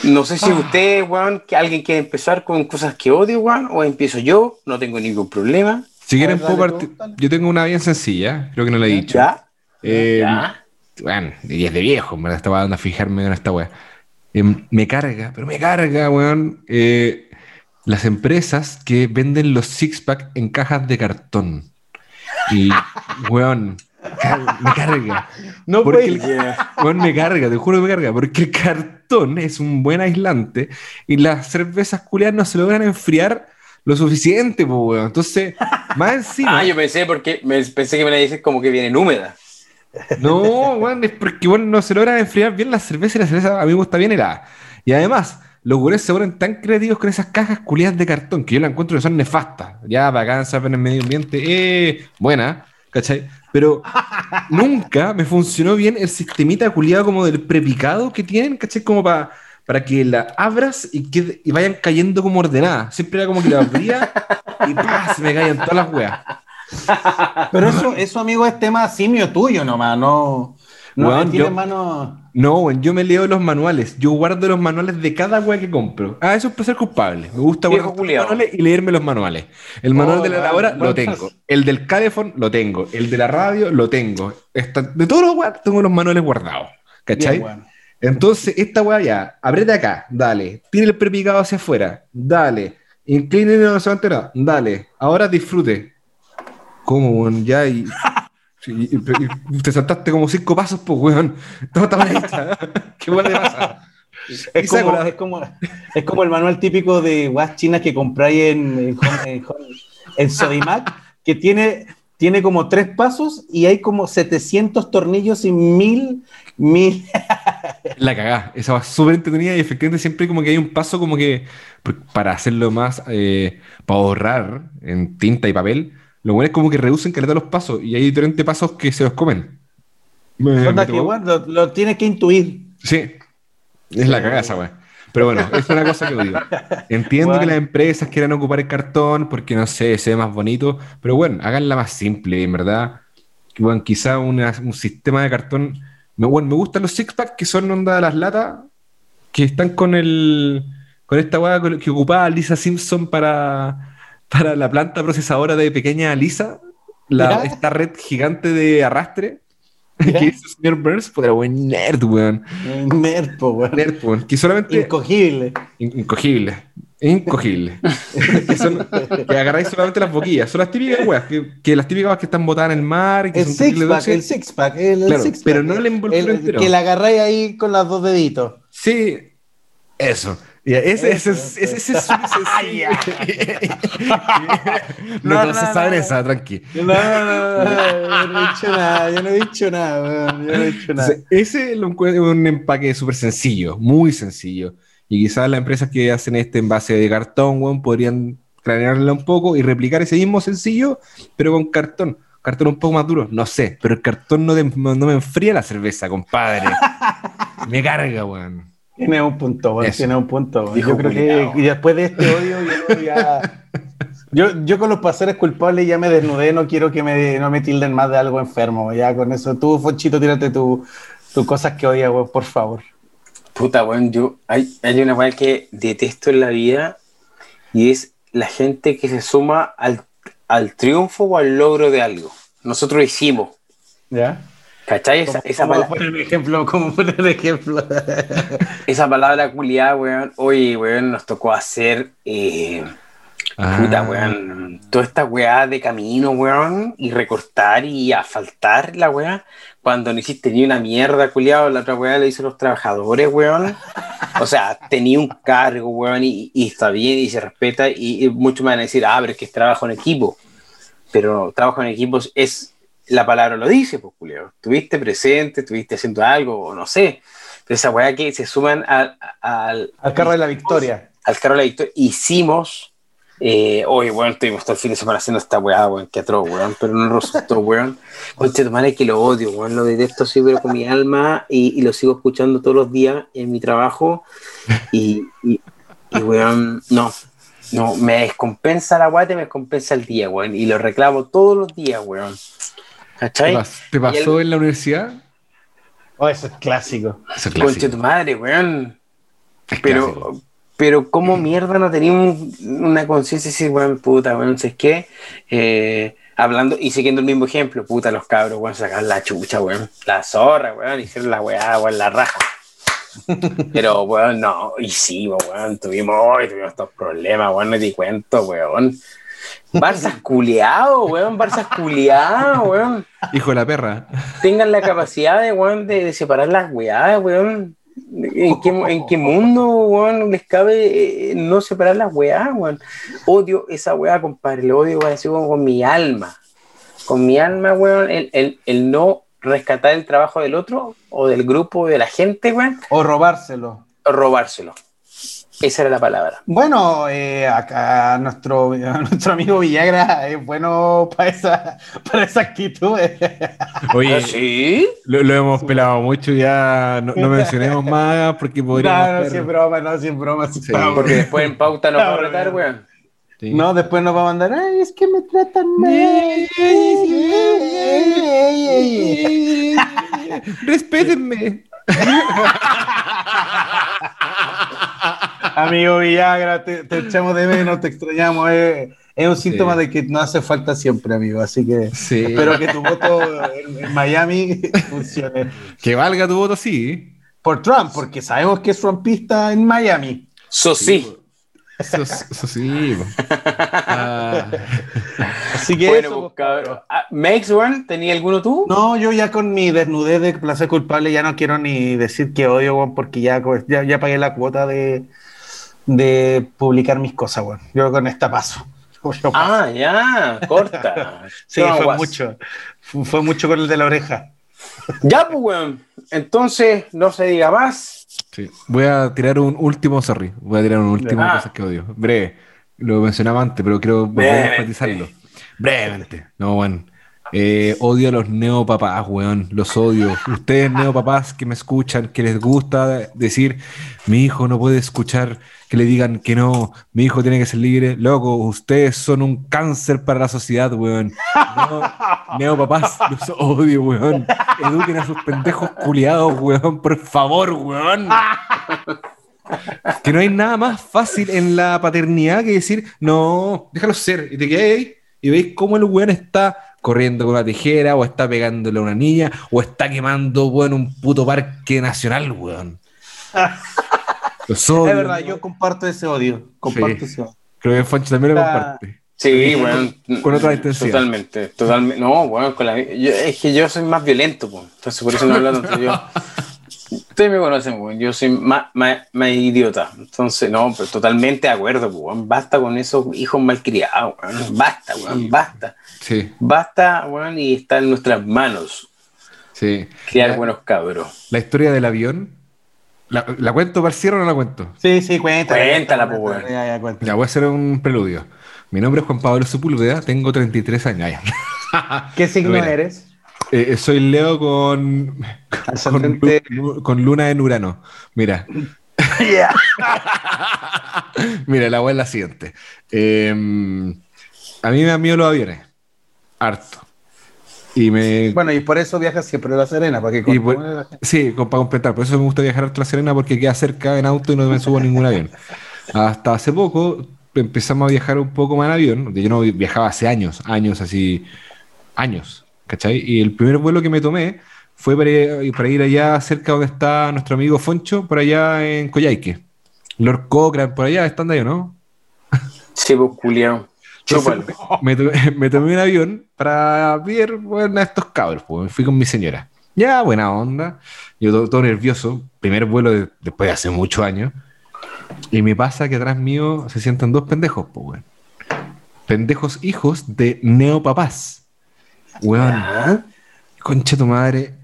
S1: No sé si ah. usted, Juan, que alguien quiere empezar con cosas que odio, Juan, o empiezo yo, no tengo ningún problema.
S2: Si quieren, puedo partir. Yo tengo una bien sencilla, creo que no la he dicho.
S1: ¿Ya?
S2: Eh, bueno, y es de viejo, me estaba dando a fijarme en esta weá. Eh, me carga, pero me carga, weón. Eh, las empresas que venden los six-pack en cajas de cartón. Y, [laughs] weón, me carga. No porque el, [laughs] me carga, te juro que me carga, porque el cartón es un buen aislante y las cervezas culiadas no se logran enfriar lo suficiente, pues, Entonces, más encima.
S1: Ah, yo pensé porque me, pensé que me la dices como que vienen húmedas.
S2: No, weón, es porque bueno, no se logran enfriar bien las cervezas y la cerveza a mí me gusta bien helada. Y además, los güeyes se vuelven tan creativos con esas cajas culiadas de cartón que yo la encuentro que son nefastas. Ya, vacanza en el medio ambiente, eh, buena, ¿cachai? Pero nunca me funcionó bien el sistemita culiado como del prepicado que tienen, ¿cachai? Como para para que la abras y, que, y vayan cayendo como ordenada. Siempre era como que la abría y se me caían todas las weas.
S3: Pero eso, eso, amigo, es tema simio tuyo nomás, no. No,
S2: yo, no, yo me leo los manuales. Yo guardo los manuales de cada wea que compro. Ah, eso es para ser culpable. Me gusta guardar los manuales y leerme los manuales. El manual oh, de la lavadora lo tengo. El del Cadefon lo tengo. El de la radio lo tengo. de todos los weas tengo los manuales guardados. ¿Cachai? Entonces, esta wea ya, apriete acá, dale. Tire el prepicado hacia afuera, dale. Incline no se va dale. Ahora disfrute. ¿Cómo, Ya, y [laughs] te saltaste como cinco pasos, pues, weón. Todo. [laughs] ¿Qué weón pasa?
S3: Es como, es, como, es como, el manual típico de guas chinas que compráis en, en, en, Sodimac, que tiene, tiene como tres pasos y hay como 700 tornillos y mil, mil. [laughs]
S2: La cagá, esa va súper entretenida y efectivamente siempre como que hay un paso como que para hacerlo más, eh, para ahorrar en tinta y papel, lo bueno es como que reducen calidad los pasos y hay diferentes pasos que se los comen.
S3: lo, tienes que intuir.
S2: Sí, es la cagaza, güey. Pero bueno, es una cosa que digo. Entiendo que las empresas quieran ocupar el cartón porque, no sé, se ve más bonito, pero bueno, háganla más simple, en verdad. Bueno, quizá un sistema de cartón. Me, bueno, me gustan los six-pack que son onda de las latas que están con el con esta weá que ocupaba Lisa Simpson para para la planta procesadora de pequeña Lisa, la, esta red gigante de arrastre. [laughs] que hizo el señor Burns, pues era buen nerd, weón.
S3: Nerd, po, weón.
S2: Nerd, weón. Que solamente.
S3: Incogible.
S2: In- incogible. Incogible. [laughs] que, son- que agarráis solamente las boquillas. Son las típicas weas. Que, que las típicas que están botadas en el mar. y Que
S3: El
S2: son
S3: six pack, el six pack, el, el six pack.
S2: pero no el envoltorio
S3: El-
S2: entero.
S3: Que la agarráis ahí con los dos deditos.
S2: Sí, eso. Ese, ese, es- ese, ese es [laughs] súper sencillo. [laughs] no, se
S3: no,
S2: sabe
S3: no.
S2: esa, tranqui.
S3: No, no, no, no, yo no he dicho nada, yo no he dicho nada, weón, yo no he dicho nada.
S2: Ese encuentro un empaque súper sencillo, muy sencillo. Y quizás las empresas que hacen este envase de cartón, weón, podrían cranearla un poco y replicar ese mismo sencillo, pero con cartón. Cartón un poco más duro, no sé, pero el cartón no, de- no me enfría la cerveza, compadre. [laughs] me carga, weón.
S3: Tiene un punto, weón,
S2: Eso.
S3: tiene un punto. weón.
S1: Viejo
S3: Yo creo que después de este odio, yo ya. [laughs] Yo, yo con los placeres culpables ya me desnudé, no quiero que me, no me tilden más de algo enfermo. Ya con eso, tú, Fonchito, tírate tus tu cosas que odias, weón, por favor.
S1: Puta, weón, yo. Hay, hay una weá que detesto en la vida y es la gente que se suma al, al triunfo o al logro de algo. Nosotros hicimos.
S3: ¿Ya?
S1: ¿Cachai? Esa, esa,
S3: ¿Cómo
S1: pala-
S3: poner un ejemplo? ¿Cómo poner un ejemplo? [laughs]
S1: esa palabra culiada, weón. Oye, weón, nos tocó hacer. eh, Puta,
S2: Ah,
S1: weón. Toda esta weá de camino, weón. Y recortar y asfaltar la weá. Cuando no hiciste ni una mierda, culiado, la otra weá la hizo los trabajadores, weón. O sea, tenía un cargo, weón, y, y está bien y se respeta. Y, y muchos me van a decir, ah, pero es que es trabajo en equipo. Pero trabajo en equipos es. La palabra lo dice, pues, culiado. Estuviste presente, estuviste haciendo algo, o no sé. Pero esa weá que se suman al- al,
S3: Al carro de la victoria.
S1: al carro de la victoria, hicimos. Eh, oye, weón, estuvimos todo el fin de semana haciendo esta weá, weón, que atroz, weón, pero no resultó, [laughs] weón. Conche, tu madre que lo odio, weón, lo detesto así, pero con mi alma y, y lo sigo escuchando todos los días en mi trabajo. Y, y, y, weón, no, no, me descompensa la weá, te me descompensa el día, weón, y lo reclamo todos los días, weón.
S2: ¿Te,
S1: ¿Cachai?
S2: pas- te pasó en la universidad?
S3: Oh, eso es clásico.
S2: Eso es
S1: Conche, tu madre, weón.
S2: Es
S1: Pero,
S2: clásico.
S1: pero ¿cómo mierda no teníamos una conciencia y decir, weón, puta, weón, ¿sabes qué? Eh, hablando y siguiendo el mismo ejemplo, puta, los cabros, weón, sacar la chucha, weón, la zorra, weón, hicieron la weá, weón, la raja. [laughs] Pero, weón, no, hicimos, weón, tuvimos, hoy tuvimos estos problemas, weón, no te cuento, weón. Barça culiado, weón, Barça culiado, weón
S2: Hijo de la perra.
S1: tengan la capacidad de, weón, de, de separar las weadas, weón. ¿En qué, ¿En qué mundo, weón, les cabe eh, no separar las weadas, weón? Odio esa weá, compadre. Lo odio, weón, así como con mi alma. Con mi alma, weón, el, el, el no rescatar el trabajo del otro o del grupo de la gente, weón,
S3: O robárselo.
S1: o robárselo. Esa era la palabra.
S3: Bueno, eh, acá nuestro, [laughs] nuestro amigo Villagra es bueno para esa, para esa actitud. [laughs]
S2: Oye,
S1: ¿Ah, ¿Sí?
S2: lo, lo hemos pelado mucho ya. No, no mencionemos más porque podríamos.
S3: No, no, sin broma, no, sin broma. Sí,
S1: Porque después en pauta nos va a
S3: No, [laughs]
S1: retar, weón.
S2: Sí.
S3: No, después nos va a mandar, ay, es que me tratan mal.
S2: Respétenme.
S3: Amigo Villagra, te, te [laughs] echamos de menos, te extrañamos. eh. Es un síntoma
S2: Sí.
S3: de que no hace falta siempre, amigo. Así que
S2: Sí.
S3: espero que tu voto en, en Miami [laughs] funcione.
S2: Que valga tu voto, sí.
S3: Por Trump, porque sabemos que es trumpista en Miami.
S1: So sí.
S2: Eso, eso sí. [laughs] Ah,
S3: Así que
S1: Bueno,
S3: eso,
S1: pues, cabrón. Ah, Max, weón, ¿tenía alguno tú?
S3: No, yo ya con mi desnudez de placer culpable ya no quiero ni decir que odio, porque ya, ya, ya pagué la cuota de, de publicar mis cosas, weón. Yo con esta paso. [laughs] Yo paso.
S1: Ah, ya, corta. [laughs]
S3: sí,
S1: No,
S3: fue
S1: guas.
S3: mucho. Fue, fue mucho con el de la oreja.
S1: Ya, pues, weón. Entonces, no se diga más.
S2: sí. Voy a tirar un último, sorry. Voy a tirar un último
S1: Ah.
S2: cosas que odio. Breve. Lo mencionaba antes, pero quiero volver a
S1: Brevemente.
S2: enfatizarlo. Brevemente. No, bueno. Eh, odio a los neopapás, weón. Los odio. Ustedes, neopapás que me escuchan, que les gusta decir, mi hijo no puede escuchar que le digan que no, mi hijo tiene que ser libre. Loco, ustedes son un cáncer para la sociedad, weón. No, neopapás, los odio, weón. Eduquen a sus pendejos culiados, weón. Por favor, weón. que no hay nada más fácil en la paternidad que decir, no, déjalo ser. Y te quedas ahí y veis cómo el weón está corriendo con una tijera, o está pegándole a una niña, o está quemando, weón, un puto parque nacional, weón. [laughs]
S3: es verdad, yo comparto ese odio. Comparto ese odio.
S2: Creo que Fancho también lo comparte.
S1: Sí, bueno.
S2: Con otra intensidad.
S1: Totalmente, totalmente. No, bueno, con la, es que yo soy más violento, pues. Entonces por eso no hablo tanto yo. [laughs] Ustedes me conocen, pues. Yo soy más, más, más, idiota. Entonces, no, pero totalmente de acuerdo, pues. Basta con esos hijos malcriados, weón. Basta, weón. Basta.
S2: Sí.
S1: Basta, weón, y está en nuestras manos.
S2: Sí.
S1: Criar buenos cabros.
S2: La historia del avión ¿La, ¿La, cuento parcial o no la cuento?
S3: Sí, sí, cuéntala.
S1: Cuéntala, pues,
S2: ya, ya, ya, voy a hacer un preludio. Mi nombre es Juan Pablo Sepúlveda, tengo 33 años. [laughs]
S3: ¿Qué signo eres?
S2: Eh, soy Leo con, con, con, luna en Urano. Mira. [laughs] Mira, la voy es la siguiente. Eh, a mí me dan miedo los aviones. Harto. Y me...
S3: Bueno, y por eso viajas siempre a La Serena, para que
S2: Sí, para completar. Por eso me gusta viajar a La Serena porque queda cerca en auto y no me subo a ningún avión. Hasta hace poco empezamos a viajar un poco más en avión. Yo no viajaba hace años, años así, años, ¿cachai? Y el primer vuelo que me tomé fue para ir, para ir allá cerca donde está nuestro amigo Foncho, por allá en Coyhaique. Lord Cochrane, por allá, están de ahí, ¿no?
S1: Sí, pues, culiao.
S2: me, [laughs] me, tomé un avión para ver bueno, a estos cabros. Pues. Fui con mi señora. Ya, buena onda. Yo todo, nervioso. Primer vuelo después de hace muchos años. Y me pasa que atrás mío se sientan dos pendejos, pues, bueno. Pendejos hijos de neopapás. Weón. Concha tu madre.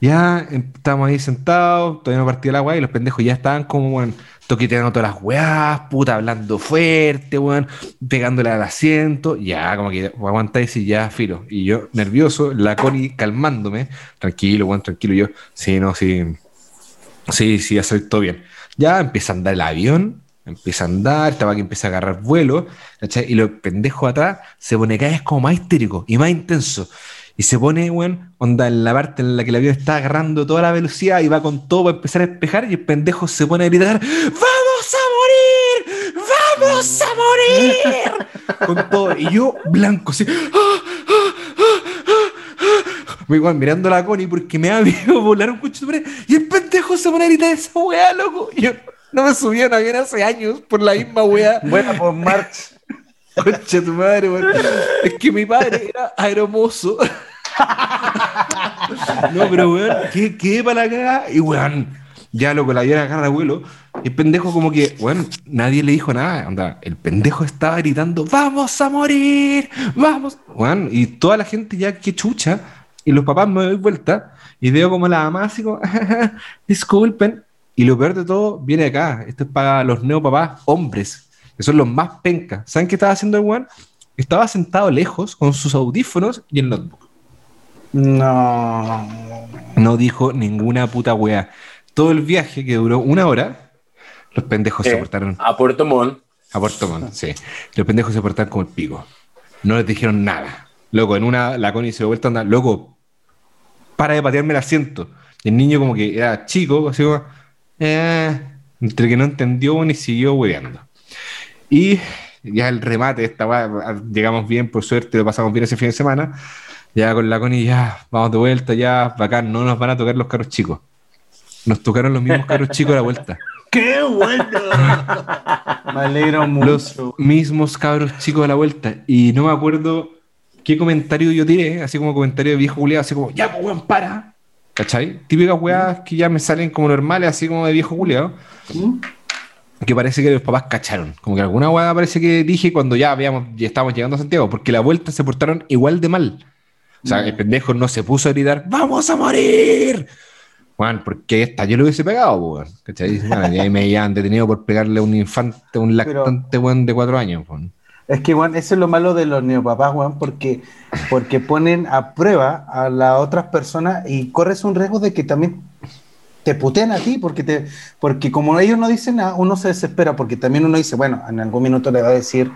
S2: Ya estábamos ahí sentados, todavía no partía el agua y los pendejos ya estaban como, bueno, toqueteando todas las weás, puta, hablando fuerte, weón, pegándole al asiento, ya, como que aguantáis y ya, filo. Y yo, nervioso, la Connie calmándome, tranquilo, weón, tranquilo, yo, sí, no, sí, sí, sí, ya soy todo bien. Ya empieza a andar el avión, empieza a andar, estaba que empieza a agarrar vuelo, ¿cachai? Y los pendejos atrás se pone cada vez como más histérico y más intenso. Y se pone, weón, onda en la parte en la que el avión está agarrando toda la velocidad y va con todo para empezar a despejar y el pendejo se pone a gritar, ¡Vamos a morir! ¡Vamos a morir! con todo. Y yo, blanco, así, ¡Ah, igual mirando a la Connie porque me ha visto volar un coche y el pendejo se pone a gritar esa weá, loco. Y yo no me subía a un avión hace años por la misma weá. [laughs]
S3: Bueno, pues March.
S2: Concha tu madre, weón. Es que mi padre era aeromozo. [laughs] no, pero weón, ¿qué, qué para la cagada? Y weón, ya loco, la viera agarra vuelo. Y el pendejo, como que, weón, nadie le dijo nada. Onda, el pendejo estaba gritando, ¡Vamos a morir! ¡Vamos! Weón, y toda la gente ya, que chucha. Y los papás me doy vuelta y veo como la mamá así como, [laughs] disculpen. Y lo peor de todo viene acá. Esto es para los neopapás hombres, que son los más pencas. ¿Saben qué estaba haciendo el weón? Estaba sentado lejos con sus audífonos y el notebook.
S3: No.
S2: No dijo ninguna puta wea. Todo el viaje que duró una hora, los pendejos se eh, portaron.
S1: A Puerto Montt.
S2: A Puerto Montt, sí. Los pendejos se portaron como el pico. No les dijeron nada. Loco, en una, la Connie se dio vuelta anda, loco, para de patearme el asiento. Y el niño como que era chico, así como, eh, entre que no entendió ni siguió hueveando. Y ya el remate, esta llegamos bien, por suerte, lo pasamos bien ese fin de semana. Ya con la Connie, ya, vamos de vuelta, ya, bacán, no nos van a tocar los carros chicos. Nos tocaron los mismos carros chicos a la vuelta. [laughs]
S3: ¡Qué bueno! [laughs] me alegro mucho.
S2: Los mismos cabros chicos a la vuelta. Y no me acuerdo qué comentario yo tiré, así como comentario de viejo culiado, así como, ya, pues, weón, para. ¿Cachai? Típicas weas que ya me salen como normales, así como de viejo culiado. ¿Mm? Que parece que los papás cacharon. Como que alguna wea parece que dije cuando ya habíamos, ya estábamos llegando a Santiago, porque la vuelta se portaron igual de mal. O sea, el pendejo no se puso a gritar, ¡vamos a morir! Bueno, porque esta yo lo hubiese pegado, weón. ¿Cachai? [laughs] y ahí me habían detenido por pegarle a un infante, un lactante, weón, de cuatro años, weón.
S3: Es que, Juan, eso es lo malo de los neopapás, Juan, porque, porque ponen a prueba a las otras personas y corres un riesgo de que también te puteen a ti, porque, te, porque como ellos no dicen nada, uno se desespera, porque también uno dice, bueno, en algún minuto le va a decir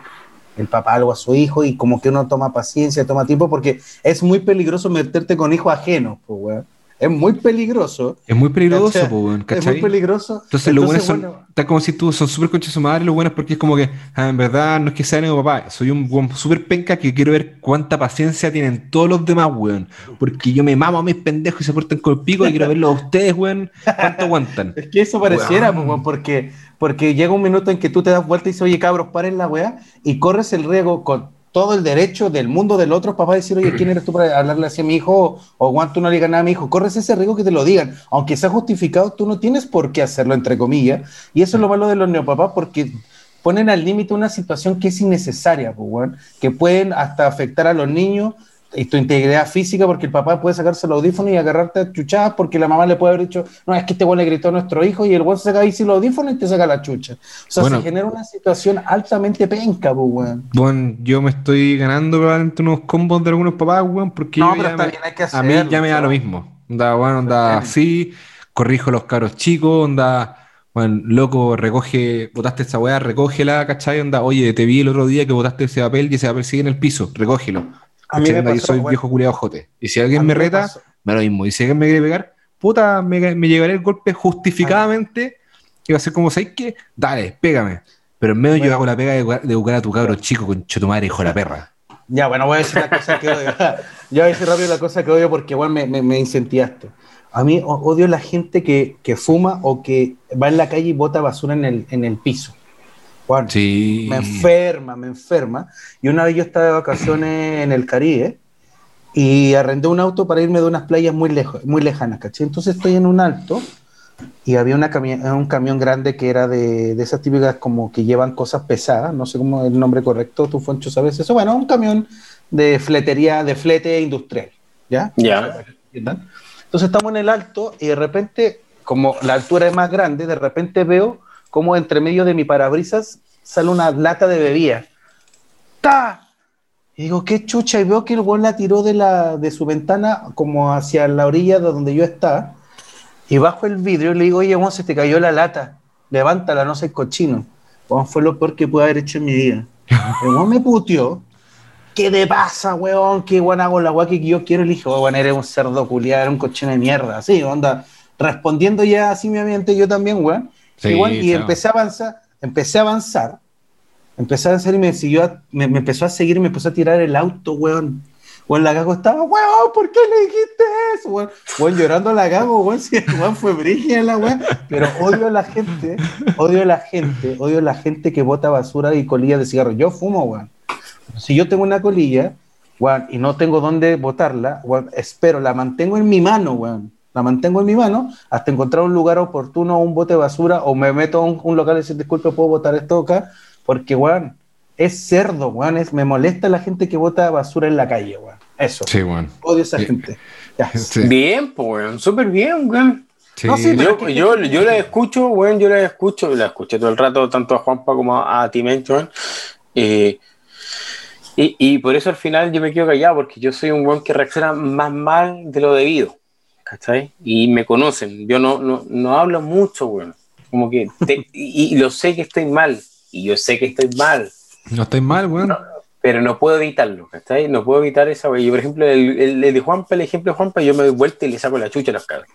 S3: el papá algo a su hijo y como que uno toma paciencia, toma tiempo, porque es muy peligroso meterte con hijos ajenos, pues, weón. Es muy peligroso.
S2: Es muy peligroso, ¿cachai?
S3: Es muy peligroso.
S2: Entonces, los buenos son, está como si tú son súper conchas su madre, los buenos porque es como que, ah, en verdad, no es que sea mi papá, soy un buen súper penca que quiero ver cuánta paciencia tienen todos los demás, weón. Porque yo me mamo a mis pendejos y se portan con el pico y quiero verlos a ustedes, weón, cuánto aguantan. [laughs]
S3: es que eso pareciera, weón, porque, porque llega un minuto en que tú te das vuelta y dices, oye, cabros, paren la weá, y corres el riesgo con todo el derecho del mundo del otro papá decir, oye, ¿quién eres tú para hablarle así a mi hijo? O Juan, tú no le digas nada a mi hijo. Corres ese riesgo que te lo digan. Aunque sea justificado, tú no tienes por qué hacerlo, entre comillas. Y eso es lo malo de los neopapás, porque ponen al límite una situación que es innecesaria, pues, que pueden hasta afectar a los niños y tu integridad física, porque el papá puede sacarse el audífono y agarrarte a chuchadas, porque la mamá le puede haber dicho, no, es que este güey le gritó a nuestro hijo, y el güey se saca ahí sin los audífonos y te saca la chucha. O sea, se genera una situación altamente penca, pues,
S2: Bueno, yo me estoy ganando probablemente unos combos de algunos papás, weón, porque
S3: no, pero está bien, hay que hacerlo,
S2: a mí ya me da lo mismo. Onda, bueno, onda así, corrijo los caros chicos, onda... Bueno, loco, recoge, botaste esa weá, recógela, ¿cachai? Onda, oye, te vi el otro día que botaste ese papel y ese papel sigue en el piso, recógelo. A mí me yo soy viejo culiado jote. Y si alguien me reta, me, lo mismo. Y si alguien me quiere pegar, puta, me, me llevaré el golpe justificadamente. Y va a ser como, ¿sabes qué? Dale, pégame. Pero en medio yo hago la pega de, buscar a tu cabro chico con chotumare, hijo de la perra. [laughs]
S3: Ya, bueno, voy a decir la cosa que odio. [laughs] ya voy a decir rápido la cosa que odio porque igual me, me, me incentivaste. A mí odio la gente que, que, fuma o que va en la calle y bota basura en el, en el piso. Juan, me enferma, me enferma. Y una vez yo estaba de vacaciones en el Caribe y arrendé un auto para irme de unas playas muy, lejos, muy lejanas, ¿caché? Entonces estoy en un alto y había una un camión grande que era de, de, esas típicas como que llevan cosas pesadas, no sé cómo es el nombre correcto, tú Foncho sabes eso, bueno, un camión de fletería, de flete industrial, ¿ya?
S1: Ya.
S3: Entonces estamos en el alto y de repente, como la altura es más grande, de repente veo como entre medio de mi parabrisas sale una lata de bebida. ¡Ta! Y digo, qué chucha, y veo que el güey la tiró de, la, de su ventana como hacia la orilla de donde yo estaba, y bajo el vidrio y le digo, oye, se te cayó la lata, levántala, no sé cochino. Bueno, fue lo peor que pude haber hecho en mi vida. El güey me puteó, ¿qué te pasa, weón? ¿Qué weón hago la weá que yo quiero? Le dije, weón, eres un cerdo culiado, eres un cochino de mierda, así, onda, respondiendo ya así mi ambiente yo también, weón y empecé a avanzar, empecé a avanzar, empecé a avanzar y me siguió, me, empezó a seguir me empezó a tirar el auto, weón. Weón, la gago estaba, weón, ¿por qué le dijiste eso? Weón, weón llorando a la gago, weón, si weón fue brilla la weón. Pero odio a la gente, odio a la gente, odio a la gente que bota basura y colillas de cigarro. Yo fumo, weón. Si yo tengo una colilla, weón, y no tengo dónde botarla, weón, espero, la mantengo en mi mano, weón la mantengo en mi mano hasta encontrar un lugar oportuno, un bote de basura, o me meto a un, local y decir, disculpe, puedo botar esto acá, porque, weón, es cerdo, weón, es, me molesta la gente que bota basura en la calle, weón. Eso.
S2: Sí, weón.
S3: Odio a esa gente. [laughs]
S1: Bien, pues, weón, súper bien, weón. yo, yo, la escucho, weón, yo la escucho, la escuché todo el rato, tanto a Juanpa como a, ti, Mencho, eh, y, y, por eso al final yo me quedo callado, porque yo soy un weón que reacciona más mal de lo debido. ¿Cachai? Y me conocen, yo no, no, no hablo mucho, güey. Como que, y, lo sé que estoy mal, y yo sé que estoy mal.
S2: No estoy mal, güey.
S1: pero no puedo evitarlo, ¿cachai? No puedo evitar esa, güey. Yo, por ejemplo, el, el, de Juanpa, el ejemplo de Juanpa, yo me doy vuelta y le saco la chucha a los cabros.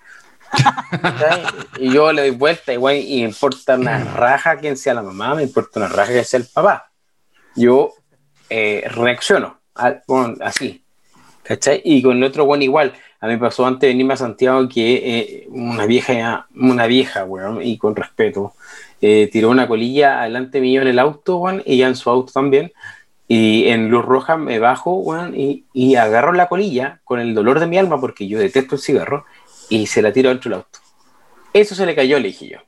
S1: y yo le doy vuelta, igual, y me importa una raja quien sea la mamá, me importa una raja quien sea el papá. Yo eh, reacciono así, ¿cachai? Y con el otro, bueno, igual a mí me pasó antes de venirme a Santiago que eh, una vieja, una vieja, weón, y con respeto, eh, tiró una colilla adelante mío en el auto, weón, y ya en su auto también. Y en luz roja me bajo, weón, y, y agarro la colilla con el dolor de mi alma, porque yo detesto el cigarro, y se la tiro dentro del auto. Eso se le cayó, le dije yo.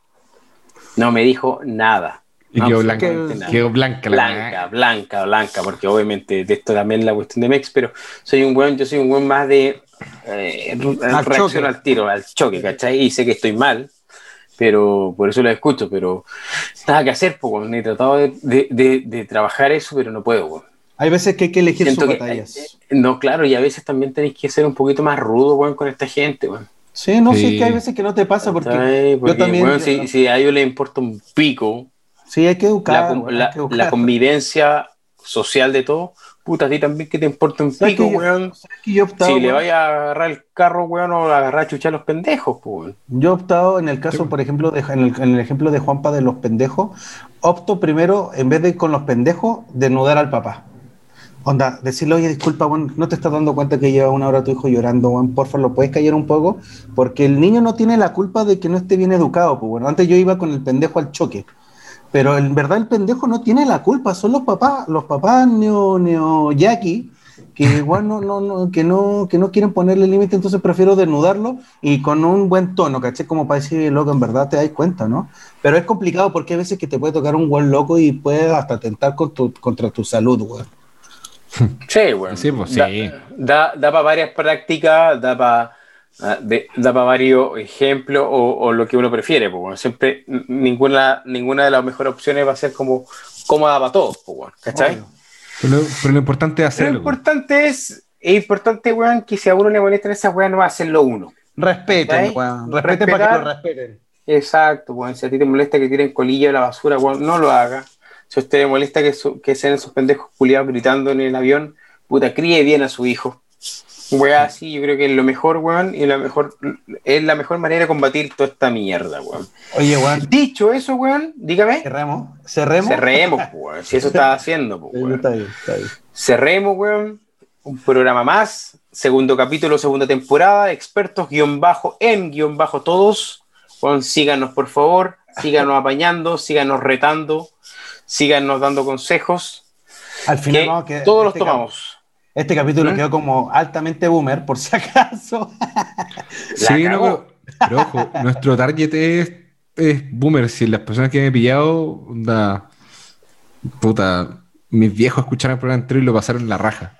S1: No me dijo nada.
S2: Y quedó, blanca, quedó
S1: blanca, blanca, blanca, blanca, porque obviamente de esto también la cuestión de Mex, pero soy un buen, yo soy un buen más de eh, reacciono al tiro, al choque, ¿cachai? Y sé que estoy mal, pero por eso lo escucho, pero nada que hacer, pues, he tratado de, de, de, trabajar eso, pero no puedo,
S3: Hay veces que hay que elegir sus batallas.
S1: Eh, no, claro, y a veces también tenéis que ser un poquito más rudo, bueno, con esta gente, bueno.
S3: Sí, no, sí. que hay veces que no te pasa porque, yo también...
S1: si, si, a ellos les importa un pico...
S3: Sí, hay que educar.
S1: La, la, la convivencia social de todo, puta, a ti también que te importa un pico, weón. si le vaya a agarrar el carro, weón, o a agarrar a chuchar los pendejos, pues.
S3: Yo he optado, en el caso, por ejemplo, de, en, el, ejemplo de Juanpa de los pendejos, opto primero, en vez de ir con los pendejos, desnudar al papá. Onda, decirle, oye, disculpa, weón, no te estás dando cuenta que lleva una hora tu hijo llorando, weón, porfa, lo puedes callar un poco, porque el niño no tiene la culpa de que no esté bien educado, pues bueno, antes yo iba con el pendejo al choque. Pero en verdad el pendejo no tiene la culpa, son los papás, los papás neo, neo yaqui, que [laughs] igual no, no, no, que no, que no quieren ponerle límite, entonces prefiero desnudarlo y con un buen tono, ¿caché? Como para decir, loco, en verdad te das cuenta, ¿no? Pero es complicado porque hay veces que te puede tocar un buen loco y puede hasta atentar contra tu salud, güey. [laughs]
S1: Sí, bueno. Sí, pues, sí. Da, da para varias prácticas, da para Ah, da para varios ejemplos o, lo que uno prefiere. Pues, siempre ninguna, ninguna de las mejores opciones va a ser como cómoda para todos. Pues, ¿Cachai?
S2: Pero, lo importante es hacerlo.
S1: Lo importante es, es importante, weón, que si a uno le molesta esa weón, no va a hacerlo uno.
S3: Respeten, weón. Respeten para que lo respeten.
S1: Exacto, weón. Si a ti te molesta que tiren colilla de la basura, weón, no lo haga. Si a usted le molesta que, que sean esos pendejos culiados gritando en el avión, puta, críe bien a su hijo. Weá, sí, yo creo que es lo mejor, weón, y la mejor, es la mejor manera de combatir toda esta mierda, weón.
S3: Oye, weón.
S1: Dicho eso, weón, dígame.
S3: Cerremos. Cerremos.
S1: Cerremos, weón. Si eso está haciendo, [laughs] weón. Está bien, está bien. Cerremos, weón. Un programa más. Segundo capítulo, segunda temporada. Expertos, guion bajo, en guion bajo todos. Weón, síganos, por favor. Síganos [laughs] apañando, síganos retando, síganos dando consejos.
S3: Al final,
S1: que todos los este tomamos.
S3: Este capítulo ¿Mm? quedó como altamente boomer, por si acaso. [laughs]
S2: sí, no, pero, ojo, nuestro target es, es, boomer. Si las personas que me he pillado, da, puta, mis viejos escucharon el programa entero y lo pasaron en la raja.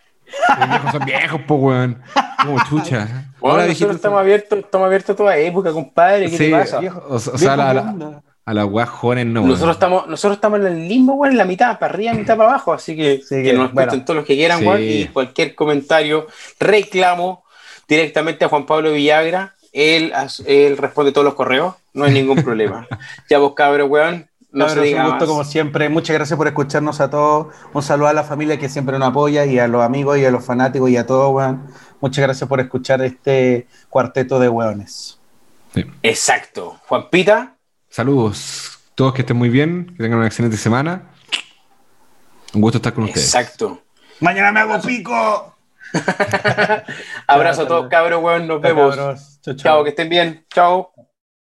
S2: Mis viejos son viejos, po, weón. Como chucha.
S1: Ahora nosotros estamos abiertos, estamos abiertos toda época, compadre. ¿Qué te pasa?
S2: o, sea, la, a las weas jóvenes no.
S1: Nosotros estamos, nosotros estamos en el limbo, weón, en la mitad, para arriba, mitad para abajo. Así que, que, nos bueno, todos los que quieran, weón. Y cualquier comentario, reclamo directamente a Juan Pablo Villagra. Él, él responde todos los correos, no hay ningún problema. [laughs] ya vos, cabrón, weón.
S3: No se diga un gusto como siempre. Muchas gracias por escucharnos a todos. Un saludo a la familia que siempre nos apoya y a los amigos y a los fanáticos y a todos, weón. Muchas gracias por escuchar este cuarteto de weones.
S1: Exacto. Juan Pita.
S2: Saludos. Todos que estén muy bien, que tengan una excelente semana. Un gusto estar con ustedes.
S1: Exacto.
S3: Mañana me hago pico. [laughs]
S1: Abrazo a todos, cabros, weón. Nos vemos. Chao, chao, que estén bien. Chao.